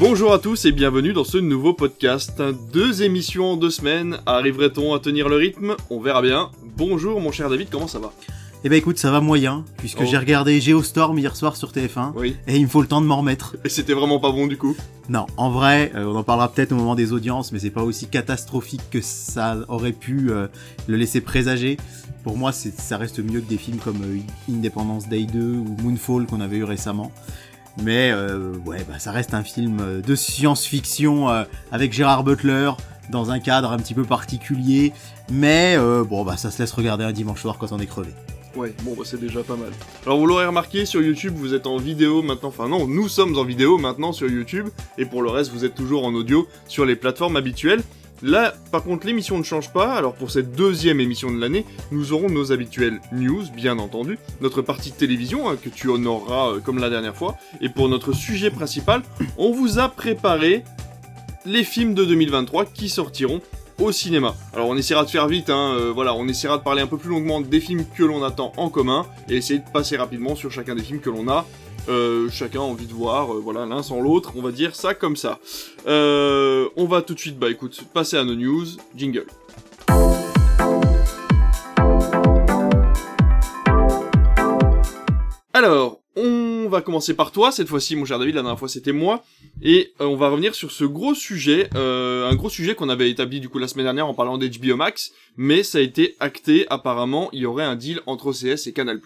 Bonjour à tous et bienvenue dans ce nouveau podcast. Deux émissions en deux semaines. Arriverait-on à tenir le rythme? On verra bien. Bonjour mon cher David, comment ça va? Eh ben écoute, ça va moyen, puisque Oh. j'ai regardé Geostorm hier soir sur TF1, Oui. et il me faut le temps de m'en remettre. Et c'était vraiment pas bon du coup? Non, en vrai, euh, on en parlera peut-être au moment des audiences, mais c'est pas aussi catastrophique que ça aurait pu euh, le laisser présager. Pour moi, ça reste mieux que des films comme euh, Independence Day 2 ou Moonfall qu'on avait eu récemment. Mais euh, ouais, bah, ça reste un film euh, de science-fiction euh, avec Gérard Butler dans un cadre un petit peu particulier. Mais bon, bah ça se laisse regarder un dimanche soir quand on est crevé. Ouais, bon bah c'est déjà pas mal. Alors vous l'aurez remarqué, sur YouTube vous êtes en vidéo maintenant, enfin non, nous sommes en vidéo maintenant sur YouTube, et pour le reste vous êtes toujours en audio sur les plateformes habituelles. Là, par contre, l'émission ne change pas, alors pour cette deuxième émission de l'année, nous aurons nos habituelles news, bien entendu, notre partie télévision, hein, que tu honoreras euh, comme la dernière fois, et pour notre sujet principal, on vous a préparé les films de 2023 qui sortiront au cinéma. Alors on essaiera de faire vite, hein, euh, voilà, on essaiera de parler un peu plus longuement des films que l'on attend en commun, et essayer de passer rapidement sur chacun des films que l'on a. euh, chacun envie de voir, euh, voilà, l'un sans l'autre, on va dire ça comme ça. On va tout de suite, bah écoute, passer à nos news, jingle. Alors, on va commencer par toi, cette fois-ci, mon cher David, la dernière fois c'était moi, et euh, on va revenir sur ce gros sujet, euh, un gros sujet qu'on avait établi du coup la semaine dernière en parlant d'HBO Max, mais ça a été acté, apparemment, il y aurait un deal entre OCS et Canal+.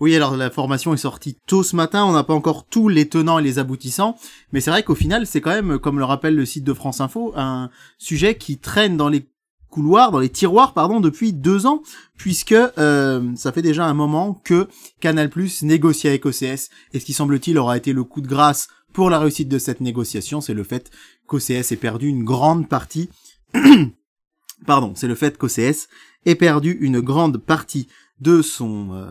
Oui, alors la formation est sortie tôt ce matin, on n'a pas encore tous les tenants et les aboutissants, mais c'est vrai qu'au final, c'est quand même, comme le rappelle le site de France Info, un sujet qui traîne dans les couloirs, dans les tiroirs, pardon, depuis deux ans, puisque euh, ça fait déjà un moment que Canal+ négocie avec OCS, et ce qui semble-t-il aura été le coup de grâce pour la réussite de cette négociation, c'est le fait qu'OCS ait perdu une grande partie, pardon, c'est le fait qu'OCS ait perdu une grande partie de son euh.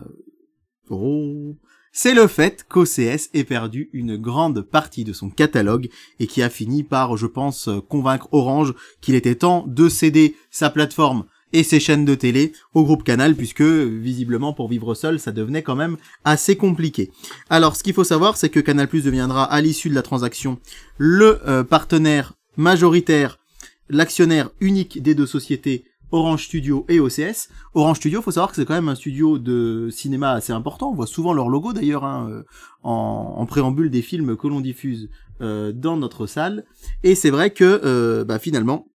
C'est le fait qu'OCS ait perdu une grande partie de son catalogue et qui a fini par, je pense, convaincre Orange qu'il était temps de céder sa plateforme et ses chaînes de télé au groupe Canal puisque visiblement pour vivre seul ça devenait quand même assez compliqué. Alors ce qu'il faut savoir c'est que Canal Plus deviendra à l'issue de la transaction le euh, partenaire majoritaire, l'actionnaire unique des deux sociétés Orange Studio et OCS. Orange Studio, faut savoir que c'est quand même un studio de cinéma assez important. On voit souvent leur logo d'ailleurs hein, euh, en, préambule des films que l'on diffuse euh, dans notre salle. Et c'est vrai que euh, bah, finalement,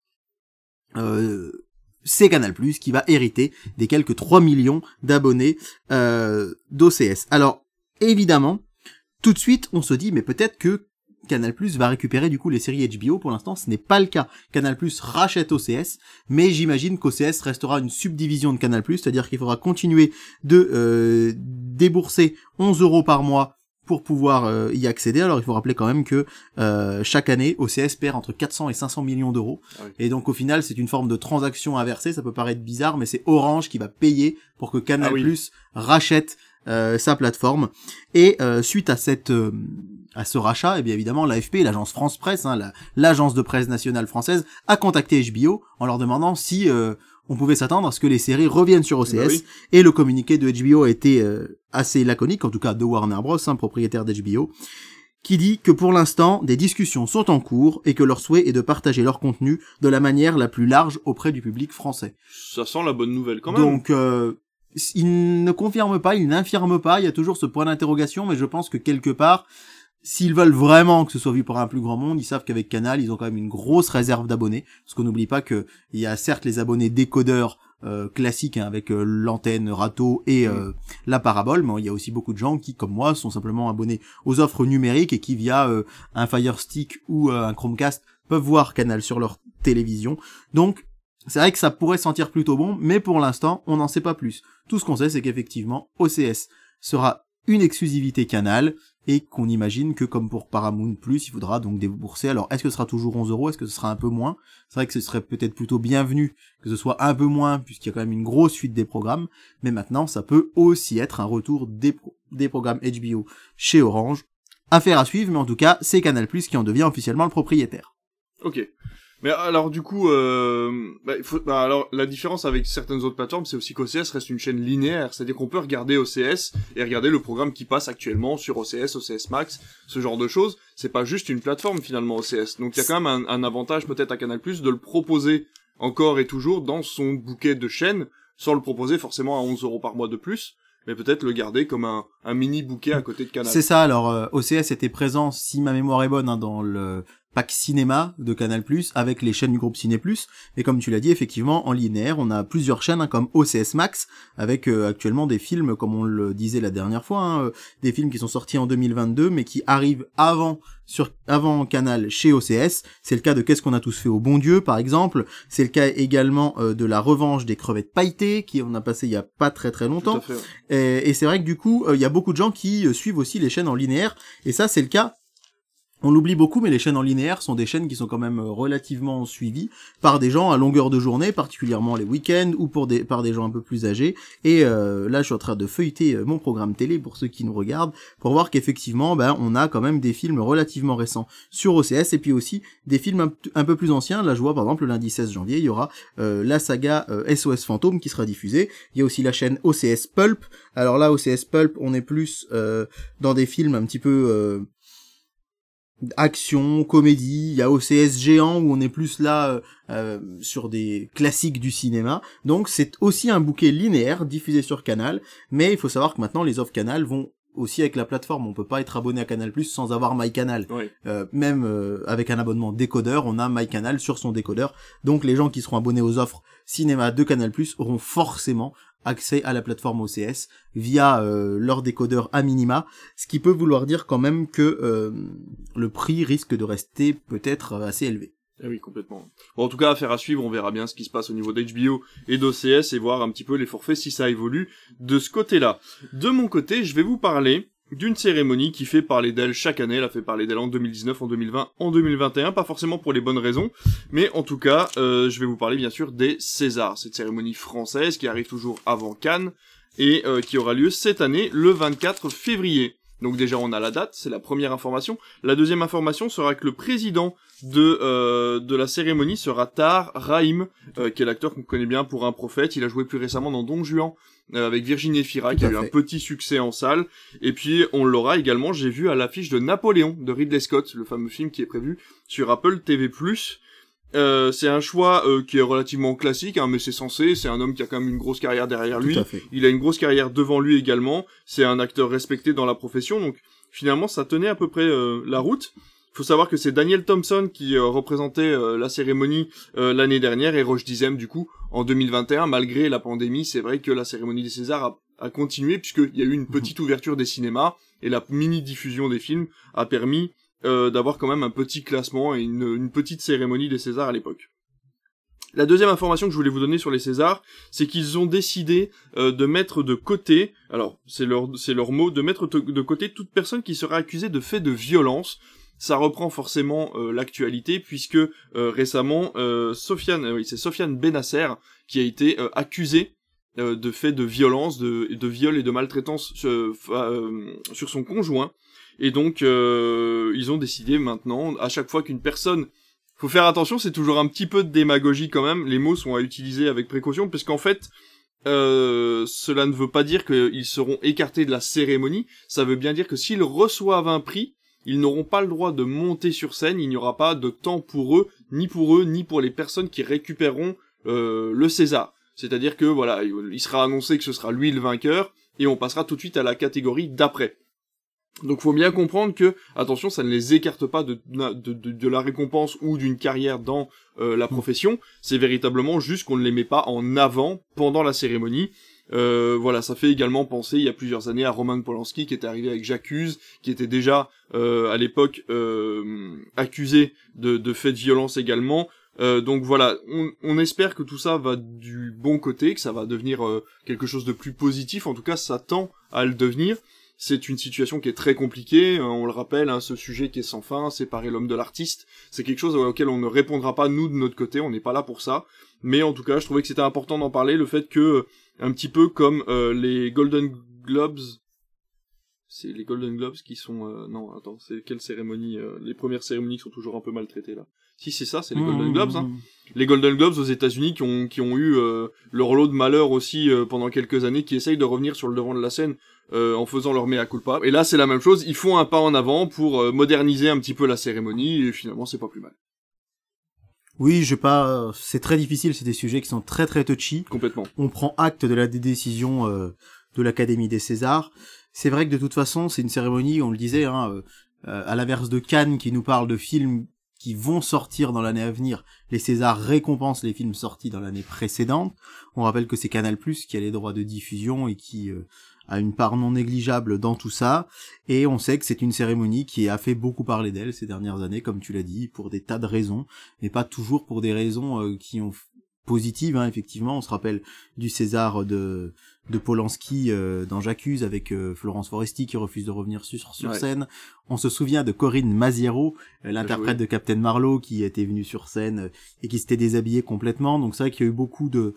euh, c'est Canal Plus qui va hériter des quelques 3 millions d'abonnés d'OCS. Alors évidemment, tout de suite, on se dit mais peut-être que Canal Plus va récupérer du coup les séries HBO. Pour l'instant, ce n'est pas le cas. Canal Plus rachète OCS, mais j'imagine qu'OCS restera une subdivision de Canal Plus, c'est-à-dire qu'il faudra continuer de euh, débourser 11 euros par mois pour pouvoir euh, y accéder. Alors il faut rappeler quand même que euh, chaque année, OCS perd entre 400 et 500 millions d'euros. Ah oui. Et donc au final, c'est une forme de transaction inversée. Ça peut paraître bizarre, mais c'est Orange qui va payer pour que Canal Ah oui. Plus rachète sa plateforme. Et euh, suite à cette euh, à ce rachat, et bien évidemment l'AFP, l'agence France Presse, hein, la- l'agence de presse nationale française, a contacté HBO en leur demandant si euh, on pouvait s'attendre à ce que les séries reviennent sur OCS. Bah oui. Et le communiqué de HBO a été euh, assez laconique, en tout cas de Warner Bros, hein, propriétaire d'HBO, qui dit que pour l'instant, des discussions sont en cours et que leur souhait est de partager leur contenu de la manière la plus large auprès du public français. Ça sent la bonne nouvelle quand même. Donc, euh, il ne confirme pas, il n'infirme pas, il y a toujours ce point d'interrogation, mais je pense que quelque part, s'ils veulent vraiment que ce soit vu par un plus grand monde, ils savent qu'avec Canal, ils ont quand même une grosse réserve d'abonnés, parce qu'on n'oublie pas que il y a certes les abonnés décodeurs euh, classiques hein, avec euh, l'antenne râteau et euh, la parabole, mais il y a aussi beaucoup de gens qui, comme moi, sont simplement abonnés aux offres numériques et qui, via euh, un Fire Stick ou euh, un Chromecast, peuvent voir Canal sur leur télévision. Donc, c'est vrai que ça pourrait sentir plutôt bon, mais pour l'instant, on n'en sait pas plus. Tout ce qu'on sait, c'est qu'effectivement, OCS sera une exclusivité Canal, et qu'on imagine que comme pour Paramount Plus, il faudra donc débourser. Alors, est-ce que ce sera toujours 11 euros? Est-ce que ce sera un peu moins? C'est vrai que ce serait peut-être plutôt bienvenu que ce soit un peu moins, puisqu'il y a quand même une grosse suite des programmes, mais maintenant, ça peut aussi être un retour des, pro- des programmes HBO chez Orange. Affaire à suivre, mais en tout cas, c'est Canal qui en devient officiellement le propriétaire. Ok. Mais alors du coup, euh, bah, faut, bah, alors la différence avec certaines autres plateformes, c'est aussi qu'OCS reste une chaîne linéaire, c'est-à-dire qu'on peut regarder OCS et regarder le programme qui passe actuellement sur OCS, OCS Max, ce genre de choses. C'est pas juste une plateforme finalement OCS, donc il y a quand même un, un avantage peut-être à Canal+ de le proposer encore et toujours dans son bouquet de chaînes, sans le proposer forcément à 11 euros par mois de plus mais peut-être le garder comme un, un mini bouquet à côté de Canal. C'est ça. Alors euh, OCS était présent, si ma mémoire est bonne, hein, dans le pack cinéma de Canal+, avec les chaînes du groupe Ciné+. Et comme tu l'as dit, effectivement, en linéaire, on a plusieurs chaînes hein, comme OCS Max, avec euh, actuellement des films, comme on le disait la dernière fois, hein, euh, des films qui sont sortis en 2022, mais qui arrivent avant sur avant Canal chez OCS. C'est le cas de Qu'est-ce qu'on a tous fait au bon Dieu, par exemple. C'est le cas également euh, de la revanche des crevettes pailletées, qui on a passé il y a pas très très longtemps. Et, et c'est vrai que du coup, il y a beaucoup de gens qui suivent aussi les chaînes en linéaire, et ça c'est le cas on l'oublie beaucoup, mais les chaînes en linéaire sont des chaînes qui sont quand même euh, relativement suivies par des gens à longueur de journée, particulièrement les week-ends ou par des gens un peu plus âgés. Et euh, là, je suis en train de feuilleter euh, mon programme télé pour ceux qui nous regardent, pour voir qu'effectivement, ben, on a quand même des films relativement récents sur OCS et puis aussi des films un, peu plus anciens. Là, je vois par exemple le lundi 16 janvier, il y aura la saga SOS Fantôme qui sera diffusée. Il y a aussi la chaîne OCS Pulp. Alors là, OCS Pulp, on est plus dans des films un petit peu action, comédie, il y a OCS géant où on est plus là euh, euh, sur des classiques du cinéma. Donc c'est aussi un bouquet linéaire diffusé sur Canal, mais il faut savoir que maintenant les offres Canal vont aussi avec la plateforme, on peut pas être abonné à Canal Plus sans avoir MyCanal. Euh, même euh, avec un abonnement décodeur, on a MyCanal sur son décodeur. Donc les gens qui seront abonnés aux offres cinéma de Canal Plus auront forcément accès à la plateforme OCS via euh, leur décodeur à minima, ce qui peut vouloir dire quand même que euh, le prix risque de rester peut-être assez élevé. Eh oui, complètement. Bon, en tout cas, affaire à suivre, on verra bien ce qui se passe au niveau d'HBO et d'OCS et voir un petit peu les forfaits si ça évolue de ce côté-là. De mon côté, je vais vous parler d'une cérémonie qui fait parler d'elle chaque année. Elle a fait parler d'elle en 2019, en 2020, en 2021, pas forcément pour les bonnes raisons, mais en tout cas, euh, je vais vous parler bien sûr des Césars, cette cérémonie française qui arrive toujours avant Cannes et euh, qui aura lieu cette année le 24 février. Donc déjà on a la date, c'est la première information. La deuxième information sera que le président de euh, de la cérémonie sera Tar Rahim, euh, qui est l'acteur qu'on connaît bien pour un prophète. Il a joué plus récemment dans Don Juan euh, avec Virginie Fira, qui a eu un petit succès en salle. Et puis on l'aura également, j'ai vu à l'affiche de Napoléon de Ridley Scott, le fameux film qui est prévu sur Apple TV+. Euh, c'est un choix euh, qui est relativement classique, hein, mais c'est censé. C'est un homme qui a quand même une grosse carrière derrière lui. Il a une grosse carrière devant lui également. C'est un acteur respecté dans la profession, donc finalement ça tenait à peu près euh, la route. Il faut savoir que c'est Daniel Thompson qui représentait la cérémonie l'année dernière et Roche Dizem du coup en 2021. Malgré la pandémie, c'est vrai que la cérémonie des Césars a, a continué puisqu'il y a eu une petite ouverture des cinémas et la mini diffusion des films a permis euh, d'avoir quand même un petit classement et une, petite cérémonie des Césars à l'époque. La deuxième information que je voulais vous donner sur les Césars, c'est qu'ils ont décidé euh, de mettre de côté, alors c'est leur mot, de mettre de côté toute personne qui serait accusée de fait de violence. Ça reprend forcément euh, l'actualité puisque récemment Sofiane, oui c'est Sofiane Benasser qui a été accusé de fait de violence, de, de viol et de maltraitance sur son conjoint. Et donc, euh, ils ont décidé maintenant, à chaque fois qu'une personne... Faut faire attention, c'est toujours un petit peu de démagogie quand même. Les mots sont à utiliser avec précaution, puisqu'en fait, euh, cela ne veut pas dire qu'ils seront écartés de la cérémonie. Ça veut bien dire que s'ils reçoivent un prix, ils n'auront pas le droit de monter sur scène. Il n'y aura pas de temps pour eux, ni pour eux, ni pour les personnes qui récupéreront euh, le César. C'est-à-dire que voilà, il sera annoncé que ce sera lui le vainqueur, et on passera tout de suite à la catégorie d'après. Donc faut bien comprendre que, attention, ça ne les écarte pas de, de, de, la récompense ou d'une carrière dans euh, la profession, c'est véritablement juste qu'on ne les met pas en avant pendant la cérémonie. Euh, voilà, ça fait également penser il y a plusieurs années à Roman Polanski qui était arrivé avec J'accuse, qui était déjà euh, à l'époque euh, accusé de, de faits de violence également. Euh, donc voilà, on, on, espère que tout ça va du bon côté, que ça va devenir quelque chose de plus positif. En tout cas, ça tend à le devenir. C'est une situation qui est très compliquée, hein, on le rappelle, hein, ce sujet qui est sans fin, séparer l'homme de l'artiste, c'est quelque chose auquel on ne répondra pas nous de notre côté, on n'est pas là pour ça. Mais en tout cas, je trouvais que c'était important d'en parler, le fait que, un petit peu comme euh, les Golden Globes, c'est les Golden Globes qui sont... Euh, non, attends, c'est quelle cérémonie euh, Les premières cérémonies qui sont toujours un peu maltraitées là. Si c'est ça, c'est les Golden Globes. Hein. Les Golden Globes aux États-Unis qui ont qui ont eu euh, leur lot de malheur aussi pendant quelques années, qui essayent de revenir sur le devant de la scène en faisant leur mea culpa. Et là, c'est la même chose. Ils font un pas en avant pour moderniser un petit peu la cérémonie et finalement, c'est pas plus mal. Oui, je pas. C'est très difficile. C'est des sujets qui sont très très touchy. Complètement. On prend acte de la décision de l'Académie des Césars. C'est vrai que de toute façon, c'est une cérémonie. On le disait. Hein, à l'inverse de Cannes qui nous parle de films qui vont sortir dans l'année à venir. Les Césars récompensent les films sortis dans l'année précédente. On rappelle que c'est Canal+ qui a les droits de diffusion et qui euh, a une part non négligeable dans tout ça. Et on sait que c'est une cérémonie qui a fait beaucoup parler d'elle ces dernières années, comme tu l'as dit, pour des tas de raisons, mais pas toujours pour des raisons euh, qui ont positives. Hein, effectivement, on se rappelle du César de de Polanski euh, dans J'accuse avec euh, Florence Foresti qui refuse de revenir sur, sur scène. On se souvient de Corinne Maziero, euh, l'interprète de Captain Marlowe qui était venue sur scène et qui s'était déshabillée complètement. Donc c'est vrai qu'il y a eu beaucoup de,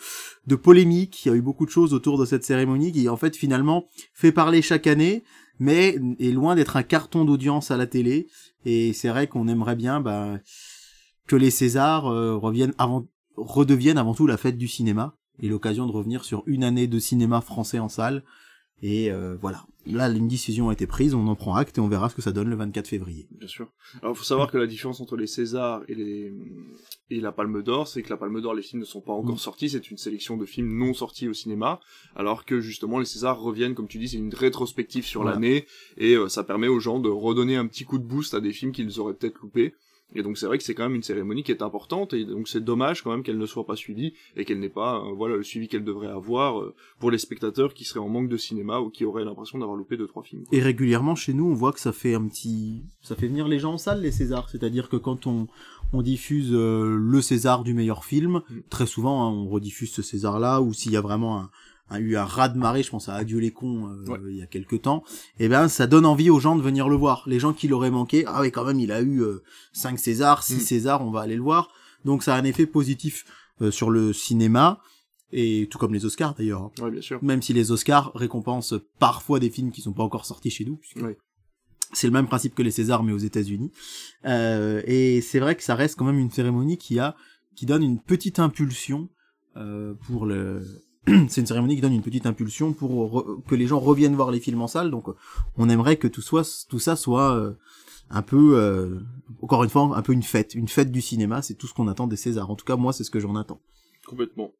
de polémiques, il y a eu beaucoup de choses autour de cette cérémonie qui en fait finalement fait parler chaque année mais est loin d'être un carton d'audience à la télé. Et c'est vrai qu'on aimerait bien bah, que les Césars reviennent avant, redeviennent avant tout la fête du cinéma et l'occasion de revenir sur une année de cinéma français en salle. Et euh, voilà, là une décision a été prise, on en prend acte et on verra ce que ça donne le 24 février. Bien sûr. Alors il faut savoir que la différence entre les Césars et les et la Palme d'Or, c'est que la Palme d'Or, les films ne sont pas encore mm. sortis, c'est une sélection de films non sortis au cinéma, alors que justement les Césars reviennent, comme tu dis, c'est une rétrospective sur l'année et euh, ça permet aux gens de redonner un petit coup de boost à des films qu'ils auraient peut-être loupés. Et donc c'est vrai que c'est quand même une cérémonie qui est importante et donc c'est dommage quand même qu'elle ne soit pas suivie et qu'elle n'ait pas euh, voilà le suivi qu'elle devrait avoir euh, pour les spectateurs qui seraient en manque de cinéma ou qui auraient l'impression d'avoir loupé deux trois films. Et régulièrement chez nous, on voit que ça fait un petit ça fait venir les gens en salle les Césars, c'est-à-dire que quand on on diffuse euh, le César du meilleur film, mm. très souvent hein, on rediffuse ce César là ou s'il y a vraiment un a eu un raz de marée, je pense à Adieu les cons euh, il y a quelques temps, et eh ben ça donne envie aux gens de venir le voir. Les gens qui l'auraient manqué, ah oui quand même il a eu euh, 5 Césars, 6 mm. Césars, on va aller le voir. Donc ça a un effet positif euh, sur le cinéma et tout comme les Oscars d'ailleurs. Hein. bien sûr. Même si les Oscars récompensent parfois des films qui sont pas encore sortis chez nous. C'est le même principe que les Césars mais aux États-Unis. Euh, et c'est vrai que ça reste quand même une cérémonie qui a qui donne une petite impulsion pour le c'est une cérémonie qui donne une petite impulsion pour que les gens reviennent voir les films en salle. Donc, on aimerait que tout ça soit euh, un peu, euh, encore une fois, un peu une fête, une fête du cinéma. C'est tout ce qu'on attend des Césars. En tout cas, moi, c'est ce que j'en attends. Complètement.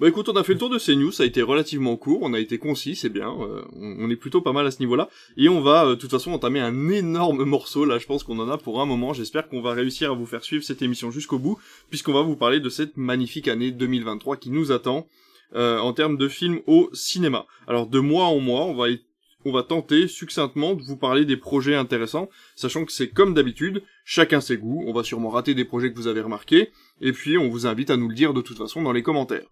Bah écoute, on a fait le tour de ces news, ça a été relativement court, on a été concis, c'est bien, euh, on, est plutôt pas mal à ce niveau-là, et on va de toute façon entamer un énorme morceau, là je pense qu'on en a pour un moment, j'espère qu'on va réussir à vous faire suivre cette émission jusqu'au bout, puisqu'on va vous parler de cette magnifique année 2023 qui nous attend, euh, en termes de films au cinéma. Alors de mois en mois, on va on va tenter succinctement de vous parler des projets intéressants, sachant que c'est comme d'habitude, chacun ses goûts, on va sûrement rater des projets que vous avez remarqués, et puis on vous invite à nous le dire de toute façon dans les commentaires.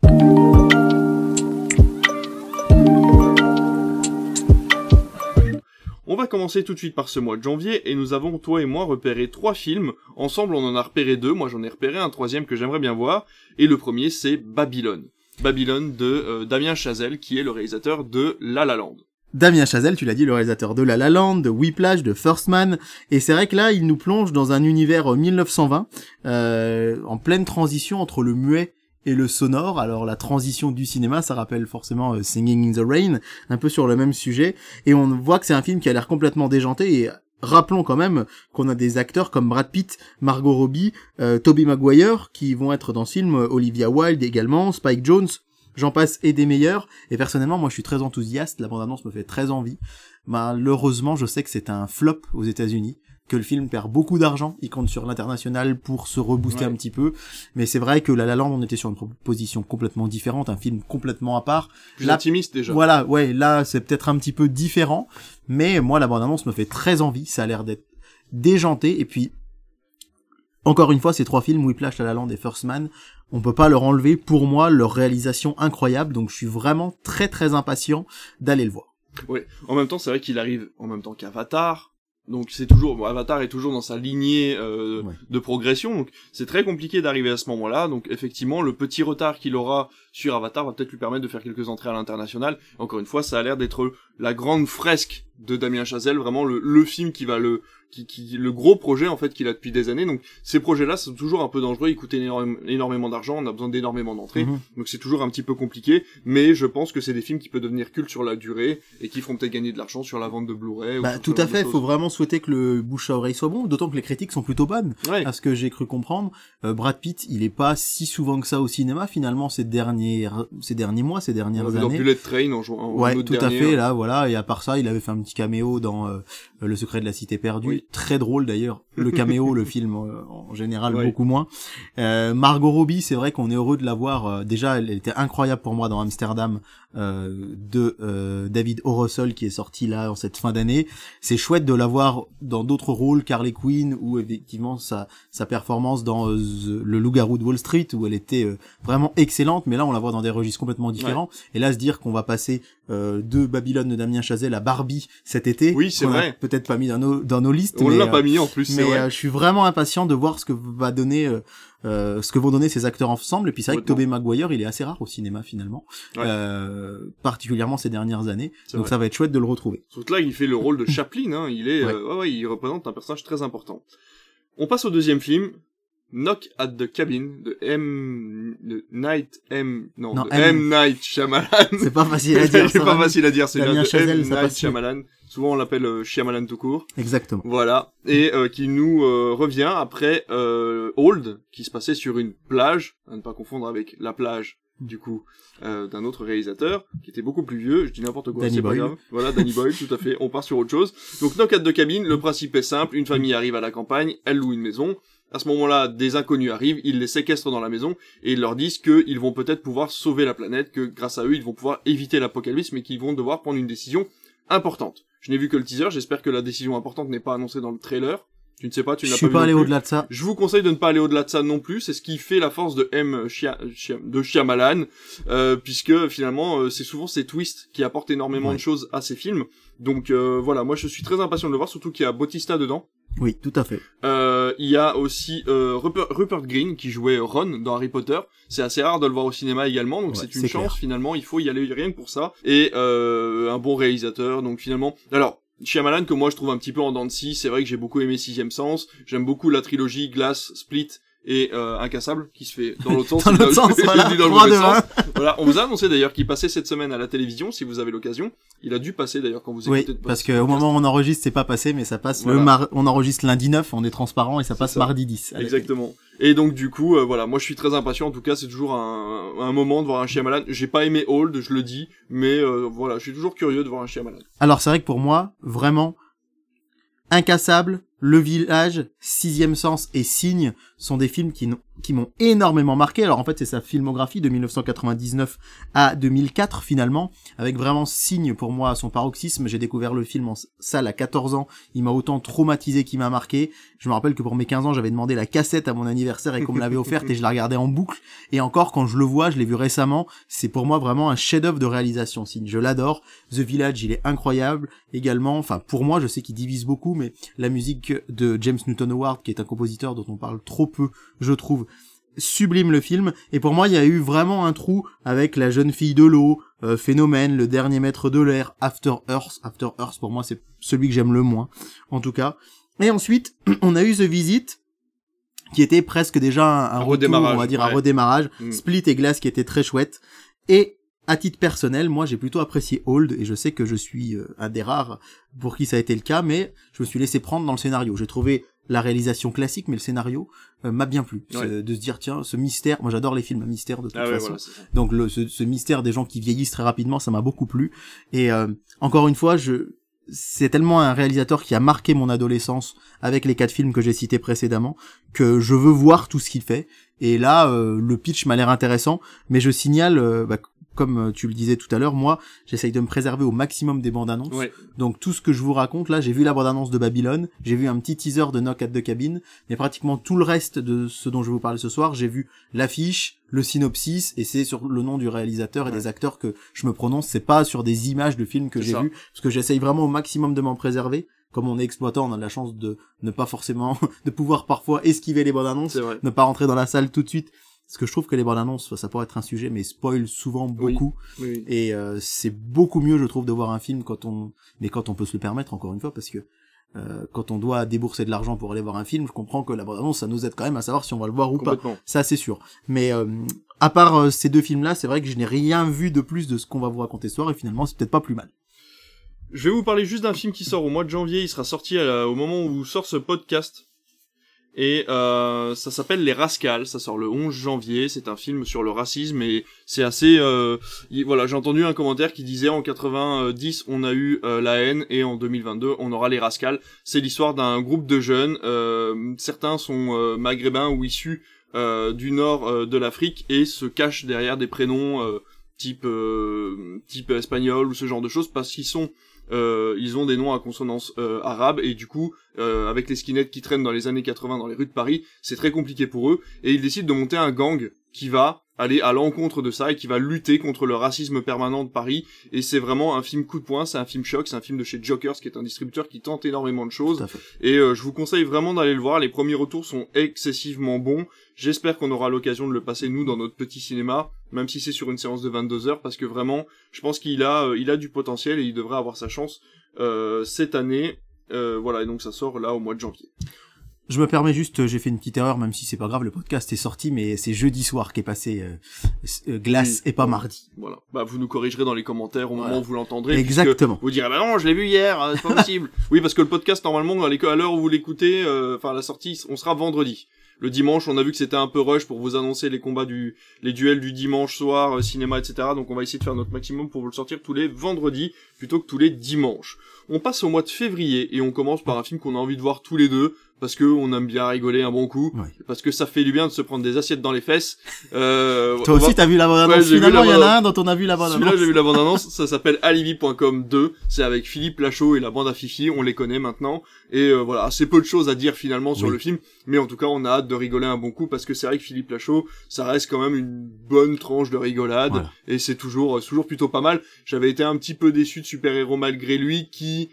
On va commencer tout de suite par ce mois de janvier et nous avons toi et moi repéré trois films. Ensemble on en a repéré deux, moi j'en ai repéré un troisième que j'aimerais bien voir. Et le premier c'est Babylone. Babylone de euh, Damien Chazelle, qui est le réalisateur de La La Land. Damien Chazelle, tu l'as dit, le réalisateur de La La Land, de Whiplash, de First Man, et c'est vrai que là, il nous plonge dans un univers 1920, euh, euh, en pleine transition entre le muet et le sonore. Alors la transition du cinéma, ça rappelle forcément Singing in the Rain, un peu sur le même sujet, et on voit que c'est un film qui a l'air complètement déjanté et Rappelons quand même qu'on a des acteurs comme Brad Pitt, Margot Robbie, euh, Toby Maguire qui vont être dans ce film, Olivia Wilde également, Spike Jones, j'en passe et des meilleurs. Et personnellement, moi je suis très enthousiaste, la bande-annonce me fait très envie. Malheureusement, je sais que c'est un flop aux États-Unis que le film perd beaucoup d'argent, il compte sur l'international pour se rebooster un petit peu, mais c'est vrai que La La Land on était sur une proposition complètement différente, un film complètement à part. Plus intimiste déjà. Voilà, ouais, là c'est peut-être un petit peu différent, mais moi la bande-annonce me fait très envie, ça a l'air d'être déjanté. Et puis encore une fois, ces trois films, Whiplash, La La Land et First Man, on peut pas leur enlever pour moi leur réalisation incroyable, donc je suis vraiment très très impatient d'aller le voir. Oui, en même temps, c'est vrai qu'il arrive en même temps qu'Avatar, donc c'est toujours Avatar est toujours dans sa lignée euh, de progression, donc c'est très compliqué d'arriver à ce moment-là. Donc effectivement, le petit retard qu'il aura sur Avatar va peut-être lui permettre de faire quelques entrées à l'international. Encore une fois, ça a l'air d'être la grande fresque de Damien Chazelle, vraiment le, le film qui va le qui, qui le gros projet en fait qu'il a depuis des années. Donc ces projets-là sont toujours un peu dangereux, ils coûtent énorme- énormément d'argent, on a besoin d'énormément d'entrées, Mhm. donc c'est toujours un petit peu compliqué. Mais je pense que c'est des films qui peuvent devenir cultes sur la durée et qui feront peut-être gagner de l'argent sur la vente de Blu-ray. Bah, tout à fait, choses. faut vraiment souhaiter que le bouche à oreille soit bon, d'autant que les critiques sont plutôt bonnes. Ouais. à ce que j'ai cru comprendre, euh, Brad Pitt, il est pas si souvent que ça au cinéma finalement ces derniers ces derniers mois, ces On dernières vu dans années. Bullet Train en en Ouais, tout à fait hein. là, voilà. Et à part ça, il avait fait un petit caméo dans euh, Le Secret de la Cité perdue, Oui. Très drôle d'ailleurs. Le caméo, le film euh, en général Ouais. beaucoup moins. Euh, Margot Robbie, c'est vrai qu'on est heureux de la voir. euh, déjà, elle était incroyable pour moi dans Amsterdam de euh, David O. Russell qui est sorti là en cette fin d'année. C'est chouette de la voir dans d'autres rôles, Carly Quinn ou effectivement sa sa performance dans euh, The- le Loup-garou de Wall Street où elle était euh, vraiment excellente. Mais là, on la voit dans des registres complètement différents. Et là, se dire qu'on va passer euh, de Babylone de Damien Chazelle à Barbie cet été, Oui, c'est vrai. peut-être pas mis dans nos dans nos listes. On mais, l'a euh, pas mis en plus, mais euh, je suis vraiment impatient de voir ce que va donner euh, ce que vont donner ces acteurs ensemble et puis c'est vrai que. Tobey Maguire il est assez rare au cinéma finalement Ouais. euh, particulièrement ces dernières années donc vrai. ça va être chouette de le retrouver Surtout là, il fait le rôle de Chaplin, hein. Il est, Ouais. euh, ouais, ouais, il représente un personnage très important. On passe au deuxième film. Knock at the Cabin de M, de Night M, non, Non, de M. M. Night Shyamalan. c'est pas facile à dire c'est pas facile à dire, c'est bien de M. Night. Shyamalan. Souvent, on l'appelle euh, Shyamalan tout court. exactement Voilà. Et euh, qui nous euh, revient après euh, Old, qui se passait sur une plage, à ne pas confondre avec la plage, du coup, euh, d'un autre réalisateur, qui était beaucoup plus vieux, je dis n'importe quoi, Danny c'est pas grave. Voilà, Danny Boyle, tout à fait, on part sur autre chose. Donc, Knock at de cabine, le principe est simple, une famille arrive à la campagne, elle loue une maison, à ce moment-là, des inconnus arrivent, ils les séquestrent dans la maison, et ils leur disent qu'ils vont peut-être pouvoir sauver la planète, que grâce à eux, ils vont pouvoir éviter l'apocalypse, mais qu'ils vont devoir prendre une décision importante. Je n'ai vu que le teaser, j'espère que la décision importante n'est pas annoncée dans le trailer. Tu ne sais pas, tu je n'as suis pas, pas vu allé non plus. au-delà de ça Je vous conseille de ne pas aller au-delà de ça non plus, c'est ce qui fait la force de M Chia- Chia- de Shyamalan, euh, puisque finalement euh, c'est souvent ces twists qui apportent énormément Ouais. de choses à ces films. Donc euh, voilà, moi je suis très impatient de le voir, surtout qu'il y a Bautista dedans. oui tout à fait Euh, il y a aussi euh, Rupert, Rupert Green qui jouait Ron dans Harry Potter. C'est assez rare de le voir au cinéma également, donc Ouais, c'est une chance clair. finalement. Il faut y aller rien que pour ça. Et euh, un bon réalisateur, donc finalement. Alors. Shyamalan que moi je trouve un petit peu en dents de scie, c'est vrai que j'ai beaucoup aimé Sixième Sens, j'aime beaucoup la trilogie Glass, Split et euh, Incassable qui se fait dans l'autre sens. dans l'autre sens voilà dans le sens. Voilà, on vous a annoncé d'ailleurs qu'il passait cette semaine à la télévision si vous avez l'occasion. Il a dû passer d'ailleurs quand vous oui écoutez. le parce que au moment où on enregistre c'est pas passé mais ça passe Voilà. le mar... on enregistre lundi 9 on est transparent et ça passe ça. mardi 10 à la Exactement. Et donc du coup, euh, voilà, moi je suis très impatient. En tout cas, c'est toujours un, un moment de voir un Shyamalan. J'ai pas aimé Old, je le dis, mais euh, voilà, je suis toujours curieux de voir un Shyamalan. Alors c'est vrai que pour moi, vraiment, Incassable, Le Village, Sixième Sens et Signe sont des films qui, qui m'ont énormément marqué. Alors en fait c'est sa filmographie de 1999 à 2004 finalement, avec vraiment Signe pour moi à son paroxysme. J'ai découvert le film en salle à 14 ans, il m'a autant traumatisé qu'il m'a marqué. Je me rappelle que pour mes 15 ans j'avais demandé la cassette à mon anniversaire et qu'on me l'avait offerte et je la regardais en boucle. Et encore quand je le vois, je l'ai vu récemment, c'est pour moi vraiment un chef-d'œuvre de réalisation. Signe, je l'adore. The Village, il est incroyable également. Enfin, pour moi, je sais qu'il divise beaucoup, mais la musique de James Newton Howard, qui est un compositeur dont on parle trop peu, je trouve, sublime le film. Et pour moi, il y a eu vraiment un trou avec La jeune fille de l'eau, euh, Phénomène, Le dernier maître de l'air, After Earth. After Earth, pour moi, c'est celui que j'aime le moins, en tout cas. Et ensuite, on a eu The Visit, qui était presque déjà un, un Un retour, redémarrage, on va dire ouais. un redémarrage. Mm. Split et Glass qui était très chouette. Et à titre personnel, moi j'ai plutôt apprécié Old et je sais que je suis euh, un des rares pour qui ça a été le cas, mais je me suis laissé prendre dans le scénario. J'ai trouvé la réalisation classique, mais le scénario euh, m'a bien plu. Ouais. De se dire tiens, ce mystère, moi j'adore les films à mystère de toute Ah ouais, façon. voilà, ça. Donc le, ce, ce mystère des gens qui vieillissent très rapidement, ça m'a beaucoup plu. Et euh, encore une fois, je c'est tellement un réalisateur qui a marqué mon adolescence avec les quatre films que j'ai cités précédemment que je veux voir tout ce qu'il fait. Et là, euh, le pitch m'a l'air intéressant, mais je signale, euh, bah, comme euh, tu le disais tout à l'heure, moi, j'essaye de me préserver au maximum des bandes annonces. Ouais. Donc tout ce que je vous raconte là, j'ai vu la bande-annonce de Babylone, j'ai vu un petit teaser de Knock at the Cabin, mais pratiquement tout le reste de ce dont je vais vous parler ce soir, j'ai vu l'affiche, le synopsis, et c'est sur le nom du réalisateur et Ouais. des acteurs que je me prononce, c'est pas sur des images de films que j'ai vus, parce que j'essaye vraiment au maximum de m'en préserver. Comme on est exploitant, on a de la chance de ne pas forcément, de pouvoir parfois esquiver les bandes annonces, ne pas rentrer dans la salle tout de suite Parce que je trouve que les bandes annonces, ça pourrait être un sujet, mais spoil souvent beaucoup. Oui, oui. Et euh, c'est beaucoup mieux, je trouve, de voir un film quand on, mais quand on peut se le permettre, encore une fois, parce que euh, quand on doit débourser de l'argent pour aller voir un film, je comprends que la bande annonce, ça nous aide quand même à savoir si on va le voir ou pas. Ça, c'est sûr. Mais euh, à part euh, ces deux films-là, c'est vrai que je n'ai rien vu de plus de ce qu'on va vous raconter ce soir, et finalement, c'est peut-être pas plus mal. Je vais vous parler juste d'un film qui sort au mois de janvier. Il sera sorti à la- au moment où sort ce podcast. Et euh, ça s'appelle Les Rascals. Ça sort le 11 janvier. C'est un film sur le racisme et c'est assez. Euh, il- voilà, j'ai entendu un commentaire qui disait en 90 on a eu euh, la haine et en 2022 on aura les Rascals. C'est l'histoire d'un groupe de jeunes. euh, certains sont euh, maghrébins ou issus du nord de l'Afrique et se cachent derrière des prénoms type type espagnol ou ce genre de choses parce qu'ils sont euh, ils ont des noms à consonance euh, arabe et du coup euh, avec les skinheads qui traînent dans les années 80 dans les rues de Paris c'est très compliqué pour eux et ils décident de monter un gang qui va aller à l'encontre de ça et qui va lutter contre le racisme permanent de Paris et c'est vraiment un film coup de poing c'est un film choc c'est un film de chez Jokers qui est un distributeur qui tente énormément de choses et euh, je vous conseille vraiment d'aller le voir. Les premiers retours sont excessivement bons. J'espère qu'on aura l'occasion de le passer nous dans notre petit cinéma, même si c'est sur une séance de 22 heures, parce que vraiment, je pense qu'il a, euh, il a du potentiel et il devrait avoir sa chance euh, cette année. Euh, voilà, et donc ça sort là au mois de janvier. Je me permets juste, euh, j'ai fait une petite erreur, même si c'est pas grave, le podcast est sorti, mais c'est jeudi soir qui est passé euh, euh, glace Oui. et pas mardi. Voilà. Bah vous nous corrigerez dans les commentaires au Voilà. moment où vous l'entendrez. Exactement. Vous direz bah non, je l'ai vu hier, c'est pas possible. oui, parce que le podcast normalement à l'heure où vous l'écoutez, euh, enfin à la sortie, on sera vendredi. Le dimanche, on a vu que c'était un peu rush pour vous annoncer les combats du, les duels du dimanche soir, euh, cinéma, etc. Donc on va essayer de faire notre maximum pour vous le sortir tous les vendredis plutôt que tous les dimanches. On passe au mois de février et on commence par un film qu'on a envie de voir tous les deux parce que on aime bien rigoler un bon coup, parce que ça fait du bien de se prendre des assiettes dans les fesses. Euh, Toi va- aussi, t'as vu la bande Ouais, annonce j'ai vu Finalement, il y en a un dont on a vu la bande celui-là, j'ai vu la bande-annonce, ça s'appelle Alibi.com 2, c'est avec Philippe Lachaud et la bande à Fifi, on les connaît maintenant, et euh, voilà, assez peu de choses à dire finalement sur le film, mais en tout cas, on a hâte de rigoler un bon coup, parce que c'est vrai que Philippe Lachaud, ça reste quand même une bonne tranche de rigolade, Voilà. et c'est toujours, euh, toujours plutôt pas mal. J'avais été un petit peu déçu de Super Héros malgré lui, qui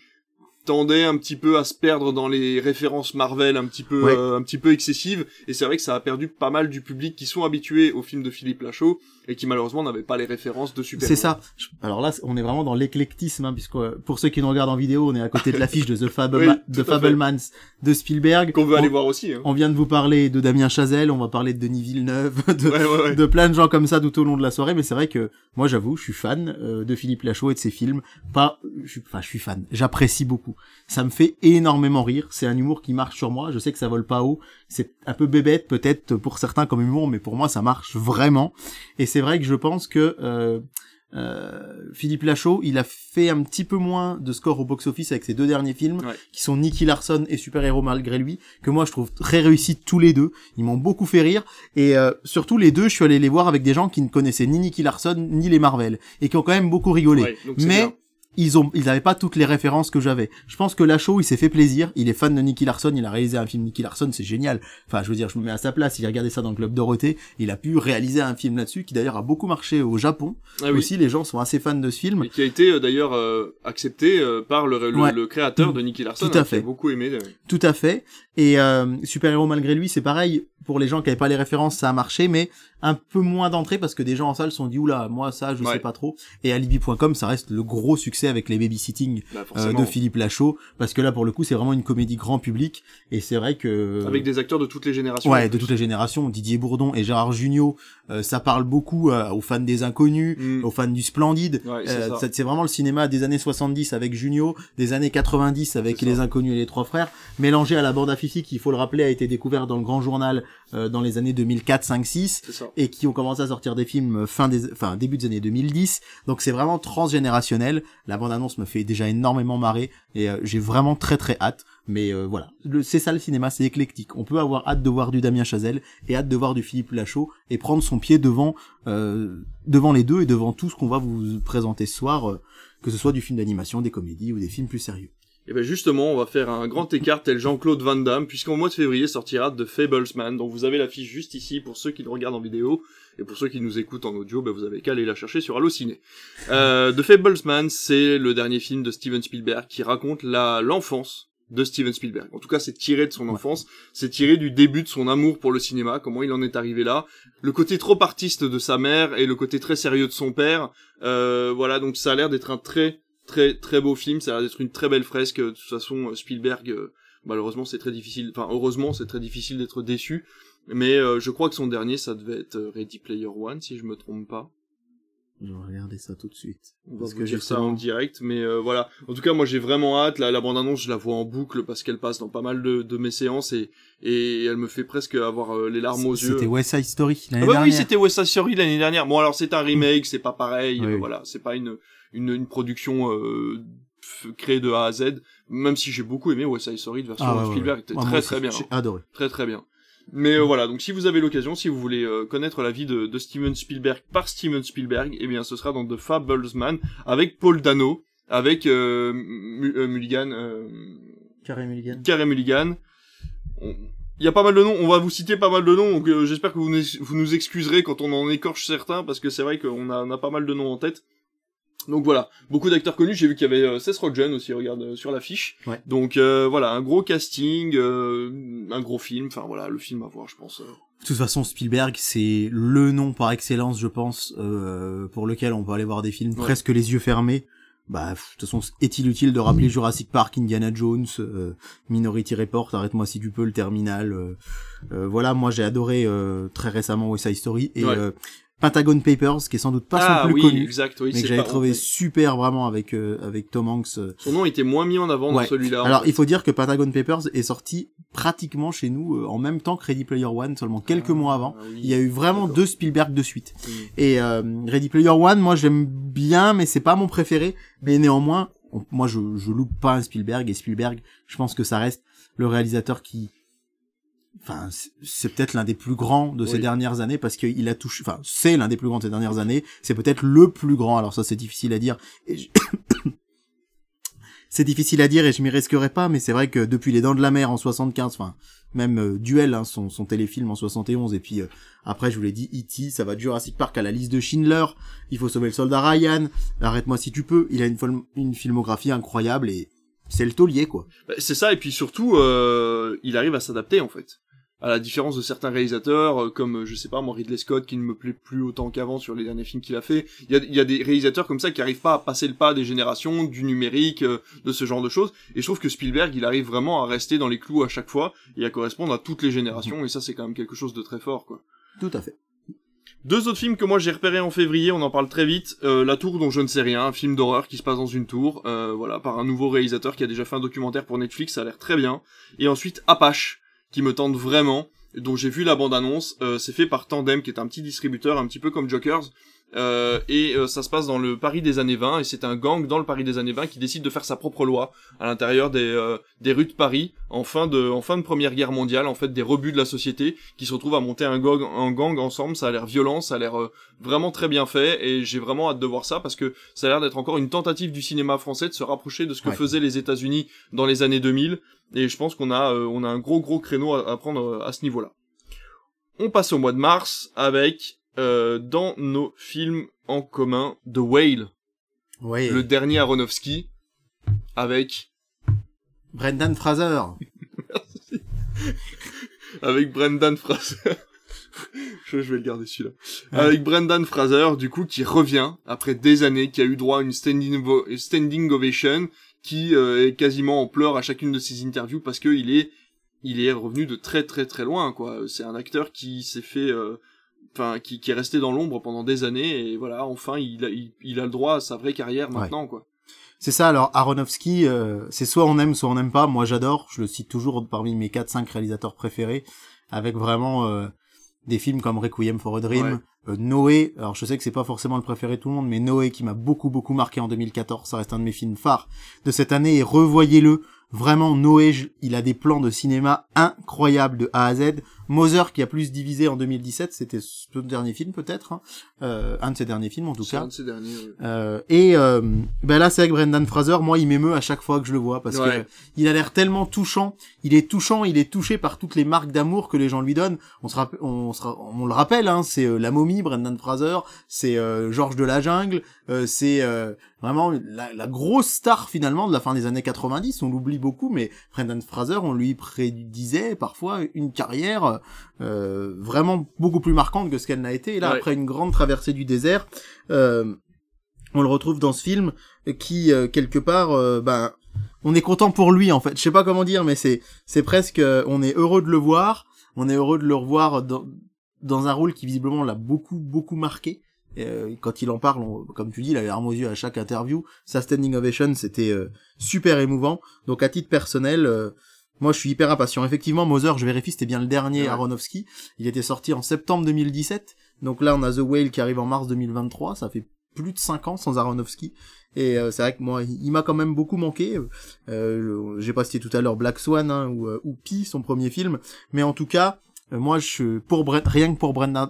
tendait un petit peu à se perdre dans les références Marvel un petit peu Ouais. euh, un petit peu excessives et c'est vrai que ça a perdu pas mal du public qui sont habitués aux films de Philippe Lachaud et qui malheureusement n'avaient pas les références de super C'est ça. Alors là, on est vraiment dans l'éclectisme, hein, puisque euh, pour ceux qui nous regardent en vidéo, on est à côté de l'affiche de The, Oui, The. Fablemans de Spielberg. qu'on veut on, aller voir aussi hein. on vient de vous parler de Damien Chazelle, on va parler de Denis Villeneuve, de, Ouais, ouais, ouais. de plein de gens comme ça tout au long de la soirée, mais c'est vrai que moi j'avoue, je suis fan euh, de Philippe Lachaud et de ses films. Pas, je suis, enfin, je suis fan. J'apprécie beaucoup. Ça me fait énormément rire. C'est un humour qui marche sur moi. Je sais que ça vole pas haut. C'est un peu bébête peut-être pour certains comme humour, mais pour moi ça marche vraiment. Et c'est vrai que je pense que euh, euh, Philippe Lachaud, il a fait un petit peu moins de score au box-office avec ses deux derniers films, Ouais. qui sont Nicky Larson et Super Héros malgré lui, que moi je trouve très réussis tous les deux. Ils m'ont beaucoup fait rire. Et euh, surtout les deux, je suis allé les voir avec des gens qui ne connaissaient ni Nicky Larson ni les Marvel, et qui ont quand même beaucoup rigolé. Ouais, Mais bien. Ils ont, ils avaient pas toutes les références que j'avais. Je pense que Lachaud, il s'est fait plaisir. Il est fan de Nicky Larson. Il a réalisé un film Nicky Larson, c'est génial. Enfin, je veux dire, je me mets à sa place. Il a regardé ça dans le club Dorothée. Il a pu réaliser un film là-dessus, qui d'ailleurs a beaucoup marché au Japon. Ah oui. Aussi, les gens sont assez fans de ce film. Et qui a été euh, d'ailleurs euh, accepté euh, par le, le, Ouais. le créateur de Nicky Larson Tout à hein, qui a fait. beaucoup aimé. Tout à fait. Et euh, Super Héros malgré lui, c'est pareil. Pour les gens qui avaient pas les références, ça a marché, mais un peu moins d'entrée parce que des gens en salle se sont dit oula, moi ça, je Ouais. sais pas trop. Et Alibi.com, ça reste le gros succès avec les babysitting Bah, euh, de Philippe Lachaud, parce que là pour le coup, c'est vraiment une comédie grand public. Et c'est vrai que avec des acteurs de toutes les générations Ouais, de toutes les générations, Didier Bourdon et Gérard Jugnot, euh, ça parle beaucoup euh, aux fans des Inconnus, Mm. aux fans du Splendide. Ouais, c'est vraiment le cinéma des années 70 avec Junio, des années 90 avec les. Inconnus et les Trois Frères, mélangé à la bande à Fifi qui, il faut le rappeler, a été découvert dans le Grand Journal dans les années 2004, 5, 6 c'est ça et qui ont commencé à sortir des films fin des, enfin début des années 2010. Donc c'est vraiment transgénérationnel. La bande annonce me fait déjà énormément marrer et euh, j'ai vraiment très très hâte. Mais euh, voilà, c'est ça le cinéma, c'est éclectique. On peut avoir hâte de voir du Damien Chazelle et hâte de voir du Philippe Lachaud et prendre son pied devant euh, devant les deux et devant tout ce qu'on va vous présenter ce soir, que ce soit du film d'animation, des comédies ou des films plus sérieux. Et ben justement, on va faire un grand écart tel Jean-Claude Van Damme, puisqu'en mois de février sortira The Fablesman, dont vous avez l'affiche juste ici pour ceux qui le regardent en vidéo, et pour ceux qui nous écoutent en audio, ben vous avez qu'à aller la chercher sur Allociné. Euh, The Fablesman, c'est le dernier film de Steven Spielberg qui raconte la l'enfance de Steven Spielberg. En tout cas, c'est tiré de son enfance, c'est tiré du début de son amour pour le cinéma, comment il en est arrivé là, le côté trop artiste de sa mère et le côté très sérieux de son père. Euh, voilà, donc ça a l'air d'être un très très très beau film, ça a l'air d'être une très belle fresque. De toute façon, Spielberg, euh, malheureusement, c'est très difficile. Enfin, heureusement, c'est très difficile d'être déçu. Mais euh, je crois que son dernier, ça devait être Ready Player One, si je me trompe pas. Je vais regarder ça tout de suite. On parce que j'ai ça en direct, mais euh, voilà. En tout cas, moi j'ai vraiment hâte. La, la bande-annonce, je la vois en boucle parce qu'elle passe dans pas mal de, de mes séances et, et elle me fait presque avoir euh, les larmes aux yeux. C'était West Side Story l'année ah bah dernière. Oui, c'était West Side Story l'année dernière. Bon alors c'est un remake, c'est pas pareil. voilà, c'est pas une, une, une production euh, créée de A à Z. Même si j'ai beaucoup aimé West Side Story de version ah, Spielberg, était très très bien. J'ai adoré. Très très bien. Mais euh, voilà, donc si vous avez l'occasion, si vous voulez euh, connaître la vie de, de, Steven Spielberg par Steven Spielberg, eh bien ce sera dans The Fablesman avec Paul Dano, avec euh, Mulligan, Carey Mulligan. Carey Mulligan. Il y a pas mal de noms, on va vous citer pas mal de noms, donc j'espère que vous, vous nous excuserez quand on en écorche certains, parce que c'est vrai qu'on a, on a pas mal de noms en tête. Donc voilà, beaucoup d'acteurs connus. J'ai vu qu'il y avait euh, Seth Rogen aussi, regarde euh, sur l'affiche. Ouais. Donc euh, voilà, un gros casting, euh, un gros film. Enfin voilà, le film à voir, je pense. De toute façon, Spielberg, c'est le nom par excellence, je pense, pour lequel on peut aller voir des films presque les yeux fermés. Bah, de toute façon, est-il utile de rappeler Jurassic Park, Indiana Jones, Minority Report, arrête-moi si tu peux, le Terminal. voilà, moi j'ai adoré très récemment West Side Story et Pentagon Papers, qui est sans doute pas ah, son plus oui, connu, exact, oui, mais que j'avais trouvé super vraiment avec euh, avec Tom Hanks. Euh. Son nom était moins mis en avant dans celui-là. Alors il faut dire que Pentagon Papers est sorti pratiquement chez nous euh, en même temps que Ready Player One, seulement quelques ah, mois avant. il y a eu vraiment deux Spielberg de suite. Et Ready Player One, moi j'aime bien, mais c'est pas mon préféré. Mais néanmoins, moi je je loupe pas un Spielberg et Spielberg, je pense que ça reste le réalisateur qui enfin c'est peut-être l'un des plus grands de ces dernières années parce qu'il a touché enfin c'est l'un des plus grands de ces dernières années. C'est peut-être le plus grand. Alors ça c'est difficile à dire. C'est difficile à dire et je m'y risquerai pas mais c'est vrai que depuis les dents de la mer en 75 enfin même euh, duel hein, son, son téléfilm en 71 et puis euh, après je vous l'ai dit E.T. ça va de Jurassic Park à la liste de Schindler il faut sauver le soldat Ryan arrête-moi si tu peux. Il a une, une filmographie incroyable et c'est le taulier quoi. Bah, c'est ça et puis surtout euh, il arrive à s'adapter en fait. À la différence de certains réalisateurs euh, comme je sais pas moi Ridley Scott qui ne me plaît plus autant qu'avant sur les derniers films qu'il a fait. Il y a, y a, des réalisateurs comme ça qui arrivent pas à passer le pas des générations du numérique euh, de ce genre de choses. Et je trouve que Spielberg il arrive vraiment à rester dans les clous à chaque fois et à correspondre à toutes les générations. Et ça c'est quand même quelque chose de très fort quoi. Tout à fait deux autres films que moi j'ai repérés en février, on en parle très vite. Euh, La Tour dont je ne sais rien, un film d'horreur qui se passe dans une tour, euh, voilà, par un nouveau réalisateur qui a déjà fait un documentaire pour Netflix, ça a l'air très bien. Et ensuite Apache, qui me tente vraiment, dont j'ai vu la bande-annonce. Euh, c'est fait par Tandem, qui est un petit distributeur, un petit peu comme Jokers. Euh, et euh, ça se passe dans le Paris des années 20, et c'est un gang dans le Paris des années 20 qui décide de faire sa propre loi à l'intérieur des, euh, des rues de Paris en fin de, en fin de Première Guerre mondiale, en fait des rebuts de la société qui se retrouvent à monter un gang, un gang ensemble. Ça a l'air violent, ça a l'air vraiment très bien fait, et j'ai vraiment hâte de voir ça parce que ça a l'air d'être encore une tentative du cinéma français de se rapprocher de ce que faisaient les États-Unis dans les années 2000, et je pense qu'on a, on a un gros gros créneau à, à prendre à ce niveau-là. On passe au mois de mars avec euh, dans nos films en commun The Whale. Le dernier Aronofsky avec Brendan Fraser. avec Brendan Fraser. je, vais le garder celui-là. Avec Brendan Fraser, du coup, qui revient après des années, qui a eu droit à une standing, standing ovation, qui euh, est quasiment en pleurs à chacune de ses interviews parce qu'il est, il est revenu de très très très loin, quoi. C'est un acteur qui s'est fait euh, enfin qui, qui, est resté dans l'ombre pendant des années et voilà enfin il a, il, a le droit à sa vraie carrière maintenant quoi. C'est ça alors Aronofsky euh, c'est soit on aime soit on n'aime pas. Moi j'adore. Je le cite toujours parmi mes 4 5 réalisateurs préférés avec vraiment euh, des films comme Requiem for a Dream euh, Noé. Alors je sais que c'est pas forcément le préféré de tout le monde mais Noé qui m'a beaucoup beaucoup marqué en 2014 ça reste un de mes films phares de cette année. Et revoyez-le. Vraiment, Noé, il a des plans de cinéma incroyables de A à Z. Mother qui a plus divisé en 2017, c'était ce dernier film peut-être, hein. euh, un de ses derniers films en tout cas. un de ces derniers. oui. Euh, et euh, ben là, c'est avec Brendan Fraser. Moi, il m'émeut à chaque fois que je le vois parce Ouais. que il a l'air tellement touchant. Il est touchant, il est touché par toutes les marques d'amour que les gens lui donnent. On se rappelle, on, se ra- on le rappelle, hein, c'est euh, la momie, Brendan Fraser, c'est euh, Georges de la jungle, euh, c'est euh, vraiment la, la grosse star finalement de la fin des années 90. On l'oublie beaucoup, mais Brendan Fraser, on lui prédisait parfois une carrière euh, vraiment beaucoup plus marquante que ce qu'elle n'a été. Et là, Ouais. après une grande traversée du désert. Euh, on le retrouve dans ce film qui euh, quelque part ben on est content pour lui en fait je sais pas comment dire mais c'est c'est presque on est heureux de le voir on est heureux de le revoir dans dans un rôle qui visiblement l'a beaucoup beaucoup marqué Euh, quand il en parle on- comme tu dis il a les larmes aux yeux à chaque interview sa standing ovation c'était euh, super émouvant donc à titre personnel euh, moi, je suis hyper impatient. Effectivement, Mother, je vérifie, c'était bien le dernier Ouais. Aronofsky. Il était sorti en septembre 2017. Donc là, on a The Whale qui arrive en mars 2023. Ça fait plus de 5 ans sans Aronofsky. Et euh, c'est vrai que moi, il m'a quand même beaucoup manqué. Euh, J'ai pas cité tout à l'heure Black Swan hein, ou, euh, ou Pi, son premier film. Mais en tout cas, euh, moi, je pour Bre- rien que pour Brendan,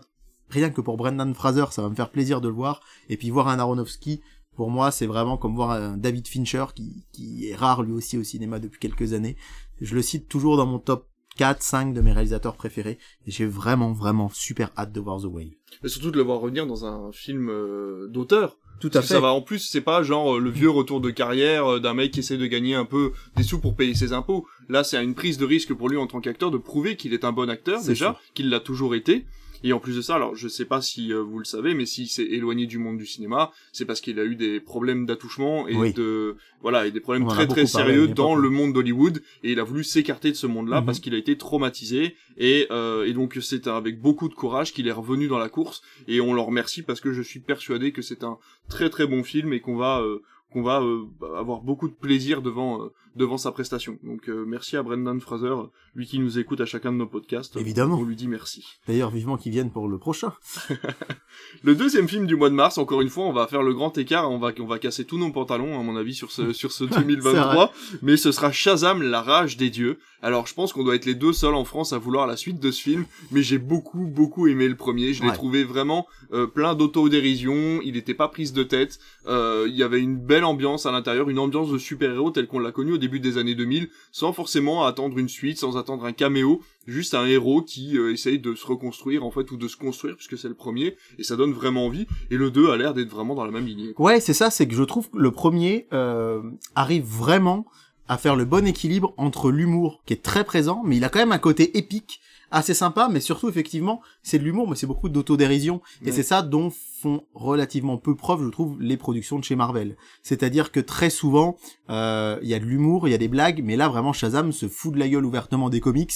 rien que pour Brendan Fraser, ça va me faire plaisir de le voir. Et puis voir un Aronofsky, pour moi, c'est vraiment comme voir un David Fincher qui, qui est rare lui aussi au cinéma depuis quelques années. Je le cite toujours dans mon top 4, 5 de mes réalisateurs préférés. Et j'ai vraiment, vraiment super hâte de voir The Whale. Et surtout de le voir revenir dans un film euh, d'auteur. Tout à Parce fait. ça va en plus, c'est pas genre euh, le vieux retour de carrière euh, d'un mec qui essaie de gagner un peu des sous pour payer ses impôts. Là, c'est une prise de risque pour lui en tant qu'acteur de prouver qu'il est un bon acteur déjà, qu'il l'a toujours été. Et en plus de ça, alors je sais pas si euh, vous le savez, mais s'il s'est éloigné du monde du cinéma, c'est parce qu'il a eu des problèmes d'attouchement et Oui. de voilà et des problèmes très très sérieux dans le monde d'Hollywood et il a voulu s'écarter de ce monde-là Mhm. parce qu'il a été traumatisé et euh, et donc c'est avec beaucoup de courage qu'il est revenu dans la course et on le remercie parce que je suis persuadé que c'est un très très bon film et qu'on va euh, qu'on va euh, avoir beaucoup de plaisir devant euh, devant sa prestation. Donc euh, merci à Brendan Fraser, lui qui nous écoute à chacun de nos podcasts. Évidemment. On lui dit merci. D'ailleurs, vivement qu'ils viennent pour le prochain. Le deuxième film du mois de mars, encore une fois, on va faire le grand écart, on va on va casser tous nos pantalons à mon avis sur ce sur ce 2023, mais ce sera Shazam la rage des dieux. Alors je pense qu'on doit être les deux seuls en France à vouloir la suite de ce film, mais j'ai beaucoup beaucoup aimé le premier, je l'ai Ouais. trouvé vraiment euh, plein d'autodérision, il n'était pas prise de tête, euh, il y avait une belle ambiance à l'intérieur, une ambiance de super-héros telle qu'on l'a connue au début des années 2000, sans forcément attendre une suite, sans attendre un caméo, juste un héros qui euh, essaye de se reconstruire en fait ou de se construire puisque c'est le premier et ça donne vraiment envie et le 2 a l'air d'être vraiment dans la même lignée. Ouais, c'est ça, c'est que je trouve que le premier euh, arrive vraiment à faire le bon équilibre entre l'humour qui est très présent, mais il a quand même un côté épique, assez sympa, mais surtout effectivement, c'est de l'humour, mais c'est beaucoup d'autodérision, et c'est ça dont font relativement peu preuve, je trouve, les productions de chez Marvel. C'est-à-dire que très souvent, euh, il y a de l'humour, il y a des blagues, mais là vraiment Shazam se fout de la gueule ouvertement des comics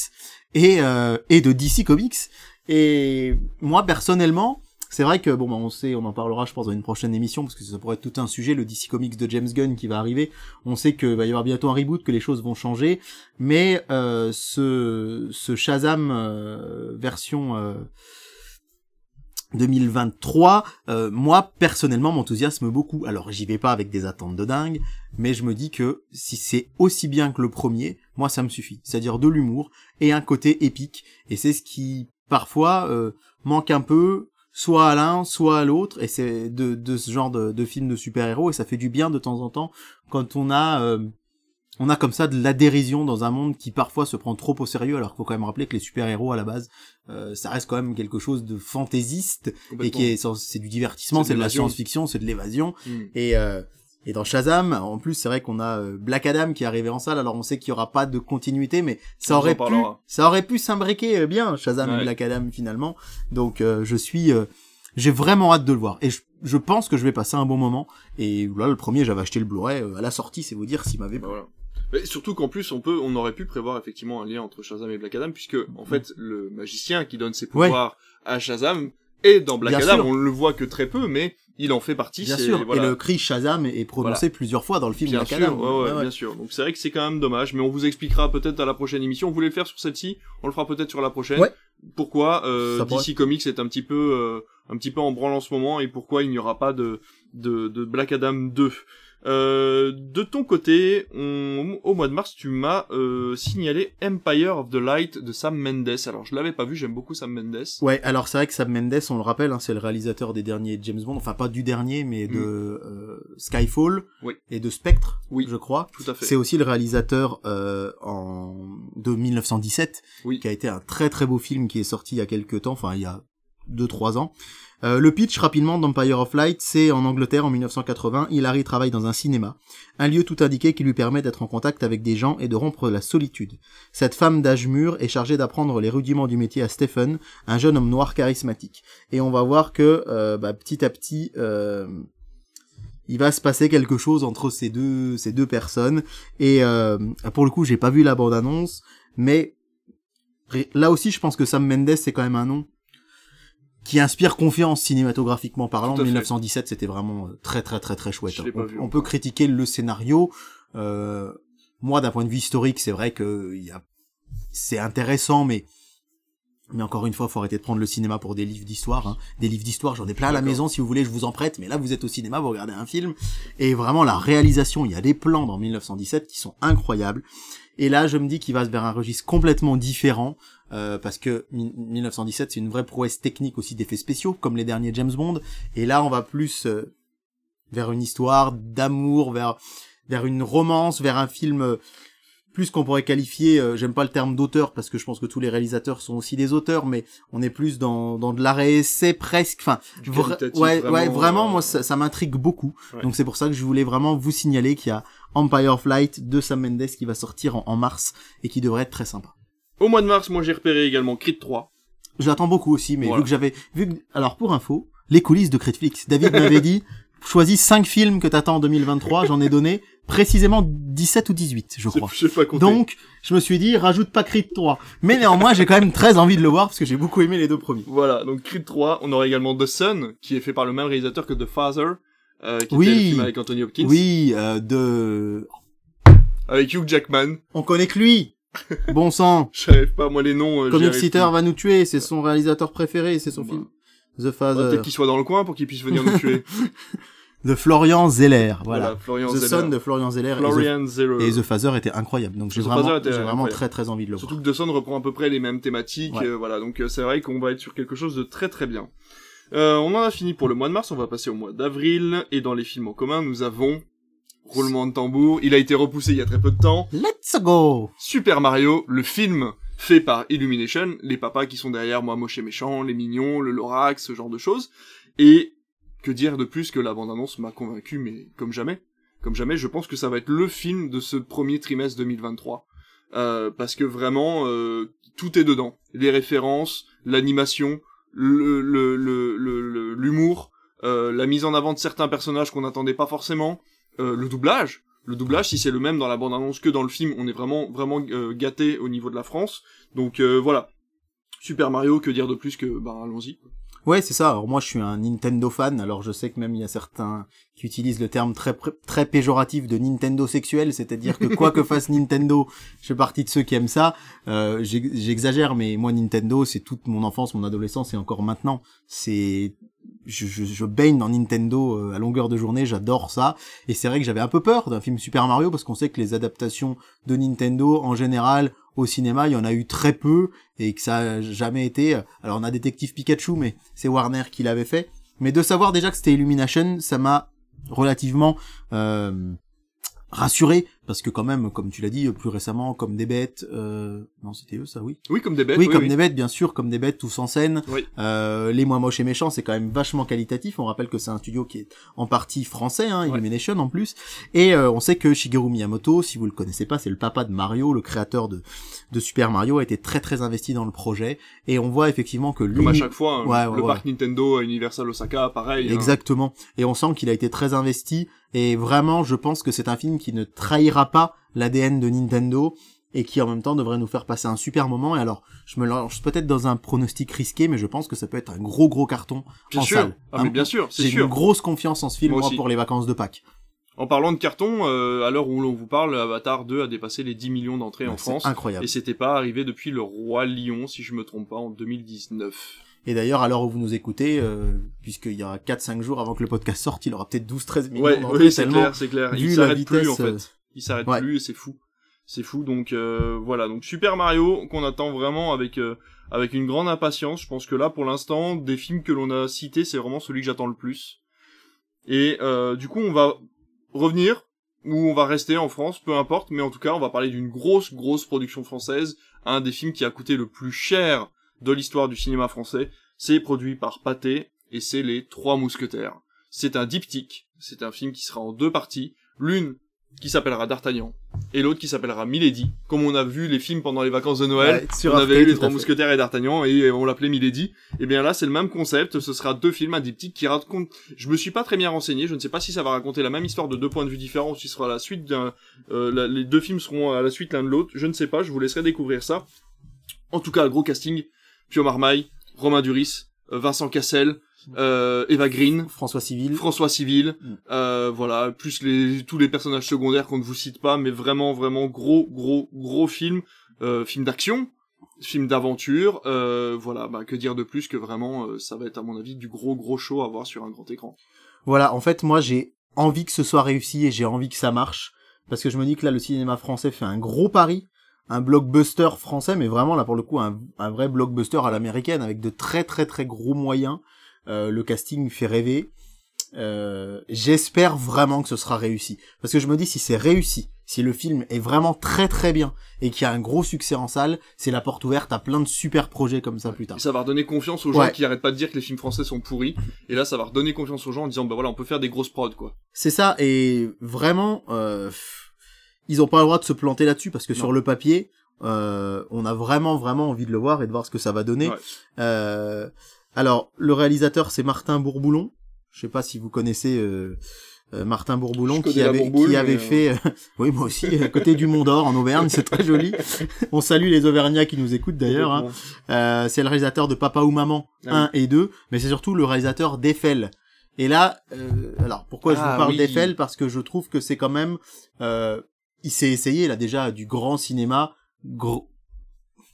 et euh, et de DC Comics. Et moi personnellement, c'est vrai que bon, bah, on sait, on en parlera, je pense, dans une prochaine émission, parce que ça pourrait être tout un sujet, le DC Comics de James Gunn qui va arriver. On sait que va y avoir bientôt un reboot, que les choses vont changer, mais euh, ce ce Shazam euh, version euh, 2023, euh, moi personnellement m'enthousiasme beaucoup. Alors j'y vais pas avec des attentes de dingue, mais je me dis que si c'est aussi bien que le premier, moi ça me suffit. C'est-à-dire de l'humour et un côté épique, et c'est ce qui parfois euh, manque un peu soit à l'un, soit à l'autre, et c'est de, de ce genre de, de film de super-héros, et ça fait du bien de temps en temps quand on a euh, on a comme ça de la dérision dans un monde qui parfois se prend trop au sérieux, alors qu'il faut quand même rappeler que les super-héros à la base, euh, ça reste quand même quelque chose de fantaisiste et qui est c'est du divertissement, C'est de la science-fiction, c'est de l'évasion, Mm. et euh, et dans Shazam, en plus, c'est vrai qu'on a euh, Black Adam qui est arrivé en salle. Alors on sait qu'il y aura pas de continuité, mais ça On aurait pu, ça aurait pu s'imbriquer euh, bien Shazam Ouais. et Black Adam finalement. Donc euh, je suis, euh, j'ai vraiment hâte de le voir. Et je, je pense que je vais passer un bon moment. Et là, le premier, j'avais acheté le Blu-ray euh, à la sortie, c'est vous dire s'il m'avait. Bah voilà. Mais surtout qu'en plus on peut, on aurait pu prévoir effectivement un lien entre Shazam et Black Adam puisque en fait le magicien qui donne ses Ouais. pouvoirs à Shazam est dans Black Bien Adam. sûr. On le voit que très peu, mais il en fait partie. Bien sûr. voilà. Et le cri Shazam est prononcé plusieurs fois dans le film Bien Black sûr, Adam. ouais, ouais, Ouais, ouais. bien sûr. Donc c'est vrai que c'est quand même dommage, mais on vous expliquera peut-être à la prochaine émission. On voulait le faire sur celle-ci, on le fera peut-être sur la prochaine. Ouais. Pourquoi euh. DC Comics est un petit peu, euh, un petit peu en branle en ce moment et pourquoi il n'y aura pas de de, de Black Adam 2. Euh, de ton côté, on- au mois de mars, tu m'as euh, signalé Empire of the Light de Sam Mendes. Alors, je l'avais pas vu, j'aime beaucoup Sam Mendes. Ouais, alors c'est vrai que Sam Mendes, on le rappelle, hein, c'est le réalisateur des derniers James Bond, enfin pas du dernier, mais de euh, Skyfall Oui. et de Spectre, Oui. je crois. Tout à fait. C'est aussi le réalisateur euh, en de 1917, Oui. qui a été un très très beau film qui est sorti il y a quelques temps, enfin il y a deux trois ans. Euh, le pitch rapidement d'Empire of Light, c'est en Angleterre en 1980. Hilary travaille dans un cinéma, un lieu tout indiqué qui lui permet d'être en contact avec des gens et de rompre la solitude. Cette femme d'âge mûr est chargée d'apprendre les rudiments du métier à Stephen, un jeune homme noir charismatique. Et on va voir que euh, bah, petit à petit, euh, il va se passer quelque chose entre ces deux ces deux personnes. Et pour le coup, j'ai pas vu la bande annonce, mais là aussi, je pense que Sam Mendes c'est quand même un nom qui inspire confiance cinématographiquement parlant. Tout à fait. 1917, c'était vraiment euh, très très très très chouette. Pas On, vu on peut critiquer le scénario. Euh, moi, d'un point de vue historique, c'est vrai que y a c'est intéressant, mais mais encore une fois, faut arrêter de prendre le cinéma pour des livres d'histoire. Hein. Des livres d'histoire, j'en ai plein à la maison. Si vous voulez, je vous en prête. Mais là, vous êtes au cinéma, vous regardez un film. Et vraiment, la réalisation, il y a des plans dans 1917 qui sont incroyables. Et là, je me dis qu'il va vers un registre complètement différent. euh, parce que mi- 1917, c'est une vraie prouesse technique aussi d'effets spéciaux, comme les derniers James Bond. Et là, on va plus euh, vers une histoire d'amour, vers vers une romance, vers un film euh, plus qu'on pourrait qualifier, euh, j'aime pas le terme d'auteur parce que je pense que tous les réalisateurs sont aussi des auteurs, mais on est plus dans, dans de l'arrêt essai presque. Enfin, vra- ouais, vraiment, ouais, vraiment, euh, moi ça, ça m'intrigue beaucoup. Ouais. Donc c'est pour ça que je voulais vraiment vous signaler qu'il y a Empire of Light de Sam Mendes qui va sortir en, en mars et qui devrait être très sympa. Au mois de mars, moi j'ai repéré également Creed 3. Je l'attends beaucoup aussi, mais Voilà. vu que j'avais vu que... alors pour info, les coulisses de Critflix. David m'avait dit choisis 5 films que t'attends en 2023, j'en ai donné précisément 17 ou 18, je crois. Je sais pas compter. Donc, je me suis dit, rajoute pas Creed 3. Mais néanmoins, j'ai quand même très envie de le voir parce que j'ai beaucoup aimé les deux premiers. Voilà, donc Creed 3, on aura également The Sun, qui est fait par le même réalisateur que The Father, euh, qui Oui. était le film avec Anthony Hopkins, Oui, euh, de... avec Hugh Jackman. On connaît que lui. Bon sang. J'arrive pas, moi les noms, euh, Comic Sitter va nous tuer, c'est son réalisateur préféré, c'est son Bah. film. The Father. Peut-être qu'il soit dans le coin pour qu'il puisse venir nous tuer. De Florian Zeller, voilà. voilà, Florian The Zeller. Son de Florian Zeller. et The- Florian Zeller. Et The Father était incroyable. Donc j'ai vraiment, j'ai vraiment très très envie de le Surtout voir. que The Sun reprend à peu près les mêmes thématiques, Ouais. euh, voilà, donc euh, c'est vrai qu'on va être sur quelque chose de très très bien. Euh, on en a fini pour le mois de mars, on va passer au mois d'avril, et dans les films en commun, nous avons Roulement de tambour, il a été repoussé il y a très peu de temps, Let's go! Super Mario, le film fait par Illumination, les papas qui sont derrière moi moche et méchant, les mignons, le Lorax, ce genre de choses, et que dire de plus que la bande-annonce m'a convaincu, mais comme jamais. Comme jamais, je pense que ça va être le film de ce premier trimestre 2023. Euh, parce que vraiment, euh, tout est dedans. Les références, l'animation, l'humour, euh, la mise en avant de certains personnages qu'on n'attendait pas forcément, le doublage. Le doublage, si c'est le même dans la bande-annonce que dans le film, on est vraiment vraiment gâté au niveau de la France. Donc voilà. Super Mario, que dire de plus que, ben allons-y. Ouais, c'est ça. Alors moi, je suis un Nintendo fan. Alors je sais que même il y a certains qui utilisent le terme très très péjoratif de Nintendo sexuel, c'est-à-dire que quoi que fasse Nintendo, je fais partie de ceux qui aiment ça. Euh, j'ex- J'exagère, mais moi Nintendo, c'est toute mon enfance, mon adolescence et encore maintenant. C'est je, je, je baigne dans Nintendo euh, à longueur de journée, j'adore ça. Et c'est vrai que j'avais un peu peur d'un film Super Mario parce qu'on sait que les adaptations de Nintendo en général au cinéma, il y en a eu très peu et que ça a jamais été. Alors on a Détective Pikachu, mais c'est Warner qui l'avait fait. Mais de savoir déjà que c'était Illumination, ça m'a relativement euh, rassuré parce que quand même, comme tu l'as dit plus récemment, comme des bêtes, euh... non c'était eux ça, oui. Oui, comme des bêtes. oui, comme des bêtes, bien sûr, comme des bêtes tous en scène. Oui. Euh, les moins moches et méchants, c'est quand même vachement qualitatif. On rappelle que c'est un studio qui est en partie français, hein, Ouais. Illumination en plus. Et euh, on sait que Shigeru Miyamoto, si vous le connaissez pas, c'est le papa de Mario, le créateur de, de Super Mario, a été très très investi dans le projet. Et on voit effectivement que lui, Comme à chaque fois, hein, Ouais, le ouais. parc Nintendo à Universal Osaka, pareil. hein. Exactement. Et on sent qu'il a été très investi. Et vraiment, je pense que c'est un film qui ne trahira pas l'ADN de Nintendo et qui en même temps devrait nous faire passer un super moment. Et alors, je me lance peut-être dans un pronostic risqué, mais je pense que ça peut être un gros gros carton Bien en sûr. salle. Ah, mais Un- bien sûr, c'est J'ai une grosse confiance en ce film, Moi moi, aussi. pour les vacances de Pâques. En parlant de carton, euh, à l'heure où l'on vous parle, Avatar 2 a dépassé les 10 millions d'entrées en France. incroyable. Et c'était pas arrivé depuis le Roi Lion, si je me trompe pas, en 2019. Et d'ailleurs, à l'heure où vous nous écoutez, euh, puisqu'il y aura 4-5 jours avant que le podcast sorte, il aura peut-être 12-13 millions Ouais, oui, c'est clair, c'est clair. Il vu la s'arrête plus, en fait. euh, Il s'arrête ouais. plus et c'est fou. C'est fou, donc euh, voilà. Donc Super Mario, qu'on attend vraiment avec euh, avec une grande impatience. Je pense que là, pour l'instant, des films que l'on a cités, c'est vraiment celui que j'attends le plus. Et euh, du coup, on va revenir ou on va rester en France, peu importe. Mais en tout cas, on va parler d'une grosse, grosse production française. Un des films qui a coûté le plus cher de l'histoire du cinéma français. C'est produit par Pathé et c'est Les Trois Mousquetaires. C'est un diptyque. C'est un film qui sera en deux parties. L'une qui s'appellera D'Artagnan et l'autre qui s'appellera Milady. Comme on a vu les films pendant les vacances de Noël, Ouais, sur on Arte, avait eu les Trois. Mousquetaires et D'Artagnan et on l'appelait Milady. Et bien là, c'est le même concept. Ce sera deux films, un diptyque qui raconte. Je me suis pas très bien renseigné. Je ne sais pas si ça va raconter la même histoire de deux points de vue différents ou si ce sera la suite d'un. euh, la- les deux films seront à la suite l'un de l'autre. Je ne sais pas. Je vous laisserai découvrir ça. En tout cas, gros casting. Pio Marmaille, Romain Duris, euh, Vincent Cassel, euh, Eva Green. François Civil. François Civil, Mm. euh, voilà, plus les tous les personnages secondaires qu'on ne vous cite pas, mais vraiment vraiment gros gros gros film, euh, film d'action, film d'aventure, euh, voilà, bah que dire de plus que vraiment euh, ça va être à mon avis du gros gros show à voir sur un grand écran. Voilà, en fait, moi, j'ai envie que ce soit réussi et j'ai envie que ça marche. Parce que je me dis que là, le cinéma français fait un gros pari. Un blockbuster français, mais vraiment, là, pour le coup, un, un vrai blockbuster à l'américaine avec de très, très, très gros moyens. Euh, le casting fait rêver. Euh, J'espère vraiment que ce sera réussi. Parce que je me dis, si c'est réussi, si le film est vraiment très, très bien et qu'il y a un gros succès en salle, c'est la porte ouverte à plein de super projets comme ça plus tard. Et ça va redonner confiance aux gens Ouais. qui arrêtent pas de dire que les films français sont pourris, et là ça va redonner confiance aux gens en disant bah voilà on peut faire des grosses prods quoi. C'est ça, et vraiment, euh, ils ont pas le droit de se planter là-dessus parce que Non. sur le papier, euh, on a vraiment vraiment envie de le voir et de voir ce que ça va donner. Ouais. Euh, alors, le réalisateur c'est Martin Bourboulon. Je sais pas si vous connaissez euh, euh, Martin Bourboulon qui avait Bourboule, qui avait mais, fait, euh, oui moi aussi, à côté du Mont d'Or en Auvergne, c'est très joli. On salue les Auvergnats qui nous écoutent d'ailleurs. hein. Euh, c'est le réalisateur de Papa ou Maman Ah 1 et 2, mais c'est surtout le réalisateur d'Eiffel. Et là, euh, alors pourquoi je Ah, vous parle oui. d'Eiffel? Parce que je trouve que c'est quand même, euh, il s'est essayé là déjà du grand cinéma, gros.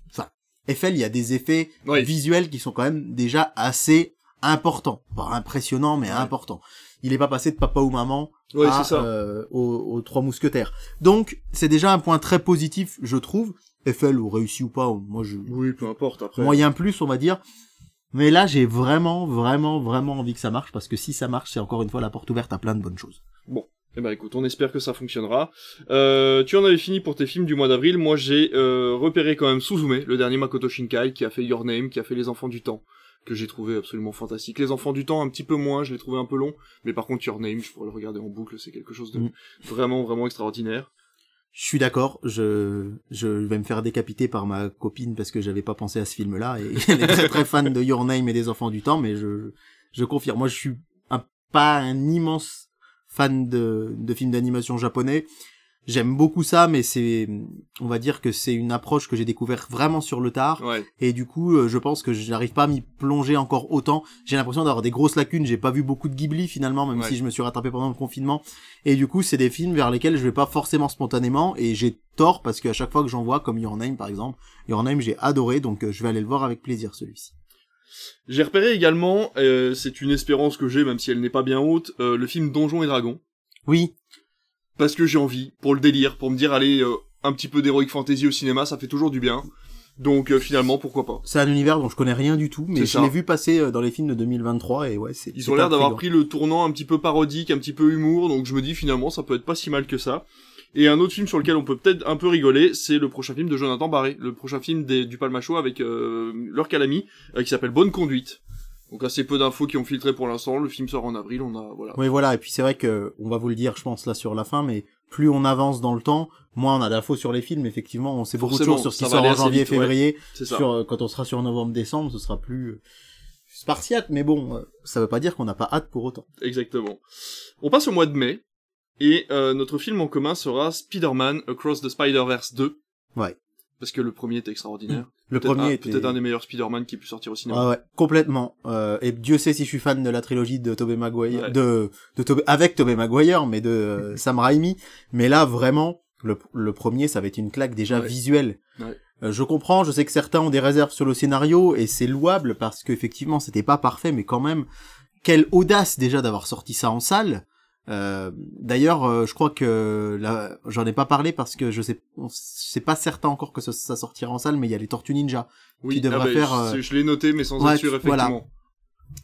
Enfin, Eiffel, il y a des effets Oui. visuels qui sont quand même déjà assez importants, pas impressionnants mais Ouais. importants. Il est pas passé de Papa ou Maman à, ça. euh, aux, aux trois mousquetaires. Donc c'est déjà un point très positif, je trouve. Eiffel ou réussi ou pas, moi je Oui, peu importe après. moyen plus, on va dire. Mais là, j'ai vraiment, vraiment, vraiment envie que ça marche parce que si ça marche, c'est encore une fois la porte ouverte à plein de bonnes choses. Eh ben écoute, on espère que ça fonctionnera. Euh, tu en avais fini pour tes films du mois d'avril. Moi, j'ai euh, repéré quand même Suzume, le dernier Makoto Shinkai, qui a fait Your Name, qui a fait Les Enfants du Temps, que j'ai trouvé absolument fantastique. Les Enfants du Temps, un petit peu moins, je l'ai trouvé un peu long, mais par contre Your Name, je pourrais le regarder en boucle, c'est quelque chose de Mm. vraiment, vraiment extraordinaire. Je suis d'accord, je, je vais me faire décapiter par ma copine parce que j'avais pas pensé à ce film-là et elle est très très fan de Your Name et des Enfants du Temps, mais je, je confirme. Moi, je suis un, pas un immense fan de, de films d'animation japonais. J'aime beaucoup ça, mais c'est, on va dire que c'est une approche que j'ai découvert vraiment sur le tard. Ouais, Et du coup, euh, je pense que je n'arrive pas à m'y plonger encore autant. J'ai l'impression d'avoir des grosses lacunes. J'ai pas vu beaucoup de Ghibli finalement, même Ouais. si je me suis rattrapé pendant le confinement. Et du coup, c'est des films vers lesquels je vais pas forcément spontanément. Et j'ai tort parce qu'à chaque fois que j'en vois, comme Your Name par exemple, Your Name j'ai adoré, donc euh, je vais aller le voir avec plaisir celui-ci. J'ai repéré également, euh, c'est une espérance que j'ai, même si elle n'est pas bien haute, euh, le film Donjons et Dragons. Oui, Parce que j'ai envie, pour le délire, pour me dire, allez, euh, un petit peu d'heroic fantasy au cinéma, ça fait toujours du bien. Donc finalement, pourquoi pas. c'est un univers dont je connais rien du tout, mais je l'ai vu passer dans les films de 2023 et ouais, c'est. Ils ont l'air d'avoir pris le tournant un petit peu parodique, un petit peu humour, donc je me dis finalement ça peut être pas si mal que ça. Et un autre film sur lequel on peut peut-être un peu rigoler, c'est le prochain film de Jonathan Barré, le prochain film des- du Palmacho avec euh, leur calami, euh, qui s'appelle Bonne Conduite. Donc assez peu d'infos qui ont filtré pour l'instant, le film sort en avril, on a voilà. Oui, voilà. Et puis c'est vrai que on va vous le dire, je pense là sur la fin, mais plus on avance dans le temps, moins on a d'infos sur les films. Effectivement, on sait beaucoup de choses sur ce qui sort en janvier, vite, ouais. février. C'est ça. Sur euh, quand on sera sur novembre-décembre, ce sera plus euh, spartiate. Mais bon, euh, ça veut pas dire qu'on n'a pas hâte pour autant. Exactement. On passe au mois de mai, et euh, notre film en commun sera Spider-Man Across the Spider-Verse 2. Ouais. Parce que le premier était extraordinaire. Le premier un, était. peut-être un des meilleurs Spider-Man qui ait pu sortir au cinéma. Ah ouais, complètement. Euh, et Dieu sait si je suis fan de la trilogie de Tobey Maguire, Ouais. de, de Tobey, avec Tobey Maguire, mais de euh, Sam Raimi. Mais là, vraiment, le, le premier, ça va être une claque déjà Ouais. visuelle. Ouais. Euh, je comprends, je sais que certains ont des réserves sur le scénario et c'est louable parce qu'effectivement c'était pas parfait, mais quand même quelle audace déjà d'avoir sorti ça en salle. Euh, D'ailleurs, euh, je crois que là, j'en ai pas parlé parce que je sais, c'est pas certain encore que ça, ça, sortira en salle, mais il y a les Tortues Ninja oui, qui devraient ah bah, faire. euh, Je, l'ai noté, mais sans ouais, être sûr, voilà.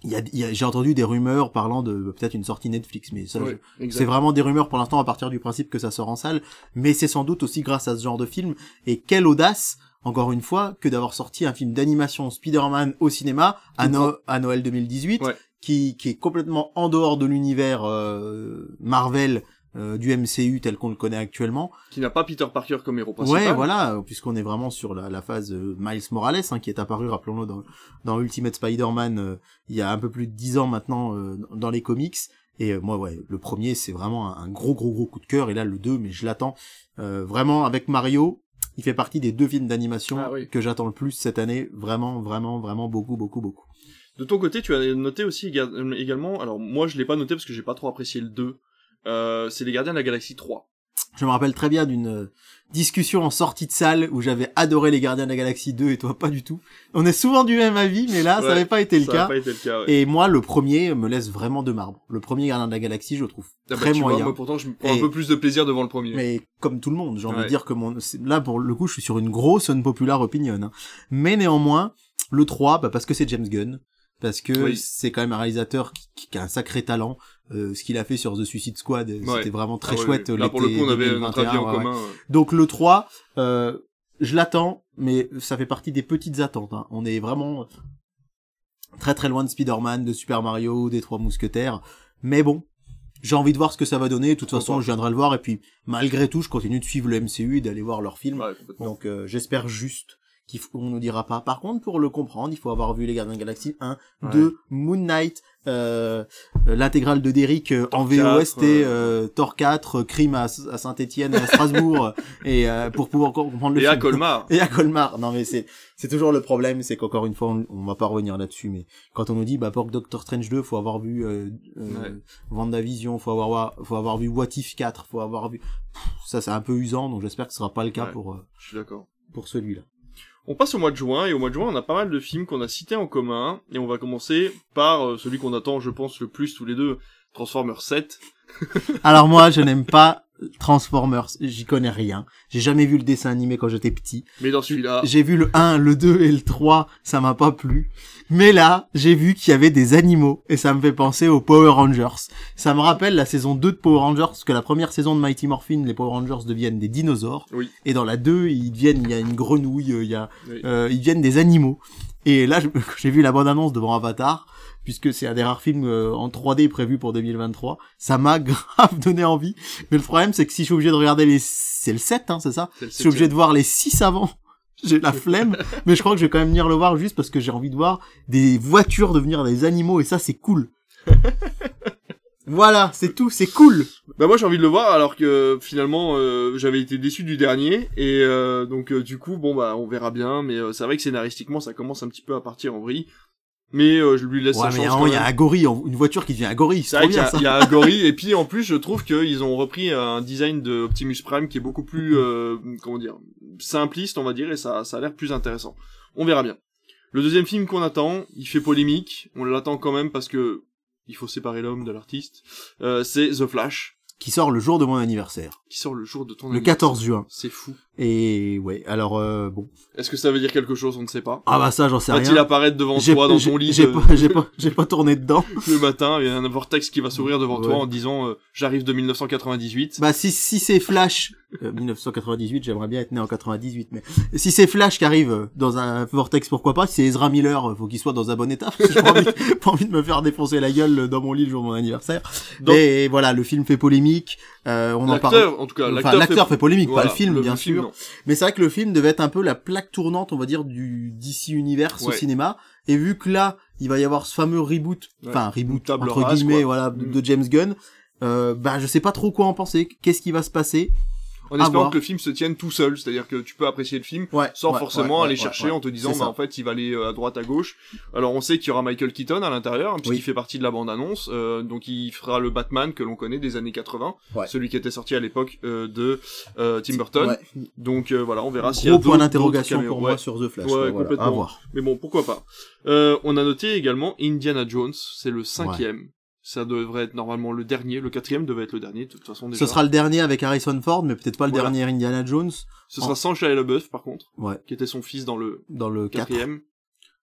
effectivement. a- j'ai entendu des rumeurs parlant de peut-être une sortie Netflix, mais ça, Ouais, c'est vraiment des rumeurs pour l'instant à partir du principe que ça sort en salle, mais c'est sans doute aussi grâce à ce genre de film. Et quelle audace, encore une fois, que d'avoir sorti un film d'animation Spider-Man au cinéma à, No- à Noël 2018, Ouais. Qui, qui est complètement en dehors de l'univers euh, Marvel euh, du MCU tel qu'on le connaît actuellement. Qui n'a pas Peter Parker comme héros principal. Ouais, voilà, puisqu'on est vraiment sur la, la phase euh, Miles Morales, hein, qui est apparu, rappelons-le, dans, dans Ultimate Spider-Man euh, il y a un peu plus de dix ans maintenant euh, dans les comics. Et euh, moi, ouais, le premier, c'est vraiment un, un gros, gros, gros coup de cœur. Et là, le 2, mais je l'attends. Euh, vraiment, avec Mario, il fait partie des deux films d'animation Ah oui. que j'attends le plus cette année. Vraiment, vraiment, vraiment beaucoup, beaucoup, beaucoup. De ton côté, tu as noté aussi euh, également, alors moi je l'ai pas noté parce que j'ai pas trop apprécié le 2, euh, c'est les Gardiens de la Galaxie 3. Je me rappelle très bien d'une euh, discussion en sortie de salle où j'avais adoré les Gardiens de la Galaxie 2 et toi pas du tout. On est souvent du même avis, mais là, ça n'avait pas été le ça cas. pas été le cas, ouais. Et moi, le premier me laisse vraiment de marbre. Le premier Gardien de la Galaxie, je trouve Ah bah, très vois, moi pourtant je me prends Et- un peu plus de plaisir devant le premier. mais comme tout le monde, j'ai envie Ouais. de dire que mon... là, pour le coup, je suis sur une grosse unpopular opinion. hein. Mais néanmoins, le 3, bah, parce que c'est James Gunn, parce que Oui. c'est quand même un réalisateur qui, qui a un sacré talent. Euh, ce qu'il a fait sur The Suicide Squad, euh, Ouais. c'était vraiment très Ah ouais, chouette. Là pour le coup on avait notre 2021, avis en commun. euh. Donc le 3, euh, je l'attends, mais ça fait partie des petites attentes. hein. On est vraiment très très loin de Spider-Man, de Super Mario, des Trois Mousquetaires. Mais bon, j'ai envie de voir ce que ça va donner. De toute façon, je viendrai le voir. Et puis, malgré tout, je continue de suivre le MCU et d'aller voir leurs films. Ouais. Donc euh, j'espère juste qu'on nous dira pas. Par contre, pour le comprendre, il faut avoir vu les Gardiens de la Galaxie 1, Ouais. 2, Moon Knight, euh, euh, l'intégrale de Derrick euh, en Thor 4, VOST, euh, euh, Thor 4, euh, Crime à, à Saint-Etienne, à Strasbourg, et euh, pour pouvoir comprendre le Et à film. Colmar. Et à Colmar. Non mais c'est c'est toujours le problème, c'est qu'encore une fois, on, on va pas revenir là-dessus, mais quand on nous dit bah pour Doctor Strange 2, faut avoir vu euh, Ouais. Faut avoir faut avoir vu What If 4, faut avoir vu Pff, ça c'est un peu usant, donc j'espère que ce sera pas le cas Ouais. pour euh, Je suis d'accord. pour celui-là. On passe au mois de juin, et au mois de juin, on a pas mal de films qu'on a cités en commun, et on va commencer par euh, celui qu'on attend, je pense, le plus tous les deux, Transformers 7. Alors moi, je n'aime pas Transformers, j'y connais rien. J'ai jamais vu le dessin animé quand j'étais petit. Mais dans celui-là, J'ai vu le 1, le 2 et le 3, ça m'a pas plu. Mais là, j'ai vu qu'il y avait des animaux et ça me fait penser aux Power Rangers. Ça me rappelle la saison 2 de Power Rangers parce que la première saison de Mighty Morphin, les Power Rangers deviennent des dinosaures oui, et dans la 2, ils deviennent il y a une grenouille, il y a oui. euh, ils deviennent des animaux. Et là, j'ai vu la bande-annonce devant Avatar, puisque c'est un des rares films euh, en 3D prévus pour 2023. Ça m'a grave donné envie. Mais le problème, c'est que si je suis obligé de regarder les... C'est le 7, hein, c'est ça? Je suis obligé de voir les 6 avant. J'ai la flemme, mais je crois que je vais quand même venir le voir juste parce que j'ai envie de voir des voitures devenir des animaux et ça c'est cool. voilà, c'est tout, c'est cool. Bah moi j'ai envie de le voir alors que finalement euh, j'avais été déçu du dernier et euh, donc euh, du coup bon bah on verra bien mais c'est vrai que scénaristiquement ça commence un petit peu à partir en vrille mais euh, je lui laisse Ouais, sa mais chance il y a un gorille, une voiture qui devient un gorille, C'est vrai qu'il y, a- ça. il y a un gorille et puis en plus je trouve qu'ils ont repris un design de Optimus Prime qui est beaucoup plus euh, comment dire simpliste on va dire et ça ça a l'air plus intéressant. On verra bien. Le deuxième film qu'on attend, il fait polémique, on l'attend quand même parce que il faut séparer l'homme de l'artiste. Euh, c'est The Flash Qui sort le jour de mon anniversaire, qui sort le jour de ton le anniversaire. 14 juin. C'est fou. Et ouais, alors euh, bon. Est-ce que ça veut dire quelque chose On ne sait pas. Ah bah ça j'en sais Va-t-il rien. apparaître devant toi dans ton lit J'ai de- pas, j'ai pas, j'ai pas tourné dedans. le matin Il y a un vortex qui va s'ouvrir devant toi en disant euh, J'arrive de 1998. Bah si si c'est Flash, euh, 1998, j'aimerais bien être né en 98, mais si c'est Flash qui arrive euh, dans un vortex, pourquoi pas? Si c'est Ezra Miller, euh, faut qu'il soit dans un bon état. parce que J'ai pas envie, pas envie de me faire défoncer la gueule euh, dans mon lit le jour de mon anniversaire. Donc- Et voilà, le film fait polémique. Euh, on en parle. L'acteur, en tout cas, Enfin, l'acteur fait polémique, Voilà, pas le film, bien film, sûr. Non. Mais c'est vrai que le film devait être un peu la plaque tournante, on va dire, du DC Universe au Ouais. cinéma. Et vu que là, il va y avoir ce fameux reboot, Ouais. enfin reboot Une table entre guillemets, quoi. voilà, Mm. de James Gunn. Euh, bah, je sais pas trop quoi en penser. Qu'est-ce qui va se passer? En espérant que le film se tienne tout seul, c'est-à-dire que tu peux apprécier le film Ouais, sans ouais, forcément ouais, aller chercher en te disant bah en fait il va aller euh, à droite à gauche. Alors on sait qu'il y aura Michael Keaton à l'intérieur hein, puisqu'il Oui. fait partie de la bande annonce euh, donc il fera le Batman que l'on connaît des années 80, Ouais. celui qui était sorti à l'époque euh, de euh, Tim Burton. Donc voilà, on verra s'il y a Gros point d'interrogation pour moi sur The Flash. Voilà, complètement. à voir. Mais bon, pourquoi pas. On a noté également Indiana Jones, c'est le cinquième. Ça devrait être normalement le dernier, le quatrième devait être le dernier de toute façon déjà. Ce sera le dernier avec Harrison Ford, mais peut-être pas le Voilà. dernier Indiana Jones. Ce sera sans Shia LaBeouf par contre, Ouais, qui était son fils dans le dans le 4. quatrième.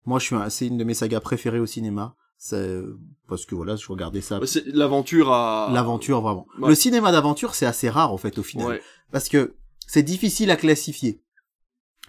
Moi, je suis un- c'est une de mes sagas préférées au cinéma. C'est parce que voilà, je regardais ça. Ouais, C'est l'aventure à L'aventure, vraiment. Ouais. Le cinéma d'aventure, c'est assez rare, en fait, au final. Ouais, Parce que c'est difficile à classifier.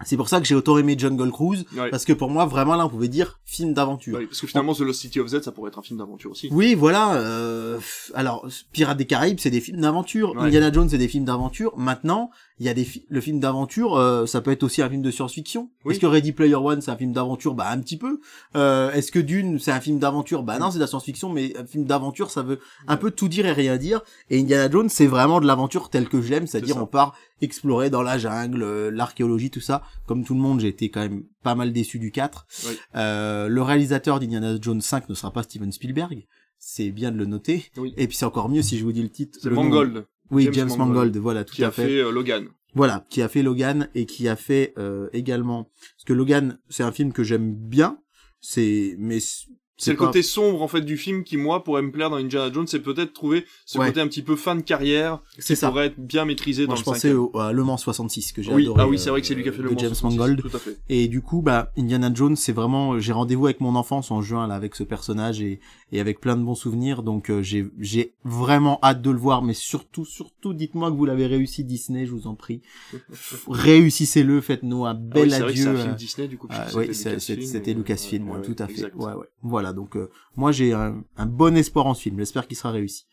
C'est pour ça que j'ai autant aimé Jungle Cruise. ouais. Parce que pour moi, vraiment, là, on pouvait dire film d'aventure. Ouais, parce que finalement The Lost City of Z ça pourrait être un film d'aventure aussi. Oui, voilà. Euh, alors, Pirates des Caraïbes, c'est des films d'aventure. Ouais. Indiana Jones, c'est des films d'aventure. Maintenant, il y a des fi- le film d'aventure, euh, ça peut être aussi un film de science-fiction. Oui. Est-ce que Ready Player One, c'est un film d'aventure? Bah, un petit peu. Euh, Est-ce que Dune, c'est un film d'aventure? Bah non, c'est de la science-fiction, mais un film d'aventure, ça veut un peu tout dire et rien dire. Et Indiana Jones, c'est vraiment de l'aventure telle que je l'aime, c'est-à-dire on part explorer dans la jungle, euh, l'archéologie, tout ça. Comme tout le monde, j'ai été quand même pas mal déçu du 4. Oui. Euh, le réalisateur d'Indiana Jones 5 ne sera pas Steven Spielberg. C'est bien de le noter. Oui. Et puis c'est encore mieux si je vous dis le titre. Nom. Mangold Oui, James James, Mangold, Mangold, voilà, tout qui à a fait. fait euh, Logan. Voilà, qui a fait Logan et qui a fait euh, également. Parce que Logan, c'est un film que j'aime bien. C'est, mais C'est le côté sombre en fait du film qui moi pourrait me plaire dans Indiana Jones, c'est peut-être trouver ce Ouais. côté un petit peu fin de carrière C'est ça. pourrait être bien maîtrisé Moi, dans je le pensais au, à Le Mans 66 que j'ai Oui, adoré. ah oui, c'est euh, vrai que c'est lui qui a fait le de Mans James 66, Mangold. Tout à fait. Et du coup, bah, Indiana Jones, c'est vraiment, j'ai rendez-vous avec mon enfance en juin, là, avec ce personnage et, et avec plein de bons souvenirs. Donc, euh, j'ai, j'ai vraiment hâte de le voir, mais surtout, surtout, dites-moi que vous l'avez réussi, Disney, je vous en prie. Réussissez-le, faites-nous un Ah bel oui, c'est adieu. un film euh, Disney du coup. ah, oui, c'était c'est- Lucasfilm, ouais, ouais, tout à fait. exact. Ouais, ouais. Voilà, donc euh, moi j'ai un, un bon espoir en ce film. J'espère qu'il sera réussi.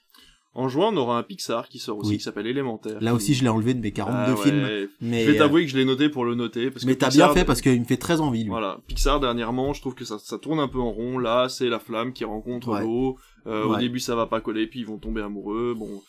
En juin, on aura un Pixar qui sort aussi, Oui. qui s'appelle Élémentaire. Là aussi, je l'ai enlevé de mes 42 Ah ouais. films, mais Je vais euh, t'avouer que je l'ai noté pour le noter. Parce mais t'as bien fait parce qu'il me fait très envie lui. Voilà, Pixar dernièrement, je trouve que ça, ça tourne un peu en rond. Là, c'est la flamme qui rencontre Ouais. l'eau. Euh, Au début, ça va pas coller, puis ils vont tomber amoureux. Bon,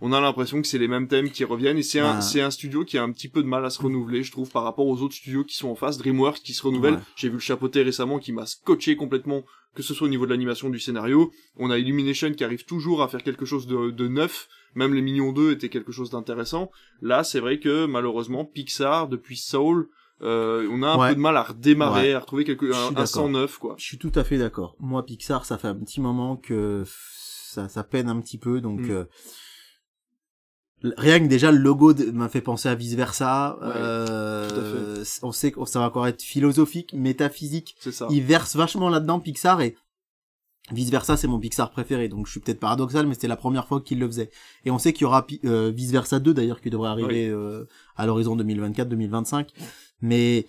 on a l'impression que c'est les mêmes thèmes qui reviennent. Et c'est un, Ouais. c'est un studio qui a un petit peu de mal à se renouveler, je trouve, par rapport aux autres studios qui sont en face. DreamWorks qui se renouvelle. Ouais. J'ai vu le chapeauté récemment qui m'a scotché complètement, que ce soit au niveau de l'animation du scénario. On a Illumination qui arrive toujours à faire quelque chose de, de neuf. Même les Minions 2 étaient quelque chose d'intéressant. Là, c'est vrai que malheureusement, Pixar, depuis Soul, euh, on a un Ouais. peu de mal à redémarrer, Ouais. à retrouver quelque, un, un d'accord. sang neuf, quoi. Je suis tout à fait d'accord. Moi, Pixar, ça fait un petit moment que ça, ça peine un petit peu, donc Mm. euh, rien que déjà le logo m'a fait penser à vice versa. Ouais, euh, On sait que ça va encore être philosophique, métaphysique. Ça. Il verse vachement là-dedans Pixar et vice versa c'est mon Pixar préféré donc je suis peut-être paradoxal mais c'était la première fois qu'il le faisait et on sait qu'il y aura euh, vice versa 2 d'ailleurs qui devrait arriver euh, à l'horizon 2024-2025 mais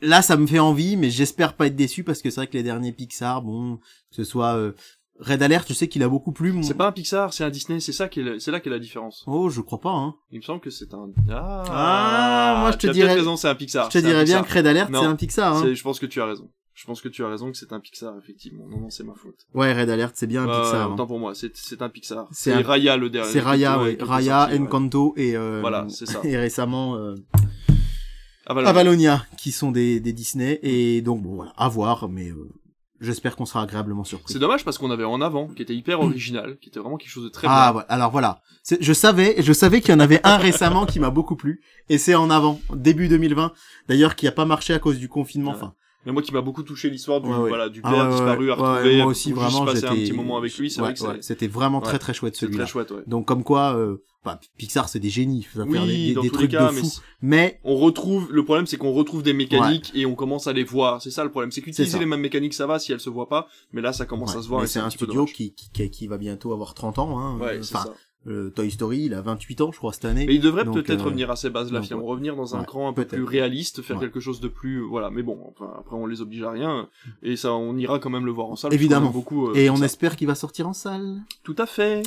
là ça me fait envie mais j'espère pas être déçu parce que c'est vrai que les derniers Pixar bon que ce soit euh, Red Alert je sais qu'il a beaucoup plu mon- C'est pas un Pixar, c'est un Disney, c'est ça qui est, le- c'est là qu'est la différence. oh je crois pas hein Il me semble que c'est un. Ah, Ah, moi, je te tu dirais- raison, c'est un Pixar. je te dirais bien que Red Alert c'est un Pixar hein. Je pense que tu as raison. Je pense que tu as raison que c'est un Pixar, effectivement. Non, non, c'est ma faute. ouais Red Alert c'est bien un Euh, Pixar hein. Autant pour moi, c'est c'est un Pixar. C'est un- Raya le dernier. c'est Raya ouais. Raya sorti, ouais. Encanto et euh, Voilà, c'est ça. et récemment euh, Avalonia. Avalonia, qui sont des, des Disney, et donc bon voilà, à voir, mais euh, j'espère qu'on sera agréablement surpris. C'est dommage parce qu'on avait en avant, qui était hyper original, qui était vraiment quelque chose de très ah ouais, alors voilà, je savais, je savais qu'il y en avait un récemment qui m'a beaucoup plu, et c'est en avant, début 2020, d'ailleurs qui a pas marché à cause du confinement, Ouais. enfin. Mais moi qui m'a beaucoup touché l'histoire du, Ouais, voilà, du Ah père ouais, ouais, disparu à retrouver. moi aussi vraiment passer un petit moment avec lui, c'est vrai que c'était vraiment très très chouette celui-là. Donc comme quoi, euh, bah, Pixar c'est des génies, ça faire Oui, des, dans des tous les trucs cas, de mais fou. c'est- Mais on retrouve le problème c'est qu'on retrouve des mécaniques et on commence à les voir. C'est ça le problème. C'est qu'utiliser les mêmes mécaniques ça va si elles se voient pas mais là ça commence ouais, à se voir c'est un studio qui, qui, qui va bientôt avoir 30 ans. Hein, ouais c'est enfin, ça euh, Toy Story, il a 28 ans, je crois, cette année. mais il devrait peut-être euh, revenir à ses bases là donc, finalement ouais. revenir dans un Ouais, cran un peu plus réaliste faire Ouais. quelque chose de plus voilà mais bon enfin, après on les oblige à rien et ça on ira quand même le voir en salle Évidemment. beaucoup euh, Et on ça. espère qu'il va sortir en salle. tout à fait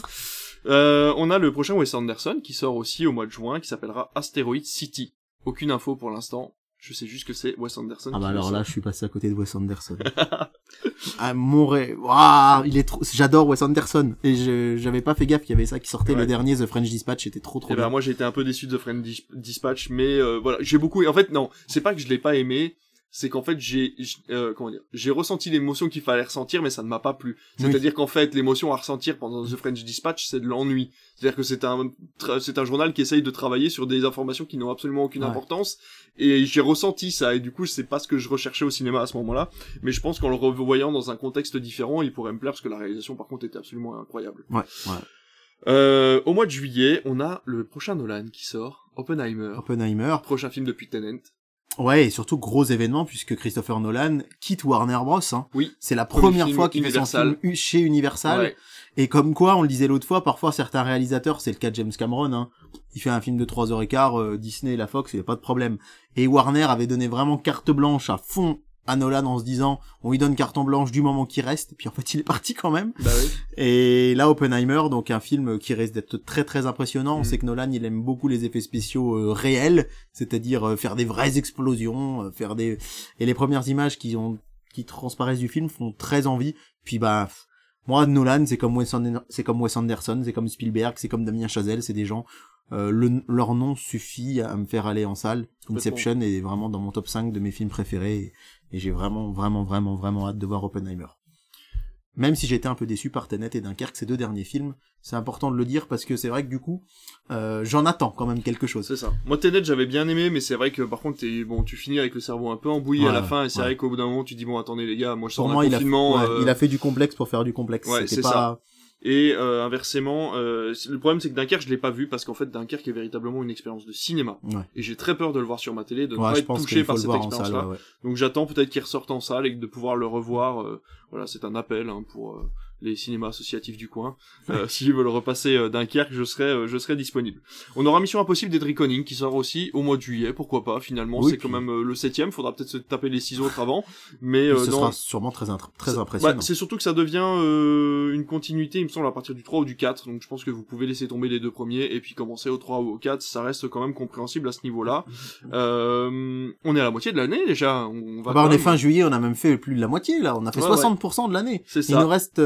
euh, on a le prochain Wes Anderson qui sort aussi au mois de juin qui s'appellera Asteroid City aucune info pour l'instant Je sais juste que c'est Wes Anderson. Ah bah alors là, je suis passé à côté de Wes Anderson. ah, mon rêve. Waouh, il est trop, j'adore Wes Anderson. Et je, j'avais pas fait gaffe qu'il y avait ça qui sortait Ouais. le dernier, The French Dispatch, c'était trop trop Eh ben, bien. moi j'ai été un peu déçu de The Dis- Dispatch, mais euh, voilà, j'ai beaucoup. En fait, non, c'est pas que je l'ai pas aimé, c'est qu'en fait j'ai, euh, comment dire, j'ai ressenti l'émotion qu'il fallait ressentir, mais ça ne m'a pas plu. Oui. C'est-à-dire qu'en fait, l'émotion à ressentir pendant The French Dispatch, c'est de l'ennui. C'est-à-dire que c'est un, c'est un journal qui essaye de travailler sur des informations qui n'ont absolument aucune Ouais. importance, et j'ai ressenti ça. Et du coup, c'est pas ce que je recherchais au cinéma à ce moment-là, mais je pense qu'en le revoyant dans un contexte différent, il pourrait me plaire parce que la réalisation, par contre, était absolument incroyable. Ouais, ouais. Euh, au mois de juillet, on a le prochain Nolan qui sort, Oppenheimer, Oppenheimer. prochain film depuis Tenet. Ouais, et surtout gros événement puisque Christopher Nolan quitte Warner Bros. Hein. Oui. C'est la première fois qu'il fait son film chez Universal. Ouais. Et comme quoi, on le disait l'autre fois, parfois certains réalisateurs, c'est le cas de James Cameron, hein, il fait un film de 3 heures et quart, euh, Disney, la Fox, il n'y a pas de problème. Et Warner avait donné vraiment carte blanche à fond à Nolan en se disant, on lui donne carte blanche du moment qu'il reste, et puis en fait il est parti quand même. Bah oui. Et là, Oppenheimer, donc un film qui risque d'être très très impressionnant. On Mm. sait que Nolan, il aime beaucoup les effets spéciaux euh, réels, c'est-à-dire euh, faire des vraies explosions, euh, faire des et les premières images qui ont qui transparaissent du film font très envie. Puis bah moi, Nolan, c'est comme Wes c'est comme Wes Anderson, c'est comme Spielberg, c'est comme Damien Chazelle, c'est des gens. euh, le- leur nom suffit à me faire aller en salle. Inception est vraiment dans mon top 5 de mes films préférés et, j'ai vraiment, vraiment, vraiment, vraiment hâte de voir Oppenheimer. Même si j'étais un peu déçu par Tenet et Dunkerque, ces deux derniers films, c'est important de le dire parce que c'est vrai que du coup, euh, j'en attends quand même quelque chose. C'est ça. Moi, Tenet, j'avais bien aimé, mais c'est vrai que par contre, bon, tu finis avec le cerveau un peu embouilli à la fin, et c'est ouais. vrai qu'au bout d'un moment, tu dis bon, attendez les gars, moi je sors Pour d'un moi, il a, euh, il a fait du complexe pour faire du complexe. Ouais, C'était pas... ça. Et euh, inversement, euh, le problème c'est que Dunkerque, je l'ai pas vu parce qu'en fait, Dunkerque est véritablement une expérience de cinéma. Ouais. Et j'ai très peur de le voir sur ma télé, de ne Ouais, pas être touché par cette expérience-là. ouais, ouais. Donc j'attends peut-être qu'il ressorte en salle et de pouvoir le revoir. euh, voilà, c'est un appel hein, pour euh, les cinémas associatifs du coin. Euh, S'ils veulent repasser euh, Dunkerque, je serai, euh, je serai disponible. On aura Mission Impossible des Conning qui sort aussi au mois de juillet. Pourquoi pas Finalement, Oui, c'est puis- quand même euh, le septième. Faudra peut-être se taper les six autres avant. Mais euh, Ce dans- sera sûrement très, très impressionnant. bah, c'est surtout que ça devient euh, une continuité, il me semble, à partir du 3 ou du 4. Donc je pense que vous pouvez laisser tomber les deux premiers et puis commencer au 3 ou au 4. Ça reste quand même compréhensible à ce niveau-là. Euh, on est à la moitié de l'année déjà. On, va Ah bah, on est même- fin juillet, on a même fait plus de la moitié là. On a fait Ouais, 60% de l'année. C'est Il ça. nous reste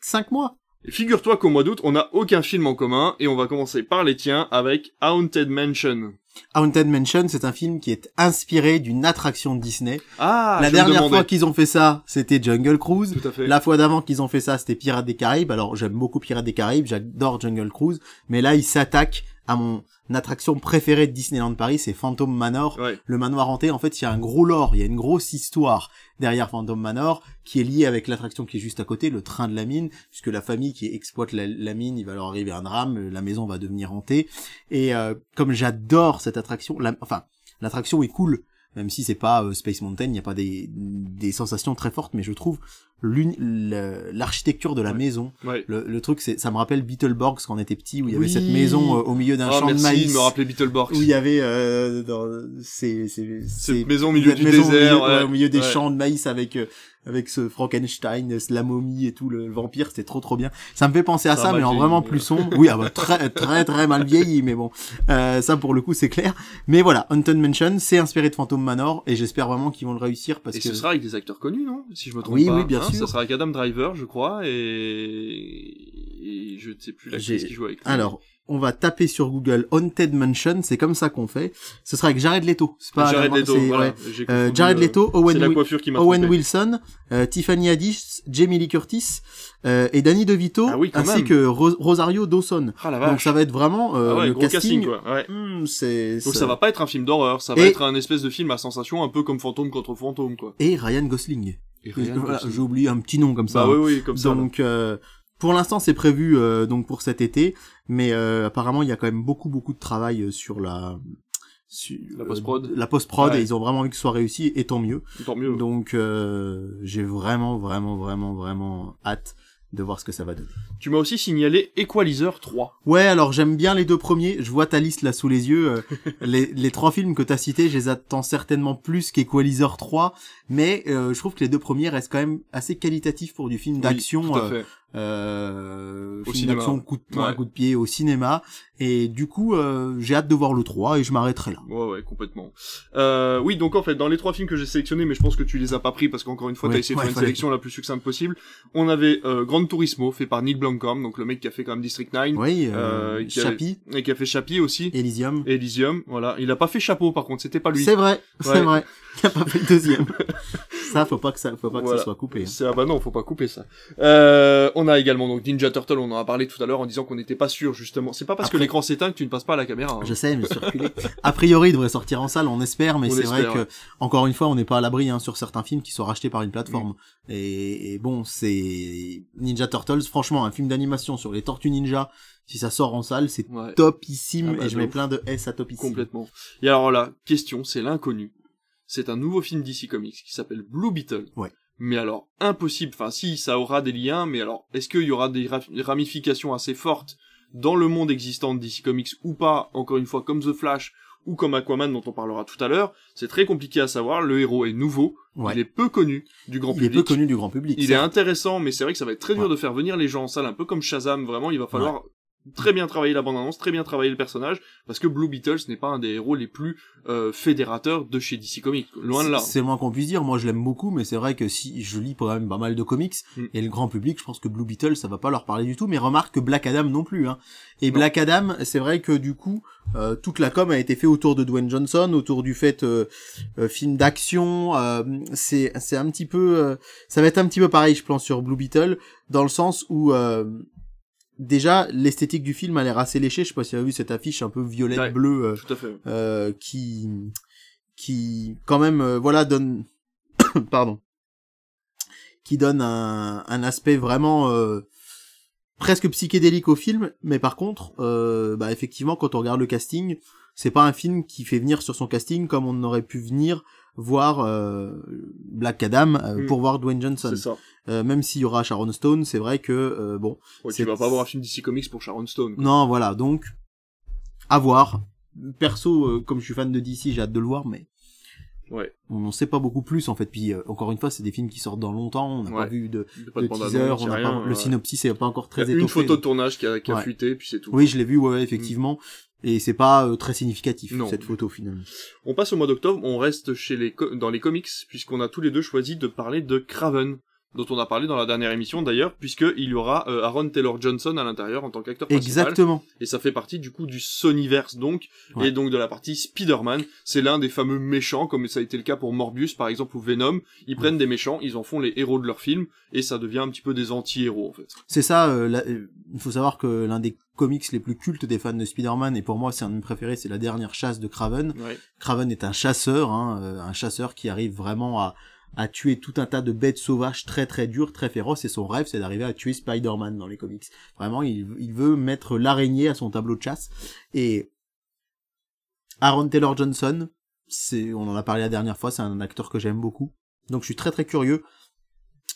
5 mois. Et Figure-toi qu'au mois d'août, on n'a aucun film en commun et on va commencer par les tiens avec Haunted Mansion. Haunted Mansion, c'est un film qui est inspiré d'une attraction de Disney. Ah, la dernière fois qu'ils ont fait ça, c'était Jungle Cruise. Tout à fait. La fois d'avant qu'ils ont fait ça, c'était Pirates des Caraïbes. Alors j'aime beaucoup Pirates des Caraïbes, j'adore Jungle Cruise, mais là ils s'attaquent à mon attraction préférée de Disneyland Paris, c'est Phantom Manor. Ouais. Le manoir hanté, en fait, il y a un gros lore, il y a une grosse histoire derrière Phantom Manor qui est liée avec l'attraction qui est juste à côté, le train de la mine, puisque la famille qui exploite la, la mine, il va leur arriver un drame, la maison va devenir hantée. Et euh, comme j'adore cette attraction, la- enfin, l'attraction est cool, même si c'est pas euh, Space Mountain, il n'y a pas des, des sensations très fortes, mais je trouve l'architecture de la Ouais. maison, Ouais. le, le truc, c'est, ça me rappelle Beetleborgs quand on était petit, où il y avait Oui. cette maison euh, au milieu d'un Ah, champ merci de maïs, me rappeler Beetleborgs. où il y avait euh, dans, ces, ces, Cette maison au milieu du maison au désert, milieu, ouais. au milieu des champs de maïs avec euh, avec ce Frankenstein, la momie et tout, le vampire, c'était trop trop bien. Ça me fait penser à Ça mais en vraiment plus sombre. Oui, ah bah, très très très mal vieilli, mais bon, euh, ça pour le coup c'est clair. Mais voilà, Haunted Mansion, c'est inspiré de Phantom Manor et j'espère vraiment qu'ils vont le réussir parce Et que ce sera avec des acteurs connus, non? Si je me trompe Oui, pas. oui, bien sûr. Ça sera avec Adam Driver, je crois, et, et je ne sais plus l'actrice qui joue avec lui. alors. On va taper sur Google Haunted Mansion, c'est comme ça qu'on fait. Ce sera avec Jared Leto. C'est pas Jared Leto, voilà. ouais. Euh, Jared euh, Leto, Owen, la coiffure qui. Wilson, euh, Tiffany Haddish, Jamie Lee Curtis euh, et Danny DeVito, Ah oui, ainsi même. que Ro- Rosario Dawson. Ah la Donc vache. ça va être vraiment Ah ouais, le gros casting. casting, quoi. Ouais. Hmm, c'est Donc c'est- ça va pas être un film d'horreur, ça va Et- être un espèce de film à sensation un peu comme Fantôme contre Fantôme, quoi. Et Ryan Gosling. Voilà. J'ai oublié un petit nom comme ça. Bah hein. oui, oui, comme ça. Donc euh, pour l'instant c'est prévu euh, donc pour cet été, mais euh, apparemment il y a quand même beaucoup beaucoup de travail euh, sur la sur, La post-prod. euh, la post-prod Ouais. et ils ont vraiment envie que ce soit réussi et tant mieux. Tant mieux. Donc euh, j'ai vraiment vraiment vraiment vraiment hâte de voir ce que ça va donner. Tu m'as aussi signalé Equalizer 3. Ouais, alors j'aime bien les deux premiers. Je vois ta liste là sous les yeux. Euh, les, les trois films que t'as cités, je les attends certainement plus qu'Equalizer 3, mais euh, je trouve que les deux premiers restent quand même assez qualitatifs pour du film d'action tout à euh, fait. Euh, Au film d'action coup de poing, Ouais. coup de pied au cinéma. Et du coup, euh, j'ai hâte de voir le 3 et je m'arrêterai là. Ouais, ouais, complètement. Euh, oui, donc en fait, dans les trois films que j'ai sélectionnés, mais je pense que tu les as pas pris parce qu'encore une fois, Ouais, t'as essayé de faire une sélection la plus succincte possible. On avait euh, Grand Turismo, fait par Neil Blomkamp, donc le mec qui a fait quand même District 9, Oui, Euh, euh, qui Chappie, et qui a fait Chappie aussi, Elysium. Elysium, voilà. Il a pas fait Chapeau, par contre, c'était pas lui. C'est vrai, c'est vrai. Il a pas fait le deuxième. ça, faut pas que ça, faut pas que ça soit coupé. ah bah non, faut pas couper ça. Euh, on a également donc Ninja Turtle, on en a parlé tout à l'heure en disant qu'on n'était pas sûr justement. C'est pas parce que l'écran s'éteint que tu ne passes pas à la caméra. hein. Je sais, mais circuler. A priori, il devrait sortir en salle, on espère, mais c'est vrai que, encore une fois, on n'est pas à l'abri hein, sur certains films qui sont rachetés par une plateforme. Mm. Et, et bon, c'est Ninja Turtles, franchement, un film d'animation sur les Tortues Ninja, si ça sort en salle, c'est Ouais, topissime, Ah bah, et je mets plein de S à topissime. complètement. Et alors là, question, c'est l'inconnu. C'est un nouveau film DC Comics qui s'appelle Blue Beetle. Ouais. Mais alors, impossible. Enfin, si, ça aura des liens, mais alors, est-ce qu'il y aura des ra- ramifications assez fortes dans le monde existant de DC Comics ou pas Encore une fois, comme The Flash ou comme Aquaman dont on parlera tout à l'heure, c'est très compliqué à savoir. Le héros est nouveau, Ouais. il est peu connu du grand Il est public. peu connu du grand public. Il est intéressant, mais c'est vrai que ça va être très dur Ouais. de faire venir les gens en salle, un peu comme Shazam. Vraiment, il va falloir très bien travailler la bande-annonce, très bien travailler le personnage, parce que Blue Beetle ce n'est pas un des héros les plus euh, fédérateurs de chez DC Comics. Loin de là. C'est moins qu'on puisse dire. Moi, je l'aime beaucoup, mais c'est vrai que si je lis quand même pas mal de comics, Mm. et le grand public, je pense que Blue Beetle, ça va pas leur parler du tout. Mais remarque que Black Adam non plus. Hein. Et Non. Black Adam, c'est vrai que du coup, euh, toute la com a été faite autour de Dwayne Johnson, autour du fait euh, euh, film d'action. euh, c'est c'est un petit peu, euh, ça va être un petit peu pareil, je pense, sur Blue Beetle, dans le sens où euh, déjà l'esthétique du film a l'air assez léchée. Je sais pas si tu as vu cette affiche un peu violette Ouais. bleue. euh, euh, qui qui quand même euh, voilà donne pardon qui donne un, un aspect vraiment euh, presque psychédélique au film mais par contre euh, bah effectivement quand on regarde le casting c'est pas un film qui fait venir sur son casting comme on aurait pu venir voir euh, Black Adam euh, Mm. pour voir Dwayne Johnson C'est ça. Euh, même s'il y aura Sharon Stone c'est vrai que bon Ouais, tu vas pas voir un film DC Comics pour Sharon Stone. quoi. non, voilà, donc à voir. Perso, comme je suis fan de DC, j'ai hâte de le voir, mais Ouais. on n'en sait pas beaucoup plus en fait. Puis euh, encore une fois, c'est des films qui sortent dans longtemps. On n'a pas vu de, pas de teaser, on a n'a rien, pas, le synopsis est pas encore Il y a très une étoffé. photo de tournage qui a, qui a fuité, puis c'est tout. Oui, je l'ai vu, ouais, effectivement. Et c'est pas euh, très significatif Non. cette photo finalement. On passe au mois d'octobre, on reste chez les dans les comics, puisqu'on a tous les deux choisi de parler de Craven, dont on a parlé dans la dernière émission d'ailleurs, puisqu'il y aura euh, Aaron Taylor Johnson à l'intérieur en tant qu'acteur principal. Exactement. Et ça fait partie du coup du Sonyverse donc, Ouais. et donc de la partie Spider-Man. C'est l'un des fameux méchants, comme ça a été le cas pour Morbius par exemple ou Venom. Ils prennent des méchants, ils en font les héros de leur film, et ça devient un petit peu des anti-héros en fait. C'est ça. euh, la- euh, Il faut savoir que l'un des comics les plus cultes des fans de Spider-Man, et pour moi c'est un de mes préférés, c'est la dernière chasse de Craven. Ouais. Craven est un chasseur, hein, euh, un chasseur qui arrive vraiment à, à tuer tout un tas de bêtes sauvages très très dures, très féroces, et son rêve c'est d'arriver à tuer Spider-Man dans les comics. Vraiment, il, il veut mettre l'araignée à son tableau de chasse. Et Aaron Taylor Johnson, c'est, on en a parlé la dernière fois, c'est un acteur que j'aime beaucoup. Donc je suis très très curieux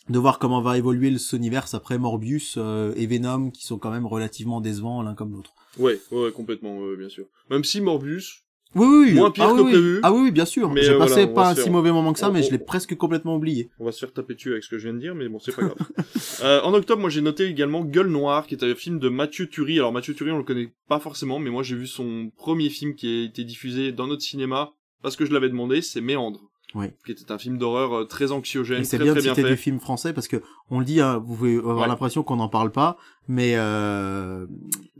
de voir comment va évoluer le Sonyverse après Morbius euh, et Venom, qui sont quand même relativement décevants l'un comme l'autre. Ouais, ouais, complètement, bien sûr. Même si Morbius, Oui, oui, oui. Moins pire ah, que oui, prévu. Ah oui, oui, bien sûr. J'ai euh, passé voilà, pas un si mauvais moment que ça, on- mais on- je l'ai presque complètement oublié. on va se faire taper dessus avec ce que je viens de dire, mais bon, c'est pas grave. Euh, en octobre, moi j'ai noté également Gueule Noire, qui est un film de Mathieu Turi. Alors Mathieu Turi, on le connaît pas forcément, mais moi j'ai vu son premier film qui a été diffusé dans notre cinéma, parce que je l'avais demandé, c'est Méandre. Oui. Qui était un film d'horreur euh, très anxiogène, Et c'est très bien très bien fait. des films français parce que on le dit, hein, vous pouvez avoir Ouais. l'impression qu'on n'en parle pas, mais euh,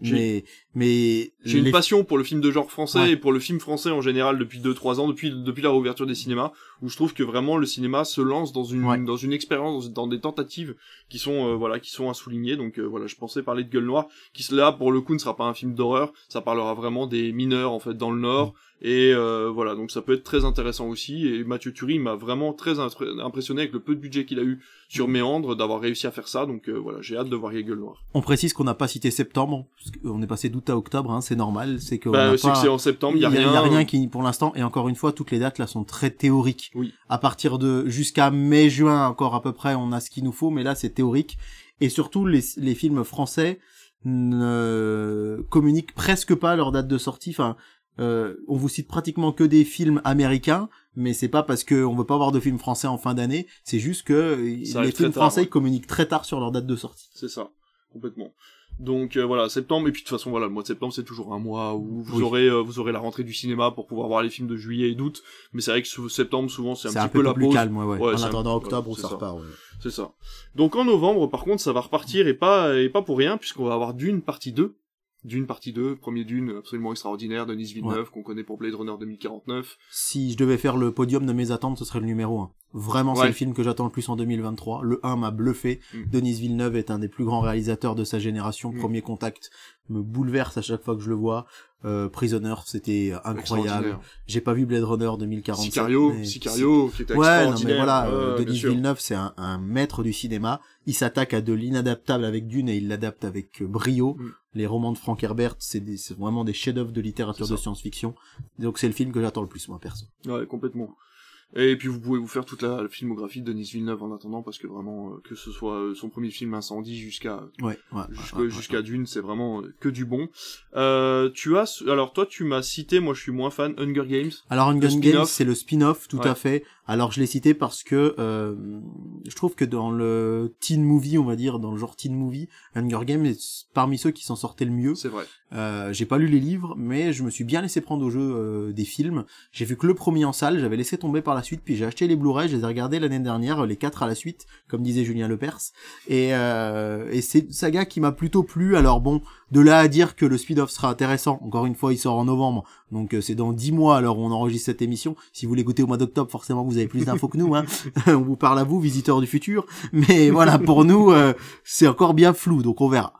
J'ai- mais mais J'ai une passion pour le film de genre français Ouais. et pour le film français en général depuis 2-3 ans, depuis, depuis la réouverture des cinémas, où je trouve que vraiment le cinéma se lance dans une, Ouais. dans une expérience, dans, dans des tentatives qui sont, euh, voilà, qui sont à souligner. Donc euh, voilà, je pensais parler de Gueule Noire, qui là pour le coup ne sera pas un film d'horreur, ça parlera vraiment des mineurs en fait dans le Nord. Et euh, voilà, donc ça peut être très intéressant aussi. Et Mathieu Turi m'a vraiment très impressionné avec le peu de budget qu'il a eu sur Méandre d'avoir réussi à faire ça. Donc euh, voilà, j'ai hâte de voir Gueule Noire. on précise qu'on n'a pas cité septembre, parce qu'on est passé d'août à octobre, hein, c'est normal, c'est que on Bah, pas- que c'est en septembre, il y a rien. y a rien qui pour l'instant et encore une fois toutes les dates là sont très théoriques. Oui. À partir de jusqu'à mai juin encore à peu près on a ce qu'il nous faut mais là c'est théorique et surtout les, les films français ne communiquent presque pas leur date de sortie enfin euh, on vous cite pratiquement que des films américains, mais c'est pas parce que on veut pas avoir de films français en fin d'année, c'est juste que euh, Ça les films tard, français ouais. communiquent très tard sur leur date de sortie. C'est ça, complètement. Donc euh, voilà, septembre et puis de toute façon voilà, le mois de septembre c'est toujours un mois où vous Oui. aurez euh, vous aurez la rentrée du cinéma pour pouvoir voir les films de juillet et d'août, mais c'est vrai que sous septembre souvent c'est un petit un peu, peu la plus pause. calme, ouais, ouais. Ouais, en un- attendant octobre ouais, où c'est ça ça. repart. ouais. C'est ça. Donc en novembre par contre ça va repartir et pas et pas pour rien puisqu'on va avoir Dune partie 2. Dune partie 2, premier Dune absolument extraordinaire, Denis Villeneuve qu'on connaît pour Blade Runner 2049. Si je devais faire le podium de mes attentes, ce serait le numéro 1. Vraiment, c'est le film que j'attends le plus en 2023. Le 1 m'a bluffé. Mm. Denis Villeneuve est un des plus grands réalisateurs de sa génération. Mm. Premier contact me bouleverse à chaque fois que je le vois. Euh, Prisoner, c'était incroyable. J'ai pas vu Blade Runner 2047. Sicario, mais- Sicario qui était Ouais, non mais voilà, euh, Denis. Villeneuve, c'est un, un maître du cinéma. Il s'attaque à de l'inadaptable avec Dune et il l'adapte avec brio. Mm. Les romans de Frank Herbert, c'est vraiment des chefs-d'œuvre de littérature de science-fiction. Donc c'est le film que j'attends le plus, moi, perso. Ouais, complètement. Et puis vous pouvez vous faire toute la filmographie de Denis Villeneuve en attendant parce que vraiment euh, que ce soit euh, son premier film Incendie jusqu'à Ouais, ouais. jusqu'à ouais. Dune, c'est vraiment euh, que du bon. Euh, tu as alors toi tu m'as cité, moi je suis moins fan Hunger Games. Alors Hunger Games, c'est le spin-off, tout à fait. Alors je l'ai cité parce que euh, je trouve que dans le teen movie, on va dire, dans le genre teen movie, Hunger Games est parmi ceux qui s'en sortaient le mieux. C'est vrai. Euh, j'ai pas lu les livres, mais je me suis bien laissé prendre au jeu euh, des films. J'ai vu que le premier en salle, j'avais laissé tomber par la suite, puis j'ai acheté les Blu-ray, je les ai regardés l'année dernière, les quatre à la suite, comme disait Julien Lepers. Et, euh, et c'est une saga qui m'a plutôt plu. Alors bon, de là à dire que le speed-off sera intéressant, encore une fois, il sort en novembre, donc euh, c'est dans dix mois alors on enregistre cette émission. Si vous l'écoutez au mois d'octobre, forcément vous avez plus d'infos que nous. Hein. on vous parle à vous, visiteurs du futur. Mais voilà, pour nous, euh, c'est encore bien flou, donc on verra.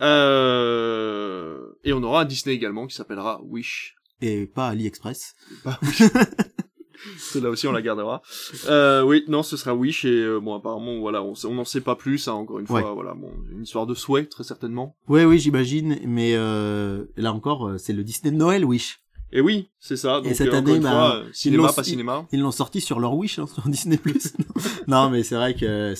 Euh... Et on aura un Disney également qui s'appellera Wish. Et pas AliExpress. Wish. Celle-là aussi on la gardera. Euh, oui, non, ce sera Wish et euh, bon apparemment voilà, on n'en sait pas plus. hein, encore une fois, Ouais. voilà, bon, une histoire de souhait très certainement. Oui, oui, j'imagine, mais euh, là encore, euh, c'est le Disney de Noël, Wish. Et oui, c'est ça. Donc cette euh, année, bah, fois, cinéma, pas cinéma. Ils l'ont sorti sur leur Wish, hein, sur Disney+. non, mais c'est vrai que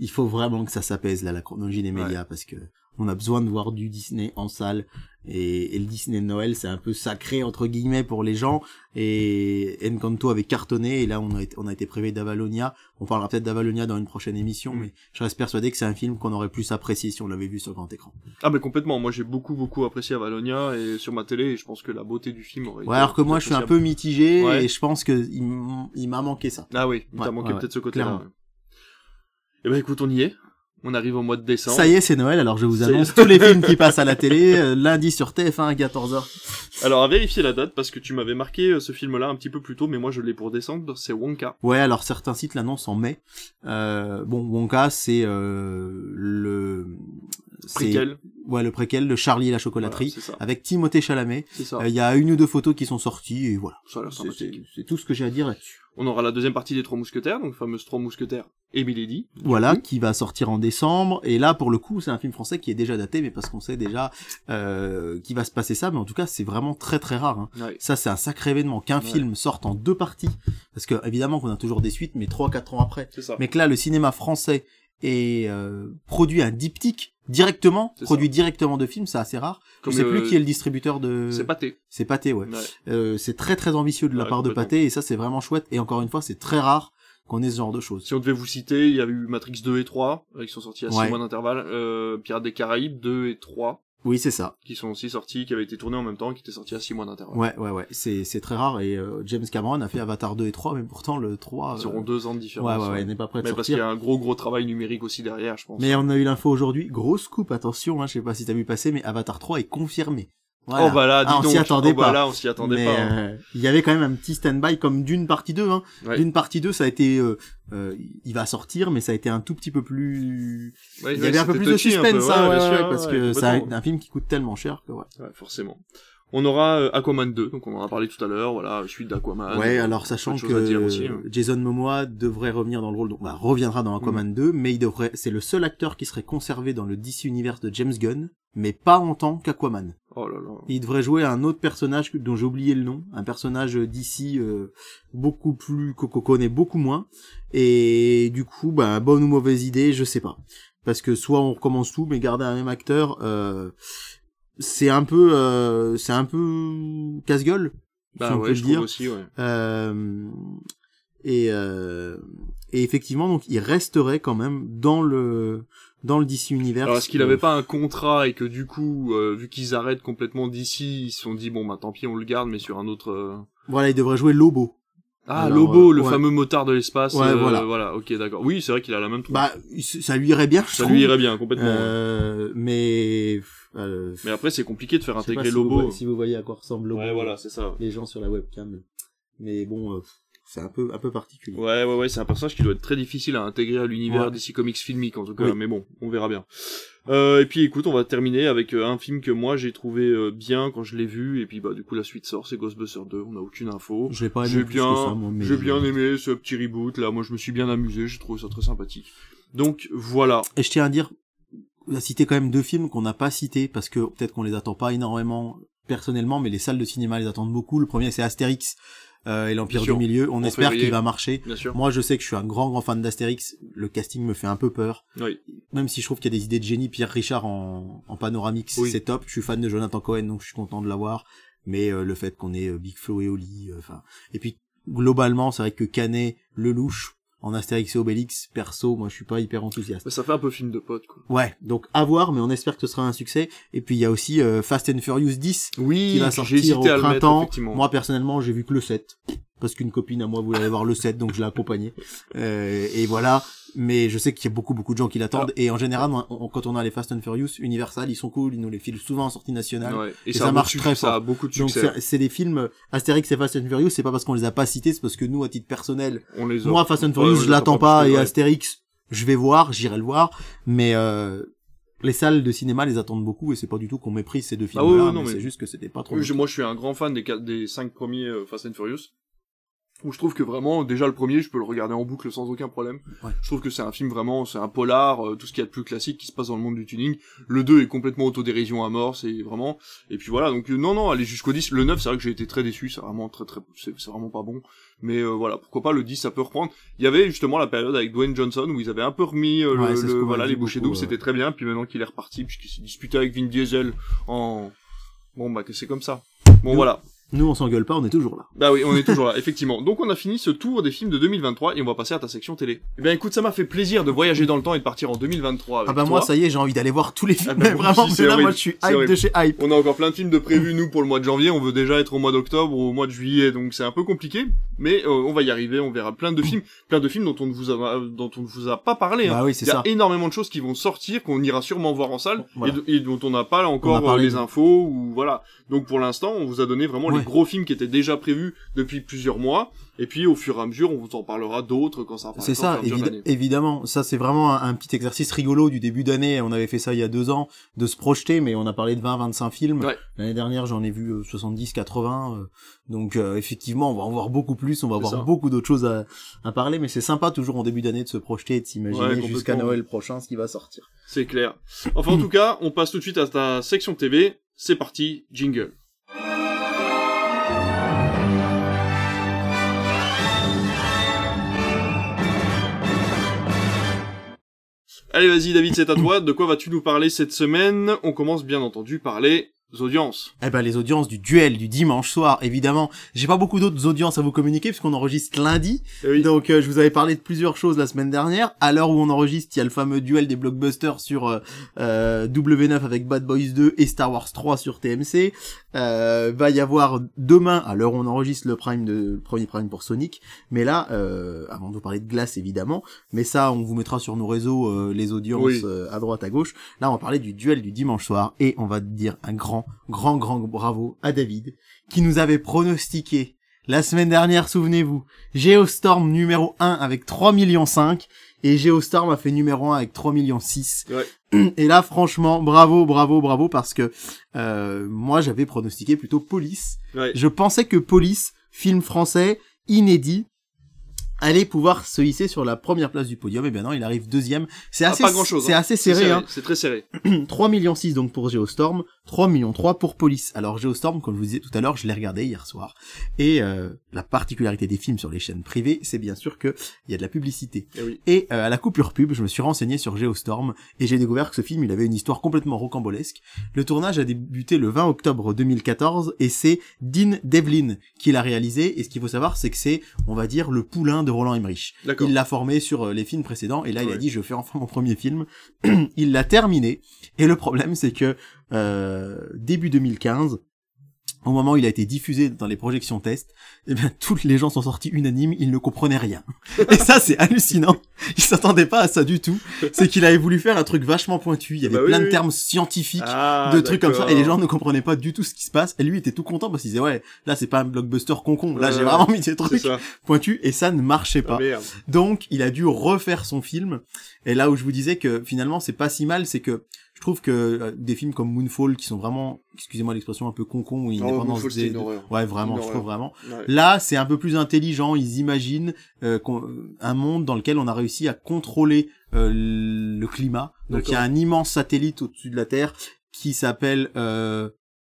il faut vraiment que ça s'appèse, là, la chronologie des médias, parce que on a besoin de voir du Disney en salle, et, et le Disney de Noël, c'est un peu sacré, entre guillemets, pour les gens, et Encanto avait cartonné, et là, on a été, on a été privé d'Avalonia. On parlera peut-être d'Avalonia dans une prochaine émission, Mm. mais je reste persuadé que c'est un film qu'on aurait plus apprécié si on l'avait vu sur grand écran. Ah mais complètement. Moi j'ai beaucoup beaucoup apprécié Avalonia et sur ma télé et je pense que la beauté du film aurait. été Ouais, alors que moi, je suis un peu mitigé, Ouais. et je pense que il m'a manqué ça. Ah oui, il Ouais, t'a manqué ouais, peut-être ce côté-là. Eh ben écoute, on y est. On arrive au mois de décembre. Ça y est, c'est Noël, alors je vous annonce tous les films qui passent à la télé, euh, lundi sur TF1 à 14h. Alors à vérifier la date parce que tu m'avais marqué euh, ce film-là un petit peu plus tôt, mais moi je l'ai pour décembre. C'est Wonka. Ouais, alors certains sites l'annoncent en mai. Euh, bon, Wonka, c'est euh, le... Préquel. Ouais, le préquel de Charlie et la chocolaterie, Voilà, avec Timothée Chalamet. Euh, Il y a une ou deux photos qui sont sorties, et voilà. C'est- tout ce que j'ai à dire là-dessus. On aura la deuxième partie des Trois Mousquetaires, donc fameuse Trois Mousquetaires et Milady. Voilà, qui va sortir en décembre. Et là, pour le coup, c'est un film français qui est déjà daté, mais parce qu'on sait déjà euh, qu'il va se passer ça. Mais en tout cas, c'est vraiment très très rare. Hein. Ouais. Ça, c'est un sacré événement qu'un Ouais. film sorte en deux parties. Parce que, évidemment, qu'on a toujours des suites, mais trois, quatre ans après. C'est ça. Mais que là, le cinéma français est euh, produit un diptyque directement, produit directement de films, c'est assez rare. Comme Je sais plus qui est le distributeur de. C'est pâté. C'est Pathé, ouais. Ouais. Euh, c'est très très ambitieux de la part de. Pathé, et ça, c'est vraiment chouette. Et encore une fois, c'est très rare qu'on ait ce genre de choses. Si on devait vous citer, il y a eu Matrix 2 et 3, euh, qui sont sortis à 6 Ouais. mois d'intervalle. Euh, Pirates des Caraïbes 2 et 3, Oui, c'est ça. qui sont aussi sortis, qui avaient été tournés en même temps, qui étaient sortis à 6 mois d'intervalle. Ouais, ouais, ouais. C'est, c'est très rare. Et euh, James Cameron a fait Avatar 2 et 3, mais pourtant le 3... Ils euh, auront deux ans de différence. ouais, ouais, ouais. n'est pas prêt de Mais parce qu'il y sortir. a un gros gros travail numérique aussi derrière, je pense. Mais on a eu l'info aujourd'hui. Grosse coupe, attention, hein, je sais pas si t'as vu passer, mais Avatar 3 est confirmé. Voilà. Oh bah là, dis Ah, on s'y attendait oh bah pas. là, on s'y attendait mais pas. hein. euh, il y avait quand même un petit stand-by comme d'une partie 2. Hein. Ouais. D'une partie 2, ça a été... euh, euh, il va sortir, mais ça a été un tout petit peu plus... Ouais, Il y ouais, avait un peu plus de suspense, peu, hein, parce que c'est un, film qui coûte tellement cher que ouais. Ouais, forcément. On aura euh, Aquaman 2, donc on en a parlé tout à l'heure, voilà, suite d'Aquaman. Ouais, alors sachant aussi, que hein. Jason Momoa devrait revenir dans le rôle, donc bah, reviendra dans Aquaman 2, mais il devrait, c'est le seul acteur qui serait conservé dans le DC Universe de James Gunn, mais pas en tant qu'Aquaman. Oh là là. Il devrait jouer un autre personnage dont j'ai oublié le nom, un personnage d'ici beaucoup plus qu'on connaît beaucoup moins, et du coup, bah bonne ou mauvaise idée, je sais pas, parce que soit on recommence tout, mais garder un même acteur. Euh, c'est un peu, euh, c'est un peu casse-gueule. Bah si on ouais, peut je dire. aussi, ouais. Euh, et, euh, et effectivement, donc, il resterait quand même dans le dans le DC Universe. Alors est-ce qu'il avait pas un contrat et que du coup, euh, vu qu'ils arrêtent complètement d'ici, ils se sont dit bon bah tant pis on le garde mais sur un autre. euh, Voilà, il devrait jouer Lobo. Ah Alors, Lobo, euh, le ouais. fameux motard de l'espace. Ouais, euh, voilà. ok d'accord. Oui c'est vrai qu'il a la même. tronche. Bah, ça lui irait bien, je ça trouve. lui irait bien complètement. Euh, mais euh, Mais après c'est compliqué de faire intégrer si vous Lobo. voyez- si vous voyez à quoi ressemble Lobo. Ouais voilà c'est ça. Les gens sur la webcam. Mais bon, euh, c'est un peu un peu particulier. Ouais, ouais, ouais, c'est un personnage qui doit être très difficile à intégrer à l'univers Ouais. DC Comics filmique, en tout cas, Oui. mais bon, on verra bien. Euh, et puis écoute, on va terminer avec euh, un film que moi j'ai trouvé euh, bien quand je l'ai vu, et puis bah du coup la suite sort, c'est Ghostbusters 2, on n'a aucune info. Je l'ai pas aimé J'ai plus bien, que ça, moi, mais- j'ai bien aimé ce petit reboot là, moi je me suis bien amusé, j'ai trouvé ça très sympathique. Donc voilà, Et je tiens à dire, à citer quand même deux films qu'on n'a pas cités parce que peut-être qu'on les attend pas énormément personnellement, mais les salles de cinéma les attendent beaucoup. Le premier c'est Astérix euh, et l'Empire du Milieu. On En espère qu'il va marcher. bien sûr. Moi, je sais que je suis un grand grand fan d'Astérix. Le casting me fait un peu peur, Oui. même si je trouve qu'il y a des idées de génie. Pierre Richard en, en panoramique, Oui. c'est top. Je suis fan de Jonathan Cohen, donc je suis content de l'avoir. Mais euh, le fait qu'on ait euh, Big Flo et Oli, enfin, et puis globalement, c'est vrai que Canet, Lelouch en Astérix et Obélix, perso, moi je suis pas hyper enthousiaste. Ça fait un peu film de pote quoi. Ouais, donc à voir, mais on espère que ce sera un succès. Et puis il y a aussi euh, Fast and Furious 10 Oui, qui va sortir au mettre, printemps. Moi personnellement, j'ai vu que le 7 parce qu'une copine à moi voulait aller voir le 7, donc je l'ai accompagné. Euh, et voilà. Mais je sais qu'il y a beaucoup beaucoup de gens qui l'attendent. Et en général, on- on- quand on a les Fast and Furious, Universal, ils sont cool, ils nous les filent souvent en sortie nationale. Ouais. Et, Et ça, marche beaucoup très succès, Ça a fort. beaucoup de Donc succès. c'est c'est des films Astérix et Fast and Furious, c'est pas parce qu'on les a pas cités, c'est parce que nous à titre personnel, On les a. moi Fast and Furious, je l'attends pas et ouais. Astérix, je vais voir, j'irai le voir, mais euh, les salles de cinéma les attendent beaucoup et c'est pas du tout qu'on méprise ces deux films Ah ouais, là, ouais, non, mais, mais- c'est juste que c'était pas trop Oui, je- moi, je suis un grand fan des, quatre- des cinq premiers euh, Fast and Furious. Où je trouve que vraiment, déjà le premier, je peux le regarder en boucle sans aucun problème. Ouais. Je trouve que c'est un film vraiment, c'est un polar, euh, tout ce qu'il y a de plus classique qui se passe dans le monde du tuning. Le 2 est complètement autodérision à mort, c'est vraiment. Et puis voilà, donc euh, non, non, aller jusqu'au 10. Le 9, c'est vrai que j'ai été très déçu, c'est vraiment très, très, c'est vraiment pas bon. Mais euh, voilà, pourquoi pas le 10, ça peut reprendre. Il y avait justement la période avec Dwayne Johnson où ils avaient un peu remis le, Ouais, voilà les bouchées doubles, c'était très bien. Puis maintenant qu'il est reparti, puisqu'il s'est disputé avec Vin Diesel en Bon bah que c'est comme ça. Bon voilà. Nous on s'engueule pas, on est toujours là. Bah oui, on est toujours là, effectivement. Donc on a fini ce tour des films de 2023 et on va passer à ta section télé. Eh bien écoute, ça m'a fait plaisir de voyager dans le temps et de partir en 2023 avec Ah bah toi. moi ça y est, j'ai envie d'aller voir tous les films, Ah bah vraiment, aussi, c'est là moi je suis hype de chez hype. On a encore plein de films de prévus, nous, pour le mois de janvier. On veut déjà être au mois d'octobre ou au mois de juillet, donc c'est un peu compliqué. Mais euh, on va y arriver, on verra plein de films, plein de films dont on ne vous a, dont on ne vous a pas parlé. hein. Bah oui, c'est Il y a ça. énormément de choses qui vont sortir, qu'on ira sûrement voir en salle, Voilà. et, dont on n'a pas là encore euh, les de- infos, ou voilà. Donc pour l'instant, on vous a donné vraiment les Ouais. gros films qui étaient déjà prévus depuis plusieurs mois, et puis au fur et à mesure, on vous en parlera d'autres quand ça C'est ça, évi- évidemment. Ça, c'est vraiment un, un petit exercice rigolo du début d'année. On avait fait ça il y a deux ans, de se projeter, mais on a parlé de 20-25 films. Ouais. L'année dernière, j'en ai vu euh, 70-80. euh, donc, euh, effectivement, on va en voir beaucoup plus. On va avoir ça. beaucoup d'autres choses à, à parler. Mais c'est sympa toujours en début d'année de se projeter et de Ouais, s'imaginer complètement. jusqu'à Noël prochain ce qui va sortir. C'est clair. Enfin, en tout cas, on passe tout de suite à ta section TV. C'est parti, jingle. Allez, vas-y, David, c'est à toi. De quoi vas-tu nous parler cette semaine? On commence bien entendu par les audiences. Eh ben, les audiences du duel du dimanche soir, évidemment. J'ai pas beaucoup d'autres audiences à vous communiquer puisqu'on enregistre lundi. Eh oui. Donc euh, je vous avais parlé de plusieurs choses la semaine dernière. À l'heure où on enregistre, il y a le fameux duel des blockbusters sur euh, euh, W9 avec Bad Boys 2 et Star Wars 3 sur TMC. Euh, va y avoir demain, à l'heure où on enregistre le prime de le premier prime pour Sonic. Mais là, euh, avant de vous parler de glace évidemment, mais ça on vous mettra sur nos réseaux euh, les audiences Oui. à droite à gauche. Là on va parler du duel du dimanche soir et on va dire un grand, grand, grand bravo à David qui nous avait pronostiqué la semaine dernière, souvenez-vous, Geostorm numéro 1 avec 3 millions 5 et Geostorm a fait numéro 1 avec 3 millions 6. Ouais. Et là, franchement, bravo, bravo, bravo, parce que euh, moi, j'avais pronostiqué plutôt Police. Ouais. Je pensais que Police, film français, inédit, allait pouvoir se hisser sur la première place du podium. Et bien non, il arrive deuxième. C'est Ah, assez, c'est assez serré, hein. C'est très serré. 3 millions 6 donc pour Geostorm, 3 millions 3 pour Police. Alors Geostorm, comme je vous disais tout à l'heure, je l'ai regardé hier soir. Et euh, la particularité des films sur les chaînes privées, c'est bien sûr que il y a de la publicité. Eh oui. Et euh, à la coupure pub, je me suis renseigné sur Geostorm et j'ai découvert que ce film, il avait une histoire complètement rocambolesque. Le tournage a débuté le 20 octobre 2014 et c'est Dean Devlin qui l'a réalisé. Et ce qu'il faut savoir, c'est que c'est, on va dire, le poulain de Roland Emmerich. Il l'a formé sur euh, les films précédents et là il a dit je fais enfin mon premier film. il l'a terminé et le problème c'est que début 2015 au moment où il a été diffusé dans les projections test, eh bien, toutes les gens sont sortis unanimes, ils ne comprenaient rien. Et ça, c'est hallucinant. Ils s'attendaient pas à ça du tout. C'est qu'il avait voulu faire un truc vachement pointu. Il y avait Bah oui, plein de oui. termes scientifiques, Ah, de trucs comme ça, et les gens ne comprenaient pas du tout ce qui se passe. Et lui était tout content parce qu'il disait, ouais, là, c'est pas un blockbuster concon. Là, j'ai vraiment mis des trucs pointus, et ça ne marchait pas. Ah, merde. Donc, il a dû refaire son film. Et là où je vous disais que finalement, c'est pas si mal, c'est que je trouve que euh, des films comme Moonfall, qui sont vraiment, excusez-moi l'expression un peu concon, il Oh, indépendance c'est des-. Ouais, vraiment, je trouve vraiment. Ouais. Là, c'est un peu plus intelligent. Ils imaginent euh, qu'on- un monde dans lequel on a réussi à contrôler euh, le climat. Donc, il y a un immense satellite au-dessus de la Terre qui s'appelle euh,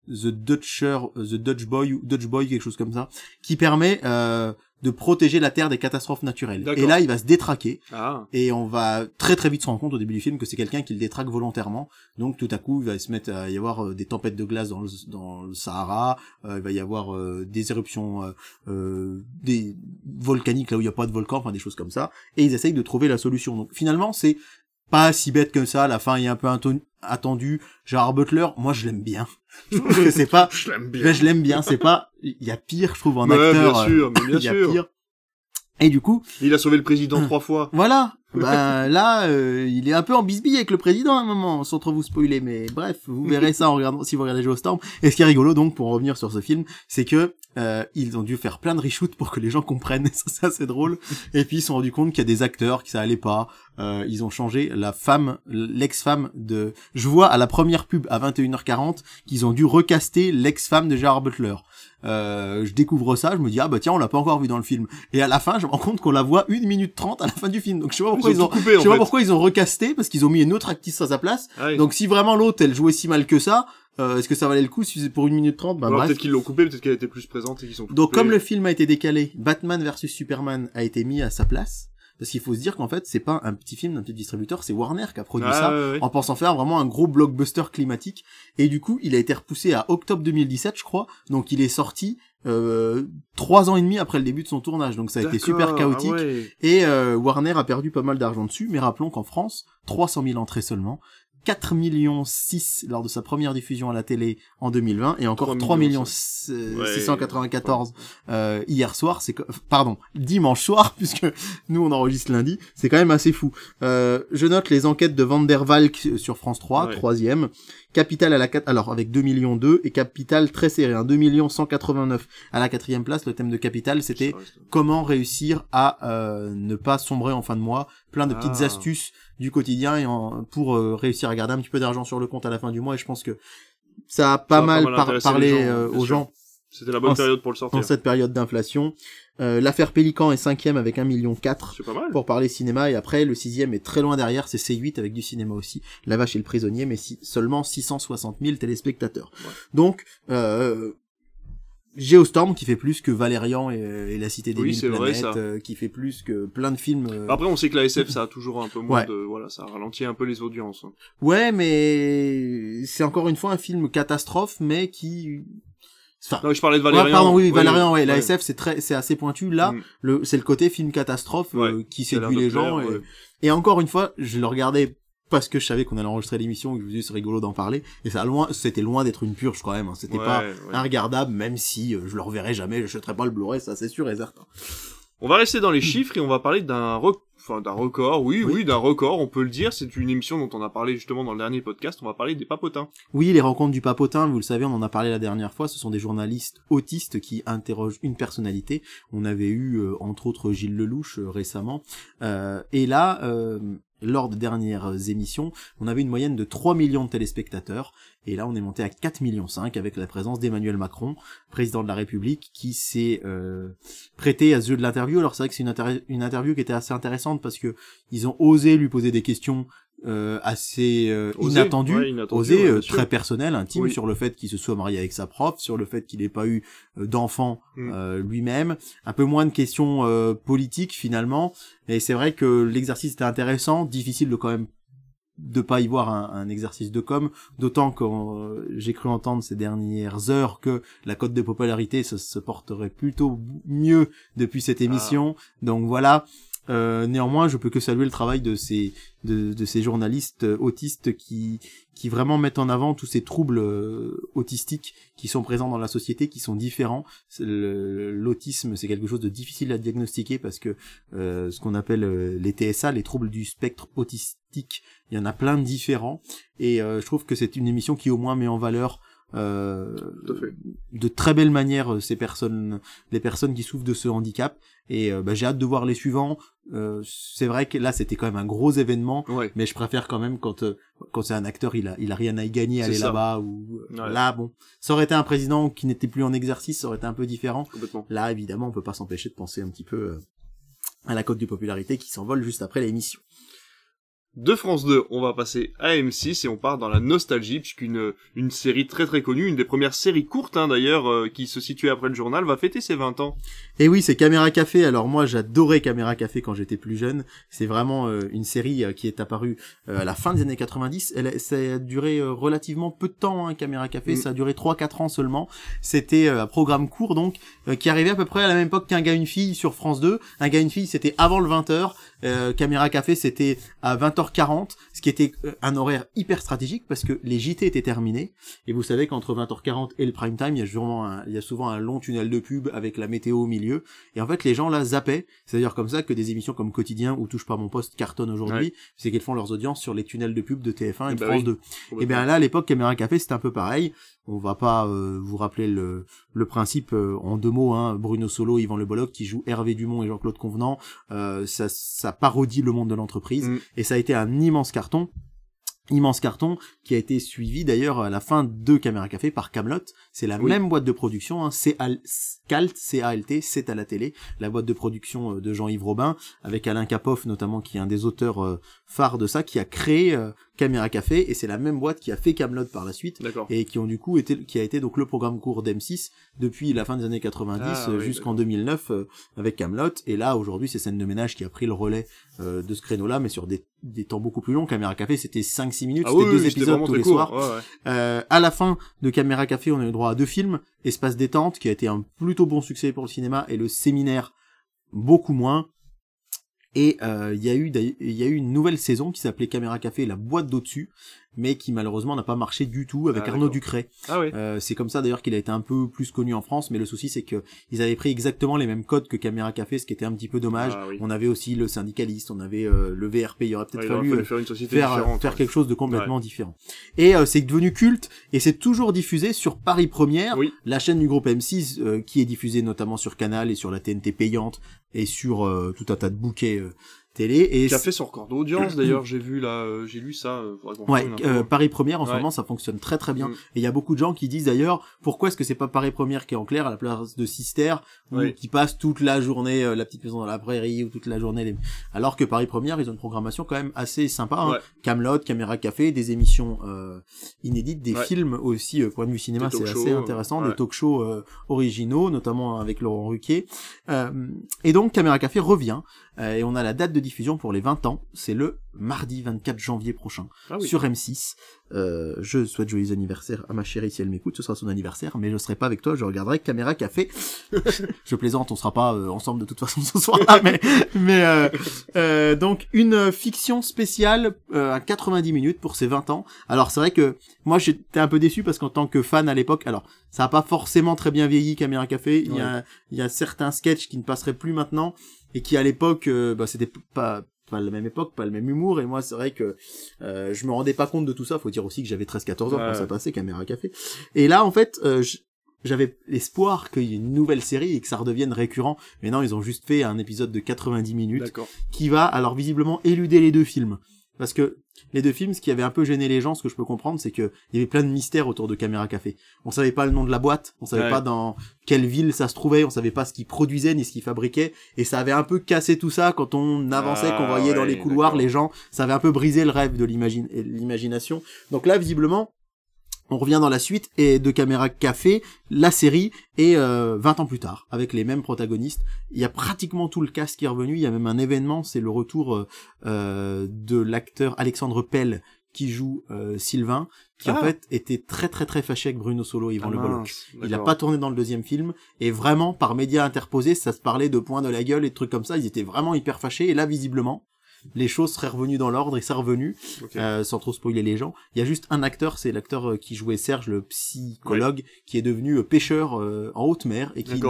The Dutcher, The Dutch Boy, ou Dutch Boy, quelque chose comme ça, qui permet euh, de protéger la Terre des catastrophes naturelles. Et là, il va se détraquer Ah. et on va très très vite se rendre compte au début du film que c'est quelqu'un qui le détraque volontairement. Donc tout à coup, il va se mettre à y avoir euh, des tempêtes de glace dans le, dans le Sahara, euh, il va y avoir euh, des éruptions euh, euh, des volcaniques là où il n'y a pas de volcan, enfin des choses comme ça. Et ils essayent de trouver la solution. Donc finalement, c'est pas si bête que ça. La fin est un peu attendue. Gérard Butler, moi je l'aime bien. Je trouve que c'est pas, Je l'aime bien. Ben, je l'aime bien. C'est pas, il y a pire, je trouve en Ouais, acteur. bien euh, sûr, mais bien y a sûr. pire. Et du coup, Il a sauvé le président trois fois. voilà. Ben là, euh, il est un peu en bisbille avec le président à un moment, sans trop vous spoiler, mais bref, vous verrez ça en regardant si vous regardez Geostorm. Et ce qui est rigolo donc, pour en revenir sur ce film, c'est que euh, ils ont dû faire plein de reshoots pour que les gens comprennent. Et ça, c'est assez drôle. Et puis ils se sont rendus compte qu'il y a des acteurs qui ça allait pas. Euh, ils ont changé la femme, l'ex-femme de. Je vois à la première pub à 21h40 qu'ils ont dû recaster l'ex-femme de Gerard Butler. Euh, je découvre ça, je me dis ah bah tiens on l'a pas encore vu dans le film. Et à la fin je me rends compte qu'on la voit une minute 30 à la fin du film. Donc je sais pas pourquoi ils, Ils ont coupé, je sais pas pourquoi ils ont recasté parce qu'ils ont mis une autre actrice à sa place. Ah oui. Donc si vraiment l'autre elle jouait si mal que ça, euh, est-ce que ça valait le coup si c'est pour une minute 30 Bah peut-être qu'ils l'ont coupé, peut-être qu'elle était plus présente et qu'ils sont Donc coupés. comme le film a été décalé, Batman versus Superman a été mis à sa place. Parce qu'il faut se dire qu'en fait c'est pas un petit film d'un petit distributeur, c'est Warner qui a produit Ah, ça ouais, ouais. en pensant faire vraiment un gros blockbuster climatique. Et du coup, il a été repoussé à octobre 2017, je crois. Donc, il est sorti euh, trois ans et demi après le début de son tournage. Donc, ça a été super chaotique. ah ouais. Et euh, Warner a perdu pas mal d'argent dessus. Mais rappelons qu'en France, 300 000 entrées seulement. 4 millions 6 lors de sa première diffusion à la télé en 2020 et encore 3 3 millions millions, Ouais. 694 euh, hier soir, c'est pardon, dimanche soir puisque nous on enregistre lundi, c'est quand même assez fou. Euh, je note les enquêtes de Van der Valk sur France 3, Ouais. troisième. Capital à la 4, alors avec 2 millions 2 et Capital très serré, hein, 2 millions 189 à la quatrième place. Le thème de Capital c'était comment réussir à euh, ne pas sombrer en fin de mois, plein de petites Ah. astuces du quotidien et en- pour euh, réussir à garder un petit peu d'argent sur le compte à la fin du mois. Et je pense que ça a pas Ça a pas mal parlé gens, euh, aux sûr. gens C'était la bonne En- période pour le sortir. dans cette période d'inflation. Euh, L'affaire Pélican est cinquième avec 1 million 4 C'est pas mal. pour parler cinéma et après le sixième est très loin derrière, c'est C8 avec du cinéma aussi. La vache et le prisonnier, mais si, seulement 660 000 téléspectateurs. Ouais. Donc euh, Geostorm qui fait plus que Valérian et, et la cité des Oui, mille c'est vrai, planètes, ça. euh, qui fait plus que plein de films. euh, Après, on sait que la SF, ça a toujours un peu moins Ouais. de, voilà, ça ralentit un peu les audiences. hein. Ouais, mais c'est encore une fois un film catastrophe, mais qui. Enfin, Non, je parlais de ouais, Valérian. pardon, oui, Ouais, Valérian, ouais, la ouais. SF c'est très, c'est assez pointu. Là, Mm. le, c'est le côté film catastrophe euh, Ouais, qui séduit les gens. plaire, et, ouais. et encore une fois, je le regardais parce que je savais qu'on allait enregistrer l'émission et que je me disais c'est rigolo d'en parler. Et ça loin, c'était loin d'être une purge quand même. hein. C'était Ouais, pas ouais. regardable, même si euh, je le reverrai jamais, je n'achèterai pas le Blu-ray, ça c'est sûr et certain. On va rester dans les chiffres et on va parler d'un rec- enfin, d'un record. Oui, Oui. oui, d'un record, on peut le dire. C'est une émission dont on a parlé justement dans le dernier podcast. On va parler des papotins. Oui, les rencontres du papotin, vous le savez, on en a parlé la dernière fois, ce sont des journalistes autistes qui interrogent une personnalité. On avait eu, euh, entre autres, Gilles Lelouch euh, récemment. Euh, et là, euh, lors des dernières émissions, on avait une moyenne de 3 millions de téléspectateurs. Et là, on est monté à 4 millions 5 avec la présence d'Emmanuel Macron, président de la République, qui s'est euh, prêté à ce jeu de l'interview. Alors c'est vrai que c'est une, intér- une interview qui était assez intéressante parce que ils ont osé lui poser des questions euh, assez euh, Osé, inattendu, ouais, inattendu, osé, ouais, euh, très personnel, intime Oui. sur le fait qu'il se soit marié avec sa prof, sur le fait qu'il n'ait pas eu euh, d'enfant Mm. euh, lui-même, un peu moins de questions euh, politiques finalement. Et c'est vrai que l'exercice était intéressant, difficile de quand même de pas y voir un, un exercice de com, d'autant que euh, j'ai cru entendre ces dernières heures que la cote de popularité se, se porterait plutôt mieux depuis cette émission. Donc voilà. Euh, néanmoins, je peux que saluer le travail de ces de, de ces journalistes euh, autistes qui qui vraiment mettent en avant tous ces troubles euh, autistiques qui sont présents dans la société, qui sont différents. L'autisme, c'est quelque chose de difficile à diagnostiquer parce que euh, ce qu'on appelle euh, les TSA, les troubles du spectre autistique, il y en a plein de différents. Et je trouve que c'est une émission qui au moins met en valeur euh, de très belle manière euh, ces personnes, les personnes qui souffrent de ce handicap. Et euh, bah, j'ai hâte de voir les suivants. Euh, c'est vrai que là c'était quand même un gros événement, Ouais. mais je préfère quand même quand quand c'est un acteur, il a il a rien à y gagner aller là-bas ou Ouais. là bon. Ça aurait été un président qui n'était plus en exercice, ça aurait été un peu différent. Là évidemment on peut pas s'empêcher de penser un petit peu à la cote de popularité qui s'envole juste après l'émission. De France 2, on va passer à M6 et on part dans la nostalgie puisqu'une une série très très connue, une des premières séries courtes hein, d'ailleurs euh, qui se situait après le journal, va fêter ses 20 ans. Et oui, c'est Caméra Café. Alors moi, j'adorais Caméra Café quand j'étais plus jeune. C'est vraiment euh, une série euh, qui est apparue à la fin des années 90. Elle, a- ça a duré relativement peu de temps, hein, Caméra Café. Mm. Ça a duré 3-4 ans seulement. C'était un programme court, donc, qui arrivait à peu près à la même époque qu'un gars une fille sur France 2. Un gars une fille, c'était avant le 20h. Euh, Caméra Café, c'était à 20h40, ce qui était euh, un horaire hyper stratégique parce que les JT étaient terminés. Et vous savez qu'entre 20h40 et le prime time, il y a souvent un, il y a souvent un long tunnel de pub avec la météo au milieu. Et en fait, les gens là zappaient. C'est d'ailleurs comme ça que des émissions comme Quotidien ou Touche pas mon poste cartonnent aujourd'hui. C'est qu'elles font leurs audiences sur les tunnels de pub de TF1 et Eh de bah France oui. 2. Et bien là, à l'époque, Caméra Café, c'était un peu pareil. On va pas euh, vous rappeler le, le principe euh, en deux mots. Hein. Bruno Solo, Yvan Le Bolloc, qui joue Hervé Dumont et Jean-Claude Convenant. Euh, ça, ça parodie le monde de l'entreprise. Mm. Et ça a été un immense carton. Immense carton qui a été suivi d'ailleurs à la fin de Caméra Café par Camelot. C'est la Oui. même boîte de production, hein, c'est Al- Calt, C-A-L-T, c'est à la télé, la boîte de production de Jean-Yves Robin, avec Alain Capoff notamment, qui est un des auteurs phares de ça, qui a créé euh, Caméra Café, et c'est la même boîte qui a fait Camelot par la suite, et qui ont du coup été, qui a été donc le programme court d'M6 depuis la fin des années 90 Ah, oui, jusqu'en d'accord. 2009 euh, avec Camelot, et là aujourd'hui c'est Scène de ménage qui a pris le relais euh, de ce créneau-là, mais sur des, des temps beaucoup plus longs. Caméra Café c'était 5-6 minutes, Ah c'était oui, deux oui, épisodes tous les court. soirs. Ouais, ouais. Euh, à la fin de Caméra Café, on a eu droit à deux films, Espace détente, qui a été un plutôt bon succès pour le cinéma, et le séminaire, beaucoup moins. Et euh, il y a eu d'ailleurs- il y a eu une nouvelle saison qui s'appelait Caméra Café, la boîte d'au-dessus, mais qui malheureusement n'a pas marché du tout avec Ah, Arnaud. Ducret. Ah ouais. Euh, c'est comme ça d'ailleurs qu'il a été un peu plus connu en France, mais le souci c'est que ils avaient pris exactement les mêmes codes que Caméra Café, ce qui était un petit peu dommage. Ah oui. On avait aussi le syndicaliste, on avait euh, le VRP, il aurait peut-être Ouais, il aurait fallu euh, faire une société faire, différente. faire ouais. quelque chose de complètement différent. Et euh, c'est devenu culte et c'est toujours diffusé sur Paris Première, Oui. la chaîne du groupe M6 euh, qui est diffusée notamment sur Canal et sur la TNT payante et sur euh, tout un tas de bouquets euh, télé. Et Qui a fait son record d'audience d'ailleurs, j'ai vu là, euh, j'ai lu ça. euh, Ouais, euh, Paris Première en ce Ouais. moment ça fonctionne très très bien Mm. et il y a beaucoup de gens qui disent d'ailleurs pourquoi est-ce que c'est pas Paris Première qui est en clair à la place de Sister ou qui passe toute la journée euh, la petite maison dans la prairie ou toute la journée les... alors que Paris Première ils ont une programmation quand même assez sympa hein. Ouais. Camelot, Caméra Café, des émissions euh, inédites, des Ouais. films aussi euh, point de vue cinéma c'est assez intéressant, des talk shows euh, originaux notamment avec Laurent Ruquier Euh, et donc Caméra Café revient euh, et on a la date de diffusion pour les 20 ans c'est le mardi 24 janvier prochain Ah oui. sur M6. Euh, je souhaite joyeux anniversaire à ma chérie si elle m'écoute, ce sera son anniversaire, mais je serai pas avec toi, je regarderai Caméra Café. je plaisante, on sera pas euh, ensemble de toute façon ce soir-là, mais, mais euh, euh, donc une fiction spéciale à 90 minutes pour ses 20 ans. Alors c'est vrai que moi j'étais un peu déçu parce qu'en tant que fan à l'époque, alors ça a pas forcément très bien vieilli Caméra Café, il y a il y a certains sketchs qui ne passeraient plus maintenant et qui à l'époque euh, bah, c'était pas pas la même époque, pas le même humour, et moi c'est vrai que euh, je me rendais pas compte de tout ça, faut dire aussi que j'avais 13-14 ans quand ça passait, Caméra Café. Et là en fait, euh, j'avais l'espoir qu'il y ait une nouvelle série et que ça redevienne récurrent, mais non, ils ont juste fait un épisode de 90 minutes qui va alors visiblement éluder les deux films. Parce que les deux films, ce qui avait un peu gêné les gens, ce que je peux comprendre, c'est que il y avait plein de mystères autour de Caméra Café. On savait pas le nom de la boîte, on savait Ouais. pas dans quelle ville ça se trouvait, on savait pas ce qu'ils produisaient ni ce qu'ils fabriquaient, et ça avait un peu cassé tout ça quand on avançait, qu'on Ah, voyait dans les couloirs les gens, ça avait un peu brisé le rêve de l'imagination. Donc là, visiblement, on revient dans la suite et de Caméra Café, la série est euh, 20 ans plus tard avec les mêmes protagonistes. Il y a pratiquement tout le cast qui est revenu. Il y a même un événement, c'est le retour euh, euh, de l'acteur Alexandre Pell qui joue euh, Sylvain, qui en Ah. fait était très très très fâché avec Bruno Solo et Yvan Ah, Le Bolloc. Il a d'accord. pas tourné dans le deuxième film et vraiment par médias interposés, ça se parlait de points de la gueule et de trucs comme ça. Ils étaient vraiment hyper fâchés et là visiblement les choses seraient revenues dans l'ordre et c'est revenu euh, sans trop spoiler les gens. Il y a juste un acteur, c'est l'acteur euh, qui jouait Serge, le psychologue, qui est devenu euh, pêcheur euh, en haute mer et qui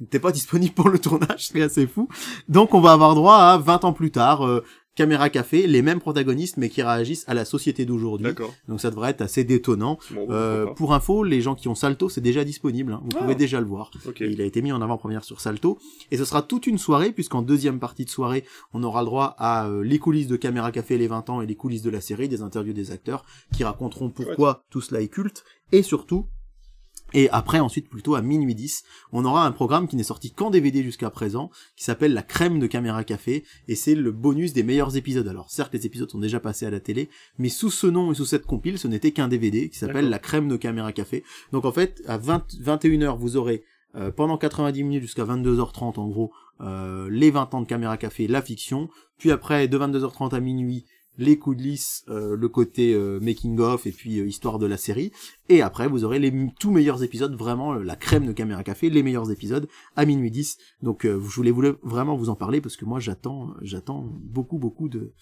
n'était pas disponible pour le tournage, c'est assez fou. Donc on va avoir droit à 20 ans plus tard, euh, Caméra Café, les mêmes protagonistes mais qui réagissent à la société d'aujourd'hui. D'accord. Donc ça devrait être assez détonnant. Bon, Euh, pour info, les gens qui ont Salto, c'est déjà disponible. hein. Vous Ah. pouvez déjà le voir. pas. Ok. Et il a été mis en avant-première sur Salto. Et ce sera toute une soirée, puisqu'en deuxième partie de soirée, on aura le droit à euh, les coulisses de Caméra Café les 20 ans et les coulisses de la série, des interviews des acteurs, qui raconteront pourquoi tout cela est culte. Et surtout, et après, ensuite, plutôt à minuit 10, on aura un programme qui n'est sorti qu'en DVD jusqu'à présent, qui s'appelle La crème de Caméra Café, et c'est le bonus des meilleurs épisodes. Alors, certes, les épisodes sont déjà passés à la télé, mais sous ce nom et sous cette compile, ce n'était qu'un DVD qui s'appelle. La crème de Caméra Café. Donc, en fait, à 20, 21h, vous aurez, euh, pendant 90 minutes jusqu'à 22h30, en gros, euh, les 20 ans de Caméra Café, la fiction, puis après, de 22h30 à minuit, les coups de lisse, euh, le côté euh, making of et puis euh, histoire de la série. Et après, vous aurez les tout meilleurs épisodes, vraiment euh, la crème de Caméra Café, les meilleurs épisodes à minuit 10. Donc, je voulais, voulais vraiment vous en parler parce que moi, j'attends, j'attends beaucoup, beaucoup de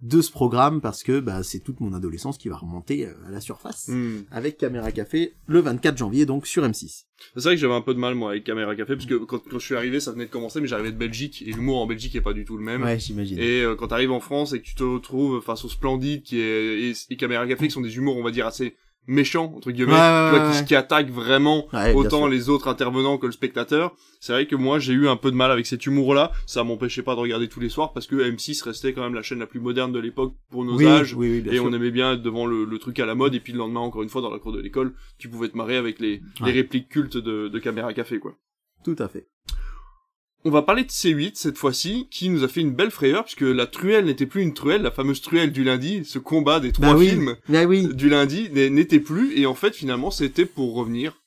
de ce programme parce que bah, c'est toute mon adolescence qui va remonter euh, à la surface Hmm. avec Caméra Café le 24 janvier donc sur M6. C'est vrai que j'avais un peu de mal moi avec Caméra Café parce que quand, quand je suis arrivé ça venait de commencer mais j'arrivais de Belgique et l'humour en Belgique est pas du tout le même. Ouais, j'imagine. Et euh, quand t'arrives en France et que tu te retrouves face au Splendide qui est et, et Caméra Café qui sont des humours on va dire assez méchants entre guillemets, Ouais, tu vois, ouais, qui, attaquent vraiment autant les autres intervenants que le spectateur. C'est vrai que moi j'ai eu un peu de mal avec cet humour-là. Ça m'empêchait pas de regarder tous les soirs parce que M6 restait quand même la chaîne la plus moderne de l'époque pour nos oui, âges. oui, oui, bien et sûr. on aimait bien être devant le, le truc à la mode et puis le lendemain encore une fois dans la cour de l'école tu pouvais te marrer avec les, répliques cultes de, de Caméra Café quoi. Tout à fait. On va parler de C8 cette fois-ci, qui nous a fait une belle frayeur, puisque la truelle n'était plus une truelle, la fameuse truelle du lundi, ce combat des trois Bah oui. films Bah oui, du lundi n'était plus, et en fait finalement c'était pour revenir.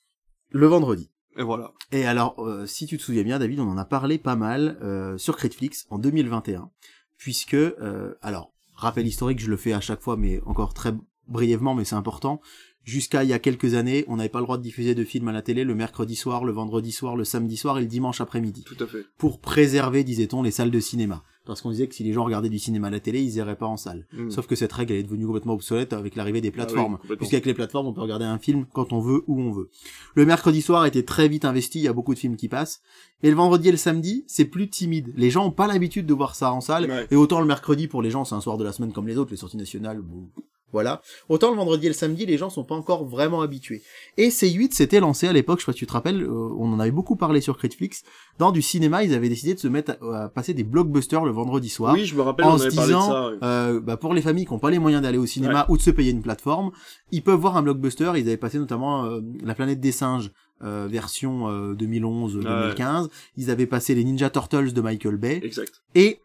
le vendredi. Et voilà. Et alors, euh, si tu te souviens bien, David, on en a parlé pas mal euh, sur Critflix en 2021, puisque, euh, alors, rappel historique, je le fais à chaque fois, mais encore très brièvement, mais c'est important. Jusqu'à il y a quelques années, on n'avait pas le droit de diffuser de films à la télé le mercredi soir, le vendredi soir, le samedi soir et le dimanche après-midi, Tout à fait. pour préserver, disait-on, les salles de cinéma. Parce qu'on disait que si les gens regardaient du cinéma à la télé, ils iraient pas en salle. Mm. Sauf que cette règle elle est devenue complètement obsolète avec l'arrivée des plateformes. Ah complètement. Puisqu'avec les plateformes, on peut regarder un film quand on veut, où on veut. Le mercredi soir été très vite investi, il y a beaucoup de films qui passent. Et le vendredi et le samedi, c'est plus timide. Les gens ont pas l'habitude de voir ça en salle. Ouais. Et autant le mercredi, pour les gens, c'est un soir de la semaine comme les autres, les sorties nationales, bon, voilà. Autant le vendredi et le samedi, les gens sont pas encore vraiment habitués. Et C8 s'était lancé à l'époque, je sais pas si tu te rappelles, euh, on en avait beaucoup parlé sur Critflix. Dans du cinéma, ils avaient décidé de se mettre à, à passer des blockbusters le vendredi soir Oui, je me rappelle, en on se avait parlé de disant, ça. euh, bah pour les familles qui n'ont pas les moyens d'aller au cinéma ou de se payer une plateforme, ils peuvent voir un blockbuster. Ils avaient passé notamment euh, La planète des singes, euh, version euh, 2011-2015. Ils avaient passé les Ninja Turtles de Michael Bay. Exact. Et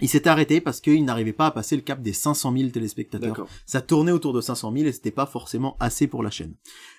il s'est arrêté parce qu'il n'arrivait pas à passer le cap des 500 000 téléspectateurs. Ça tournait autour de 500 000 et c'était pas forcément assez pour la chaîne.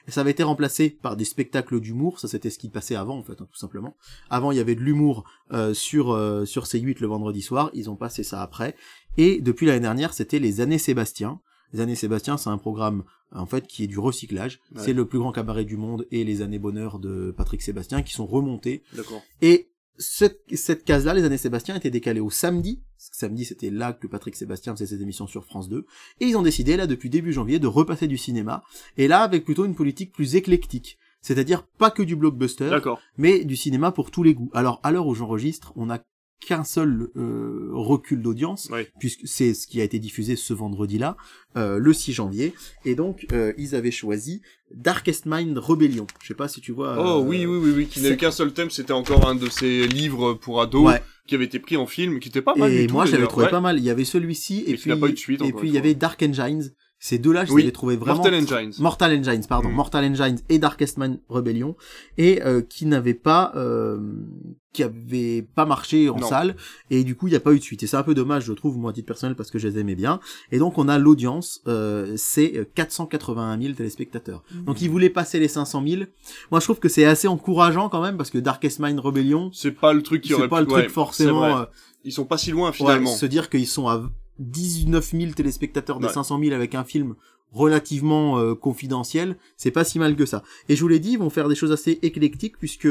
Et ça avait été remplacé par des spectacles d'humour, ça c'était ce qui passait avant en fait, hein, tout simplement. Avant il y avait de l'humour euh, sur euh, sur C8 le vendredi soir, ils ont passé ça après. Et depuis l'année dernière, c'était les années Sébastien. Les années Sébastien, c'est un programme en fait qui est du recyclage. Ouais. C'est le plus grand cabaret du monde et les années bonheur de Patrick Sébastien qui sont remontés D'accord. et cette, cette case-là, les années Sébastien, était décalée au samedi. Samedi, c'était là que Patrick Sébastien faisait ses émissions sur France 2. Et ils ont décidé, là, depuis début janvier, de repasser du cinéma. Et là, avec plutôt une politique plus éclectique. C'est-à-dire pas que du blockbuster, mais du cinéma pour tous les goûts. Alors, à l'heure où j'enregistre, on n'a qu'un seul euh, recul d'audience, puisque c'est ce qui a été diffusé ce vendredi-là, euh, le 6 janvier. Et donc, euh, ils avaient choisi Darkest Mind Rebellion. Je sais pas si tu vois... Oh euh, oui, oui, oui, oui, qui n'a c'est- eu qu'un seul thème, c'était encore un de ces livres pour ados, Ouais. qui avait été pris en film, qui était pas mal et du moi, d'ailleurs. trouvé Ouais. pas mal. Il y avait celui-ci et puis n'a pas eu de suite, et puis il y avait Dark Engines. Ces deux-là, je Oui. les ai trouvés vraiment Mortal Engines. Mortal Engines, pardon, Mm. Mortal Engines et Darkest Man Rebellion, et euh, qui n'avaient pas, euh, qui avaient pas marché en Non. salle, et du coup il n'y a pas eu de suite. Et c'est un peu dommage, je trouve, moi à titre personnel, parce que je les aimais bien. Et donc on a l'audience, euh, c'est euh, 481 000 téléspectateurs. Mm. Donc ils voulaient passer les 500 000. Moi je trouve que c'est assez encourageant quand même, parce que Darkest Mind Rebellion, C'est pas le truc qui c'est aurait pas pu- le truc ouais, forcément. euh, Ils sont pas si loin Ouais, finalement. se dire qu'ils sont à 19 000 téléspectateurs des Ouais. 500 000 avec un film relativement euh, confidentiel, c'est pas si mal que ça. Et je vous l'ai dit, ils vont faire des choses assez éclectiques puisque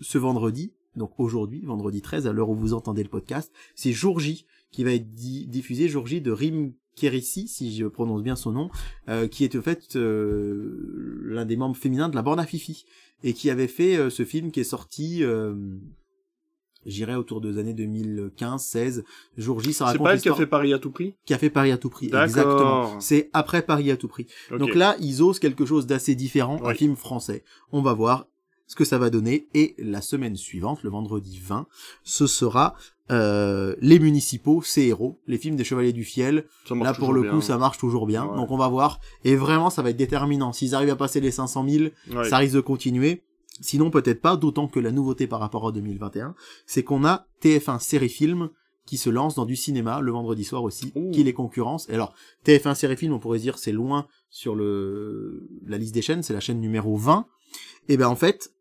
ce vendredi, donc aujourd'hui, vendredi 13, à l'heure où vous entendez le podcast, c'est Jour J qui va être di- diffusé, Jour J de Rim Kérissi, si je prononce bien son nom, euh, qui est en fait euh, l'un des membres féminins de la bande à Fifi, et qui avait fait euh, ce film qui est sorti... J'irai autour des années 2015-16. Jour J, ça C'est raconte pas elle qui a fait Paris à tout prix? Qui a fait Paris à tout prix. Exactement. C'est après Paris à tout prix. Donc là, ils osent quelque chose d'assez différent, un Oui. film français. On va voir ce que ça va donner. Et la semaine suivante, le vendredi 20, ce sera euh, les municipaux, ces héros, les films des Chevaliers du Fiel. Là, pour le bien. coup, ça marche toujours bien. Ouais. Donc on va voir. Et vraiment, ça va être déterminant. S'ils arrivent à passer les 500 000, Ouais. ça risque de continuer. Sinon, peut-être pas, d'autant que la nouveauté par rapport à 2021, c'est qu'on a TF1 série film qui se lance dans du cinéma le vendredi soir aussi, Ouh. qui les concurrence. Et alors, TF1 série film, on pourrait dire c'est loin sur le la liste des chaînes, c'est la chaîne numéro 20. Et ben en fait,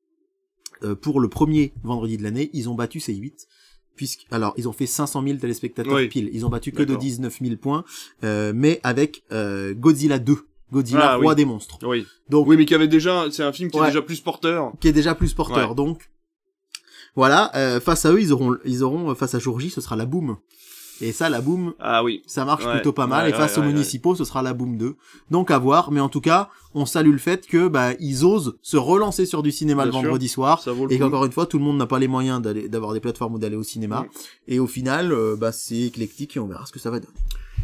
euh, pour le premier vendredi de l'année, ils ont battu ces 8 puisque alors ils ont fait 500 000 téléspectateurs Oui. pile, ils ont battu que de D'accord. 19 000 points, euh, mais avec euh, Godzilla 2, Godzilla Ah, roi oui. des monstres. Oui. Donc Oui, mais qui avait déjà, c'est un film qui Ouais. est déjà plus porteur. qui est déjà plus porteur. Ouais. Donc voilà, euh, face à eux, ils auront, ils auront euh, face à Jour J, ce sera la Boom. Et ça, la Boom, Ah oui. ça marche Ouais, plutôt pas mal. et face aux municipaux, ce sera la Boom 2. Donc à voir. Mais en tout cas, on salue le fait que bah ils osent se relancer sur du cinéma Bien le sûr. vendredi soir. Ça vaut le Et qu'encore une fois, tout le monde n'a pas les moyens d'aller, d'avoir des plateformes ou d'aller au cinéma. Mm. Et au final, euh, bah c'est éclectique et on verra ce que ça va donner.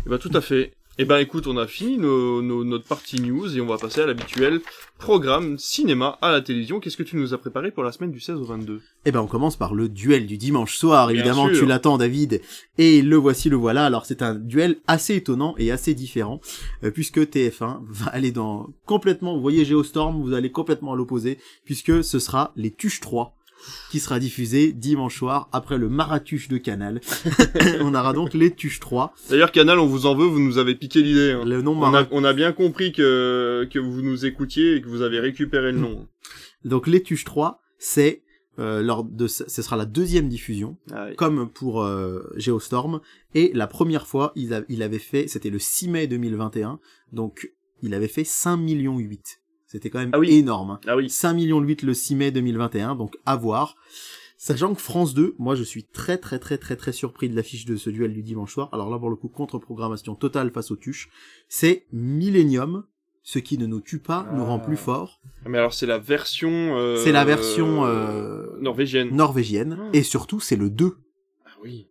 Eh ben, tout à fait. Eh ben, écoute, on a fini nos, nos- notre partie news et on va passer à l'habituel programme cinéma à la télévision. Qu'est-ce que tu nous as préparé pour la semaine du 16 au 22 Eh ben, on commence par le duel du dimanche soir. Bien Évidemment, sûr. tu l'attends, David. Et le voici, le voilà. Alors, c'est un duel assez étonnant et assez différent, euh, puisque TF1 va aller dans complètement, vous voyez Geostorm, vous allez complètement à l'opposé, puisque ce sera les Tuches 3 qui sera diffusé dimanche soir après le Maratuche de Canal. on aura donc les Tuches 3. D'ailleurs, Canal, on vous en veut, vous nous avez piqué l'idée. hein. Le nom On a, Mara- on a bien compris que, que vous nous écoutiez et que vous avez récupéré le nom. Donc les Tuches 3, c'est euh, lors de ce ce sera la deuxième diffusion Ah oui. comme pour euh, Geostorm. Et la première fois, il, a- il avait fait, c'était le 6 mai 2021, donc il avait fait 5 millions 8. C'était quand même Ah oui. énorme. hein. Ah oui. 5 millions 8 le 6 mai 2021, donc à voir. Sachant que France 2, moi je suis très très très très très surpris de l'affiche de ce duel du dimanche soir. Alors là pour le coup, contre-programmation totale face aux tuches. C'est Millennium, ce qui ne nous tue pas nous rend Ah. plus fort. Mais alors, c'est la version... euh, C'est la version, euh, norvégienne. Norvégienne. Ah. Et surtout c'est le 2. Ah oui.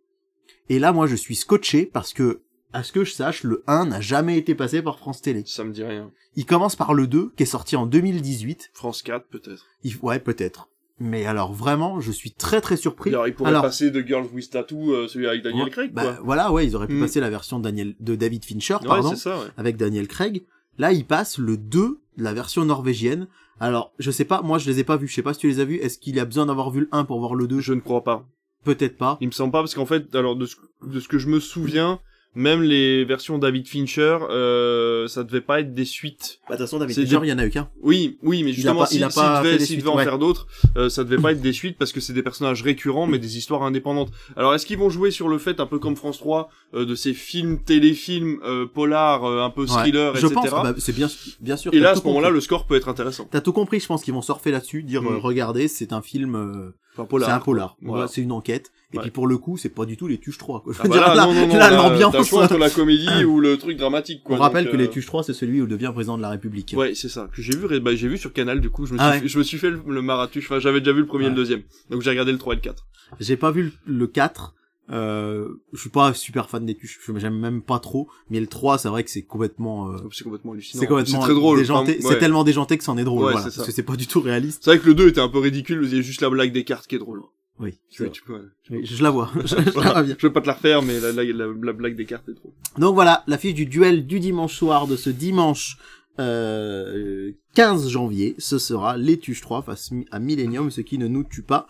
Et là, moi, je suis scotché parce que, à ce que je sache, le 1 n'a jamais été passé par France Télé. Ça me dit rien. Il commence par le 2, qui est sorti en 2018. France 4, peut-être. Il... Ouais, peut-être. Mais alors, vraiment, je suis très très surpris. Alors, il pourrait Alors- passer de Girls with Tattoo, euh, celui avec Daniel Ouais, Craig, bah, quoi. Voilà, ouais, ils auraient pu Mm. passer la version de, Daniel... de David Fincher, Ouais, pardon, ça, ouais. avec Daniel Craig. Là, il passe le 2, la version norvégienne. Alors, je sais pas, moi, je les ai pas vus. Je sais pas si tu les as vus. Est-ce qu'il a besoin d'avoir vu le 1 pour voir le 2 Je ne crois pas. Peut-être pas. Il me semble pas, parce qu'en fait, alors, de ce, de ce que je me souviens, même les versions David Fincher, euh, ça devait pas être des suites. Bah, de toute façon, David Fincher, des- il y en a eu qu'un. Oui, oui, mais justement, si- s'il devait, suites, devait en faire d'autres, euh, ça devait pas être des suites parce que c'est des personnages récurrents, mais des histoires indépendantes. Alors, est-ce qu'ils vont jouer sur le fait, un peu comme France 3, euh, de ces films, téléfilms, euh, polars, euh, un peu Ouais. thriller, Je etc. pense, bah, c'est bien, bien sûr. Et là, à ce moment-là, le score peut être intéressant. T'as tout compris, je pense qu'ils vont surfer là-dessus, dire Mm. euh, regardez, c'est un film, euh, c'est un polar. Voilà, c'est une enquête. Et Ouais. puis pour le coup, c'est pas du tout les Tuches 3. Quoi. Je Ah bah dire, là, là, non, là, l'ambiance. Entre la comédie ou le truc dramatique, quoi. On rappelle donc, que euh, les Tuches 3, c'est celui où il devient président de la République. Ouais, c'est ça. Que j'ai vu, bah, j'ai vu sur Canal, du coup, je me suis, Ah fait, ouais. je me suis fait le, le maratuche. Enfin, j'avais déjà vu le premier et Ouais. le deuxième. Donc j'ai regardé le 3 et le 4. J'ai pas vu le, le 4. Euh, je suis pas super fan des Tuches, j'aime même pas trop. Mais le 3, c'est vrai que c'est complètement, euh, C'est complètement hallucinant. c'est complètement très drôle. déjanté. Enfin, C'est ouais. tellement déjanté que c'en est drôle, Ouais, voilà, parce que c'est pas du tout réaliste. C'est vrai que le 2 était un peu ridicule, il y a juste la blague des cartes qui est drôle. Oui. Tu vois, tu. Oui, je la vois. je, je la vois bien. Je veux pas te la refaire, mais la, la, la, la blague des cartes est trop. Donc voilà, l'affiche du duel du dimanche soir de ce dimanche euh, 15 janvier, ce sera les Tuches 3 face à Millennium, ce qui ne nous tue pas,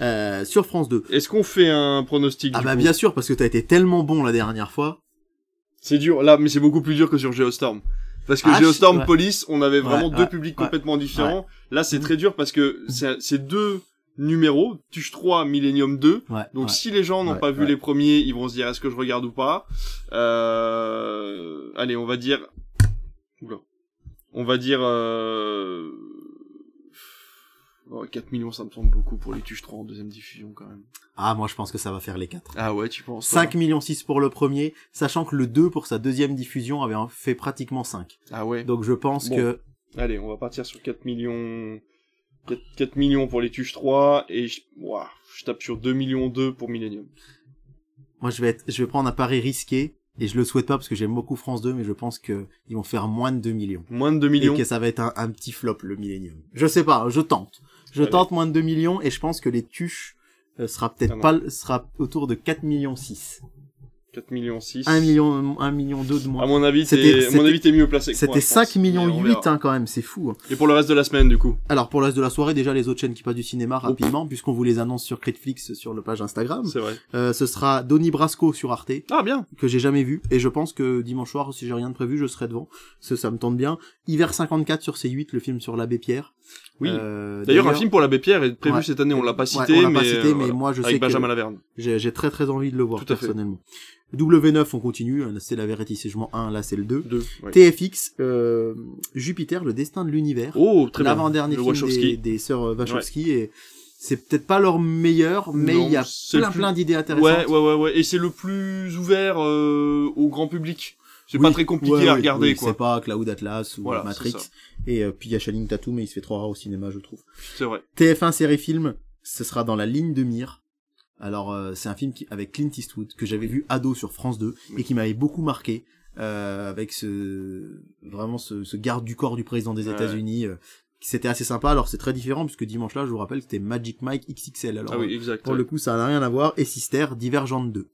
euh, sur France 2. Est-ce qu'on fait un pronostic Ah du bah coup? bien sûr, parce que t'as été tellement bon la dernière fois. C'est dur, là, mais c'est beaucoup plus dur que sur Geostorm. Parce que Ah, Geostorm je- ouais. Police, on avait vraiment Ouais, deux ouais, publics ouais. complètement différents. Là, c'est Mhm. très dur parce que c'est c'est deux numéros, Tuche 3, Millennium 2. Ouais. Donc ouais. si les gens n'ont Ouais, pas vu les premiers, ils vont se dire est-ce que je regarde ou pas? Euh... Allez, on va dire... Oula. On va dire... Euh... oh, 4 millions, ça me semble beaucoup pour les Tuches 3 en deuxième diffusion quand même. Ah, moi je pense que ça va faire les 4. Ah ouais, tu penses toi? 5 millions 6 pour le premier, sachant que le 2 pour sa deuxième diffusion avait fait pratiquement 5. Ah ouais. Donc je pense Bon. que Allez, on va partir sur 4 millions... 4, 4 millions pour les Tuches 3 et je, ouah, je tape sur 2 millions 2 pour Millennium. moi je vais être, je vais prendre un pari risqué et je le souhaite pas parce que j'aime beaucoup France 2 mais je pense que ils vont faire moins de 2 millions. Moins de 2 millions. Et que ça va être un, un petit flop le Millennium. Je sais pas, je tente. Je Allez. tente moins de 2 millions et je pense que les tuches euh, sera peut-être Ah pas sera autour de 4 millions 6. 4 millions 6. 1 million 1 million 2 de À moins. mon avis, t'es, à mon avis, t'es mieux placé que C'était je pense. 5 millions Mais on 8 verra. hein, quand même, c'est fou. hein. Et pour le reste de la semaine, du coup. Alors pour le reste de la soirée, déjà les autres chaînes qui passent du cinéma rapidement, puisqu'on vous les annonce sur Critflix sur le page Instagram. C'est vrai. Euh, ce sera Donnie Brasco sur Arte, Ah, bien. que j'ai jamais vu, et je pense que dimanche soir, si j'ai rien de prévu, je serai devant. Ça, ça me tente bien. Hiver 54 sur C8, le film sur l'abbé Pierre. Oui. Euh, D'ailleurs, un film pour l'abbé Pierre est prévu Ouais. cette année. On l'a pas Ouais, cité, on l'a mais, pas cité, euh, mais voilà. moi je sais avec que Benjamin Laverne. j'ai très très envie de le voir Tout à fait. personnellement. W9 on continue, c'est la vérité Jugement 1, là c'est le 2. Deux. ouais. TFX, euh, Jupiter, le destin de l'univers. Oh, très bien. L'avant-dernier film des, Wachowski. des sœurs Wachowski et c'est peut-être pas leur meilleur, mais il y a c'est le plein plus- plein d'idées intéressantes. Ouais, ouais, ouais, ouais. Et c'est le plus ouvert euh, au grand public. C'est pas très compliqué ouais, à regarder, oui, quoi. C'est pas Cloud Atlas ou Voilà, Matrix. Et euh, puis il y a Shining Tattoo, mais il se fait trop rare au cinéma, je trouve. C'est vrai. TF1 série film, ce sera dans la ligne de mire. Alors euh, c'est un film qui, avec Clint Eastwood que j'avais vu ado sur France 2 et qui m'avait beaucoup marqué euh, avec ce vraiment ce, ce garde du corps du président des Ouais. États-Unis. euh, qui c'était assez sympa. Alors c'est très différent puisque dimanche là, je vous rappelle, c'était Magic Mike XXL. Alors ah oui, exact. pour ouais. le coup, ça n'a rien à voir. Et Sister, Divergente 2.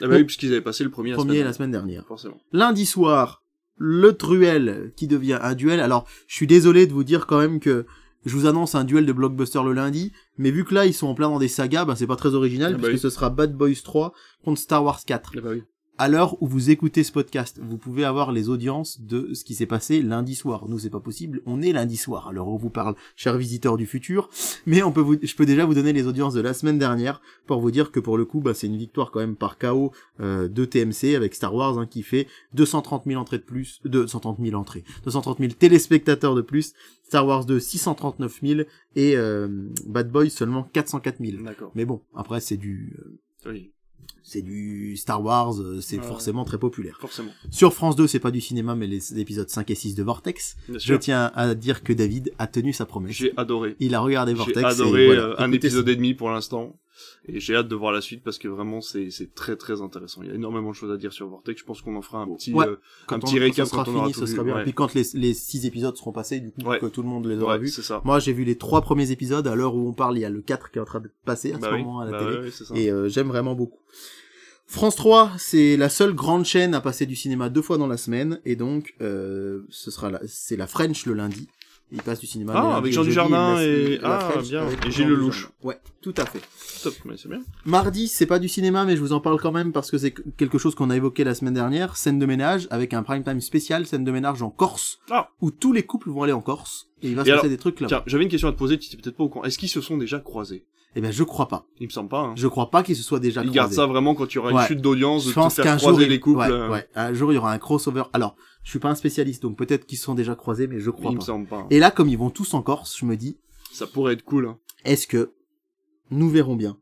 Ah bah oui, puisqu'ils avaient passé le premier la Premier semaine. la semaine dernière. Forcément. Lundi soir, le truel qui devient un duel. Alors, je suis désolé de vous dire quand même que je vous annonce un duel de blockbuster le lundi, mais vu que là ils sont en plein dans des sagas, ben c'est pas très original Ah bah puisque oui. ce sera Bad Boys 3 contre Star Wars 4. Ah bah oui. À l'heure où vous écoutez ce podcast, vous pouvez avoir les audiences de ce qui s'est passé lundi soir. Nous, c'est pas possible. On est lundi soir. Alors, on vous parle, chers visiteurs du futur. Mais on peut vous, je peux déjà vous donner les audiences de la semaine dernière pour vous dire que pour le coup, bah, c'est une victoire quand même par KO euh, de TMC avec Star Wars hein, qui fait 230 000 entrées de plus, 230 000 entrées, 230 000 téléspectateurs de plus. Star Wars 2 639 000 et euh, Bad Boys seulement 404 000. D'accord. Mais bon, après c'est du, euh, Oui, c'est du Star Wars, euh, c'est forcément très populaire. forcément. Sur France 2, c'est pas du cinéma, mais les épisodes 5 et 6 de Vortex. Bien Je sûr. tiens à dire que David a tenu sa promesse. J'ai adoré. Il a regardé Vortex. J'ai et adoré voilà. euh, un épisode et demi pour l'instant. Et j'ai hâte de voir la suite parce que vraiment c'est c'est très très intéressant. Il y a énormément de choses à dire sur Vortex. Je pense qu'on en fera un petit Ouais. euh, un on- petit quand récap quand on aura fini, tout ce vu, sera bien. ouais. Puis quand les, les 6 épisodes seront passés, du coup, Ouais. que tout le monde les aura ouais, vus. ça. Moi, j'ai vu les trois premiers épisodes. À l'heure où on parle, il y a le 4 qui est en train de passer à Bah ce oui, moment à la bah télé. Et euh, j'aime vraiment beaucoup. France 3, c'est la seule grande chaîne à passer du cinéma deux fois dans la semaine, et donc euh, ce sera c'est la French le lundi. Il passe du cinéma. Ah, avec Jean Dujardin et- ah, bien. Et Gilles Lelouch. Ouais, tout à fait. Top, mais c'est bien. Mardi, c'est pas du cinéma, mais je vous en parle quand même parce que c'est quelque chose qu'on a évoqué la semaine dernière. Scène de ménage avec un prime time spécial, scène de ménage en Corse, Ah. où tous les couples vont aller en Corse et il va Et se passer des trucs là. Tiens, j'avais une question à te poser, tu étais peut-être pas au courant. Est-ce qu'ils se sont déjà croisés? Eh ben, je crois pas. Il me semble pas. Hein. Je crois pas qu'ils se soient déjà Ils gardent croisés. ça vraiment quand il y aura une Ouais. chute d'audience, de Je te pense faire croiser jour, les couples. ouais, euh, ouais. un jour il y aura un crossover. Alors, je suis pas un spécialiste, donc peut-être qu'ils se sont déjà croisés, mais je crois il me pas. semble pas. Et là, comme ils vont tous en Corse, je me dis, Ça pourrait être cool. Hein. est-ce que nous verrons bien?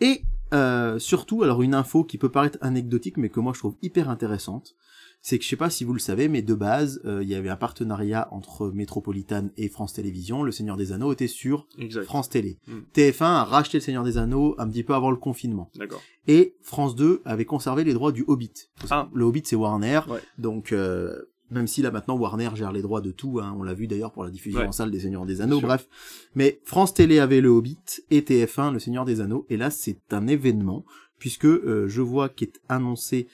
Et euh, surtout, alors une info qui peut paraître anecdotique, mais que moi je trouve hyper intéressante, c'est que je sais pas si vous le savez, mais de base, euh, il y avait un partenariat entre Métropolitane et France Télévisions. Le Seigneur des Anneaux était sur Exact. France Télé. Mm. TF1 a racheté Le Seigneur des Anneaux un petit peu avant le confinement. D'accord. Et France 2 avait conservé les droits du Hobbit. Ah. Le Hobbit, c'est Warner. Ouais. Donc, euh, Même si là maintenant Warner gère les droits de tout, hein, on l'a vu d'ailleurs pour la diffusion Ouais. en salle des Seigneurs des Anneaux, bref. Mais France Télé avait le Hobbit et TF1 le Seigneur des Anneaux, et là c'est un événement puisque euh, je vois qu'est annoncé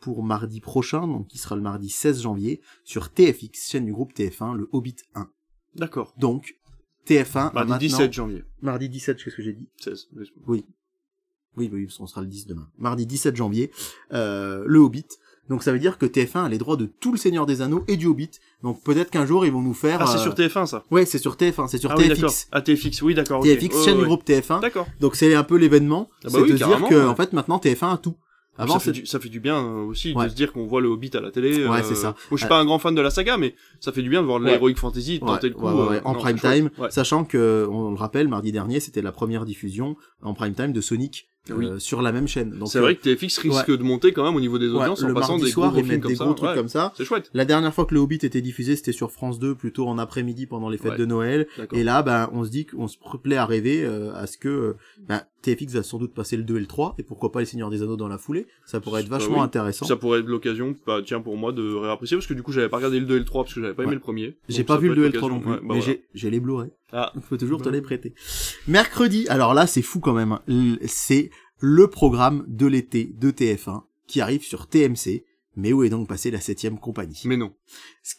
pour mardi prochain, donc qui sera le mardi 16 janvier, sur TFX, chaîne du groupe TF1, le Hobbit 1. D'accord. Donc TF1 a Mardi maintenant... 17 janvier. Mardi 17, qu'est-ce que j'ai dit 16. oui. Oui. Oui, oui, on sera le 10 demain. Mardi 17 janvier, euh, le Hobbit. Donc ça veut dire que TF1 a les droits de tout le Seigneur des Anneaux et du Hobbit. Donc peut-être qu'un jour ils vont nous faire. Ah, c'est euh, sur TF1 ça. Ouais, c'est sur TF1, c'est sur ah oui. TFX. Ah, TFX, oui, d'accord. TFX, chaîne du ouais. groupe TF1. D'accord. Donc c'est un peu l'événement. Ah bah c'est oui, de dire que en fait maintenant TF1 a tout. Avant ça, fait du, ça fait du bien euh, aussi Ouais. de se dire qu'on voit le Hobbit à la télé. Ouais, euh, c'est ça. Moi, je suis pas un grand fan de la saga, mais ça fait du bien de voir Ouais. l'Heroic Fantasy, tenter le coup. ouais, ouais, ouais, euh, en non, prime time, sachant que on le rappelle, mardi dernier, c'était la première diffusion en prime time de Sonic Oui. euh, sur la même chaîne. C'est euh, vrai que TFX risque de monter quand même au niveau des audiences en passant mardi des soir, gros, gros films comme des ça. gros trucs Ouais. comme ça. C'est chouette. La dernière fois que le Hobbit était diffusé, c'était sur France 2, plutôt en après-midi pendant les fêtes de Noël. Et là, ben, on se dit qu'on se plaît à rêver euh, à ce que euh, ben, TFX va sans doute passer le 2 et le 3, et pourquoi pas les Seigneurs des Anneaux dans la foulée. Ça pourrait être Bah vachement oui. intéressant. Ça pourrait être l'occasion, bah, tiens, pour moi, de réapprécier, parce que du coup, j'avais pas regardé le 2 et le 3, parce que j'avais pas aimé le premier. J'ai pas vu le 2 et le 3 non plus, bah mais j'ai les Blu-ray. Ah, Il faut toujours te Bah les oui. prêter. Mercredi, alors là, c'est fou quand même. hein. C'est le programme de l'été de TF1 qui arrive sur TMC. Mais où est donc passée la septième compagnie? Mais non.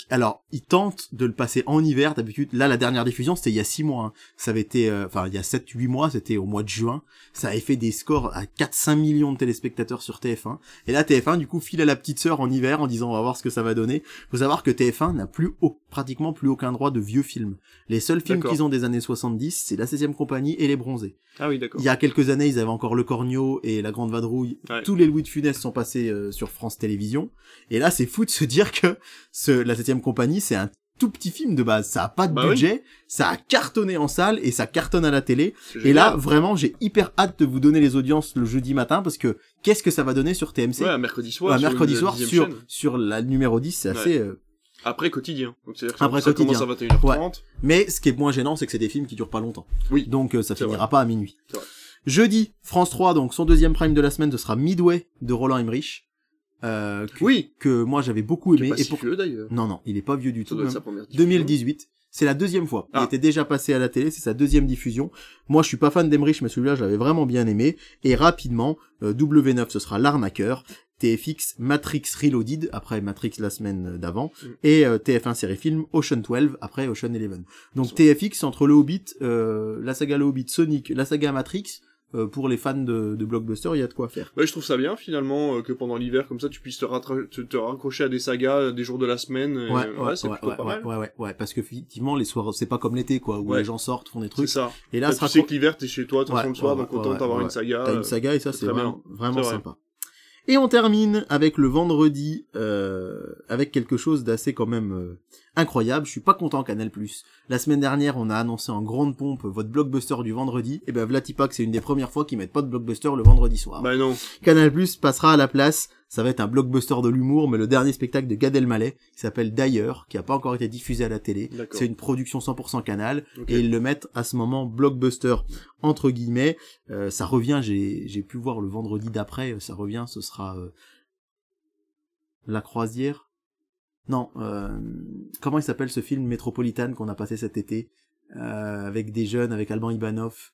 Alors, ils tentent de le passer en hiver d'habitude. Là, la dernière diffusion, c'était il y a six mois. hein. Ça avait été, euh, enfin, il y a 7-8 mois, c'était au mois de juin. Ça avait fait des scores à 4-5 millions de téléspectateurs sur TF1. Et là, TF1, du coup, file à la petite sœur en hiver en disant, on va voir ce que ça va donner. Faut savoir que TF1 n'a plus, au- pratiquement plus aucun droit de vieux films. Les seuls films qu'ils ont des années 70, c'est La 16e compagnie et Les Bronzés. Ah oui, d'accord. Il y a quelques années, ils avaient encore Le Cornio et La Grande Vadrouille. Ouais. Tous les Louis de Funès sont passés euh, sur France Télévisions. Et là, c'est fou de se dire que ce, La Septième Compagnie, c'est un tout petit film de base. Ça a pas de Bah oui. budget, ça a cartonné en salle et ça cartonne à la télé. Et là, vraiment, j'ai hyper hâte de vous donner les audiences le jeudi matin parce que qu'est-ce que ça va donner sur TMC Ouais, un mercredi soir. Sur mercredi une soir sur, sur la numéro 10, c'est Ouais. assez... euh, Après quotidien. Donc, c'est-à-dire que Après ça quotidien. commence à 21h30. Mais ce qui est moins gênant, c'est que c'est des films qui durent pas longtemps. Oui. Donc euh, ça finira pas à minuit. Jeudi, France 3, donc son deuxième prime de la semaine, ce sera Midway de Roland Emmerich. Euh, que, Oui. que moi j'avais beaucoup est aimé. pas et si pour... vieux d'ailleurs. Non, non, il est pas vieux du Ça tout. doit être même. sa première diffusion. 2018. C'est la deuxième fois. Il Ah. était déjà passé à la télé, c'est sa deuxième diffusion. Moi, je suis pas fan d'Emmerich, mais celui-là, je l'avais vraiment bien aimé. Et rapidement, euh, W9, ce sera l'arnaqueur. TFX, Matrix Reloaded, après Matrix la semaine d'avant. Mm. Et euh, TF1 série film, Ocean 12, après Ocean 11. Donc TFX, entre le Hobbit, euh, la saga Le Hobbit, Sonic, la saga Matrix, pour les fans de, de blockbuster, il y a de quoi faire. Ouais, je trouve ça bien finalement euh, que pendant l'hiver comme ça tu puisses te, rattra- te, te raccrocher à des sagas euh, des jours de la semaine. et, Ouais, euh, ouais, c'est ouais, plutôt ouais, pas ouais, mal. ouais, ouais, ouais, parce que effectivement, les soirs, c'est pas comme l'été, quoi, où les gens sortent, font des C'est trucs. ça. Et là, ce tu sais que l'hiver t'es chez toi, façon le soir, donc autant ouais. une saga. T'as euh, une saga et ça c'est c'est vraiment, C'est sympa. Et on termine avec le vendredi euh, avec quelque chose d'assez quand même euh, incroyable. Je suis pas content Canal+. La semaine dernière, on a annoncé en grande pompe votre blockbuster du vendredi. Et ben Vlatipak, c'est une des premières fois qu'ils mettent pas de blockbuster le vendredi soir. Bah non. Canal+ passera à la place. Ça va être un blockbuster de l'humour, mais le dernier spectacle de Gad Elmaleh, qui s'appelle D'ailleurs, qui a pas encore été diffusé à la télé. C'est une production 100% Canal et ils le mettent à ce moment blockbuster entre guillemets. Euh, ça revient, j'ai j'ai pu voir le vendredi d'après, ça revient, ce sera euh, La Croisière. Non, euh, comment il s'appelle ce film Métropolitane qu'on a passé cet été euh, avec des jeunes, avec Alban Ivanov.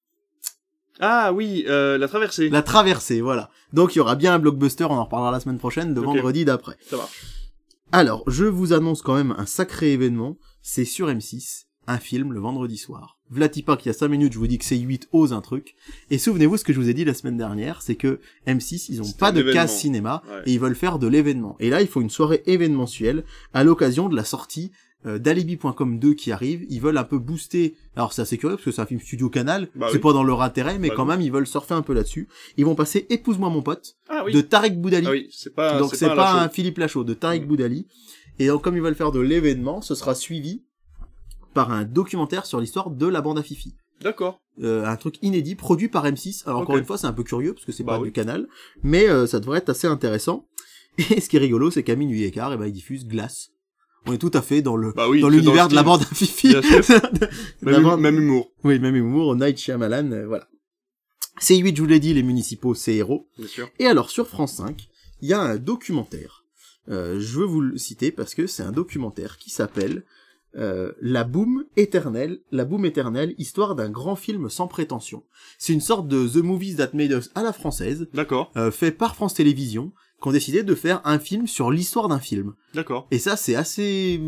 Ah oui, euh, la traversée. La Traversée, voilà. Donc il y aura bien un blockbuster, on en reparlera la semaine prochaine, de vendredi d'après. Ça va. Alors, je vous annonce quand même un sacré événement. C'est sur M6, un film le vendredi soir. Vlatipak, il y a 5 minutes, je vous dis que C8 ose un truc. Et souvenez-vous ce que je vous ai dit la semaine dernière, c'est que M6, ils ont C'est pas de case cinéma Ouais. et ils veulent faire de l'événement. Et là, il faut une soirée événementielle à l'occasion de la sortie euh, d'Alibi.com 2 qui arrive. Ils veulent un peu booster. Alors c'est assez curieux parce que c'est un film studio canal. Bah c'est oui. pas dans leur intérêt, mais Bah quand même, ils veulent surfer un peu là-dessus. Ils vont passer Épouse-moi mon pote Ah oui. de Tarek Boudali. Ah oui, c'est pas. Donc c'est pas, un. Philippe Lachaud, de Tariq Mm. Boudali. Et donc comme ils veulent faire de l'événement, ce sera suivi par un documentaire sur l'histoire de la bande à Fifi. D'accord. Euh, un truc inédit produit par M6. Alors encore une fois, c'est un peu curieux parce que c'est Bah pas du canal, mais euh, ça devrait être assez intéressant. Et ce qui est rigolo, c'est qu'à minuit et quart, eh ben, ils diffusent Glace. On est tout à fait dans le Bah oui. dans l'univers de la bande à Fifi. Bande- même humour. Oui, même humour, Night Shyamalan, euh, voilà. C8, je vous l'ai dit, les municipaux, c'est héros. Bien sûr. Et alors, sur France 5, il y a un documentaire Euh, je veux vous le citer parce que c'est un documentaire qui s'appelle euh, La Boom éternelle, La Boom éternelle, histoire d'un grand film sans prétention. C'est une sorte de The Movies That Made Us à la française, D'accord, euh, fait par France Télévisions, qui ont décidé de faire un film sur l'histoire d'un film. d'accord. Et ça, c'est assez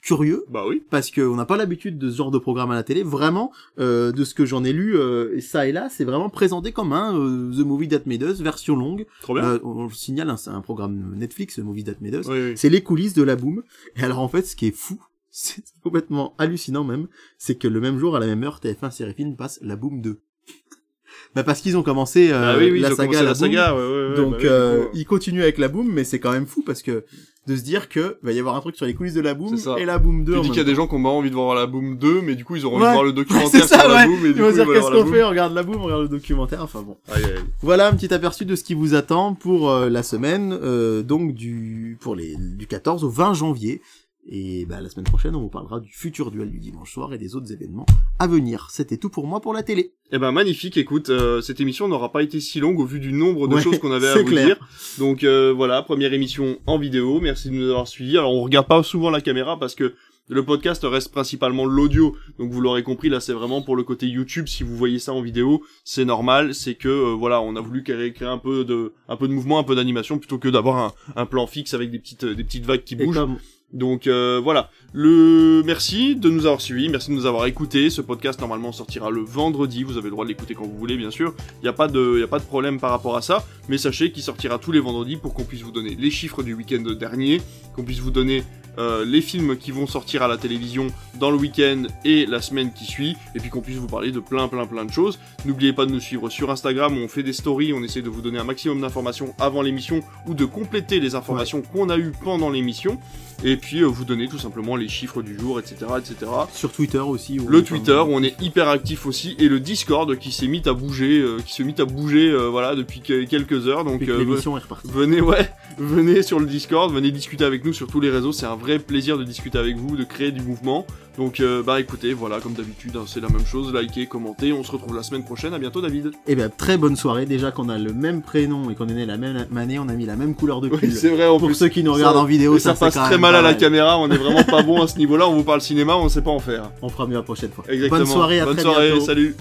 curieux, Bah oui. parce qu'on n'a pas l'habitude de ce genre de programme à la télé. Vraiment, euh, de ce que j'en ai lu, euh, ça et là, c'est vraiment présenté comme un euh, The Movie That Made Us, version longue. Trop bien. Euh, on le signale, hein, c'est un programme Netflix, The Movie That Made Us. oui, oui. C'est les coulisses de la boom. Et alors en fait, ce qui est fou, c'est complètement hallucinant même, c'est que le même jour, à la même heure, TF1 Série Film passe la boom 2. Bah parce qu'ils ont commencé euh, Ah oui, oui, la ils saga, commencé la saga, ouais, ouais, ouais, Donc bah oui, euh, ils continuent avec la boom, mais c'est quand même fou parce que de se dire que va y avoir un truc sur les coulisses de la boom C'est ça. et la boom 2 Tu dis qu'il y a des gens qui ont pas envie de voir la Boom 2, mais du coup, ils auront envie de voir le documentaire c'est ça, sur la ouais. Boom, et Ils du vont coup, se dire ils qu'est-ce qu'on Boom. fait, on regarde la boom, on regarde le documentaire, enfin bon. Aïe, aïe, aïe. Voilà un petit aperçu de ce qui vous attend pour euh, la semaine, euh, donc du pour les du 14 au 20 janvier. Et bah, la semaine prochaine, on vous parlera du futur duel du dimanche soir et des autres événements à venir. C'était tout pour moi pour la télé. Eh ben magnifique, écoute, euh, cette émission n'aura pas été si longue au vu du nombre de Ouais, choses qu'on avait à vous clair. dire. Donc euh, voilà, première émission en vidéo, merci de nous avoir suivis. Alors on regarde pas souvent la caméra parce que le podcast reste principalement l'audio, donc vous l'aurez compris, là c'est vraiment pour le côté YouTube. Si vous voyez ça en vidéo, c'est normal, c'est que euh, voilà, on a voulu créer, créer un peu de, un peu de mouvement, un peu d'animation, plutôt que d'avoir un, un plan fixe avec des petites, des petites vagues qui Et bougent. comme Donc euh, voilà, le merci de nous avoir suivis, merci de nous avoir écoutés. Ce podcast normalement sortira le vendredi, vous avez le droit de l'écouter quand vous voulez bien sûr. Il n'y a pas de a pas de problème par rapport à ça, mais sachez qu'il sortira tous les vendredis pour qu'on puisse vous donner les chiffres du week-end dernier, qu'on puisse vous donner euh, les films qui vont sortir à la télévision dans le week-end et la semaine qui suit, et puis qu'on puisse vous parler de plein plein plein de choses. N'oubliez pas de nous suivre sur Instagram, où on fait des stories, on essaie de vous donner un maximum d'informations avant l'émission ou de compléter les informations qu'on a eues pendant l'émission et puis euh, vous donner tout simplement les chiffres du jour, etc., etc. sur Twitter aussi. Le Twitter où on est hyper actif aussi et le Discord qui s'est mis à bouger, euh, qui se mit à bouger, voilà, depuis que- quelques heures. Donc l'émission est repartie. venez, ouais, venez sur le Discord, venez discuter avec nous sur tous les réseaux. C'est un vrai plaisir de discuter avec vous, de créer du mouvement. Donc euh, bah écoutez, voilà, comme d'habitude, hein, c'est la même chose. Likez, commentez. On se retrouve la semaine prochaine. À bientôt, David. Eh bien, très bonne soirée. Déjà qu'on a le même prénom et qu'on est né la même année, on a mis la même couleur de pull. Oui, c'est vrai. En Pour plus, ceux qui nous ça- regardent en vidéo, et ça, c'est passe très mal à la caméra. On est vraiment pas bon à ce niveau-là. On vous parle cinéma, on sait pas en faire. On fera mieux la prochaine fois. Exactement. Bonne soirée, à Bonne très soirée. bientôt. Salut.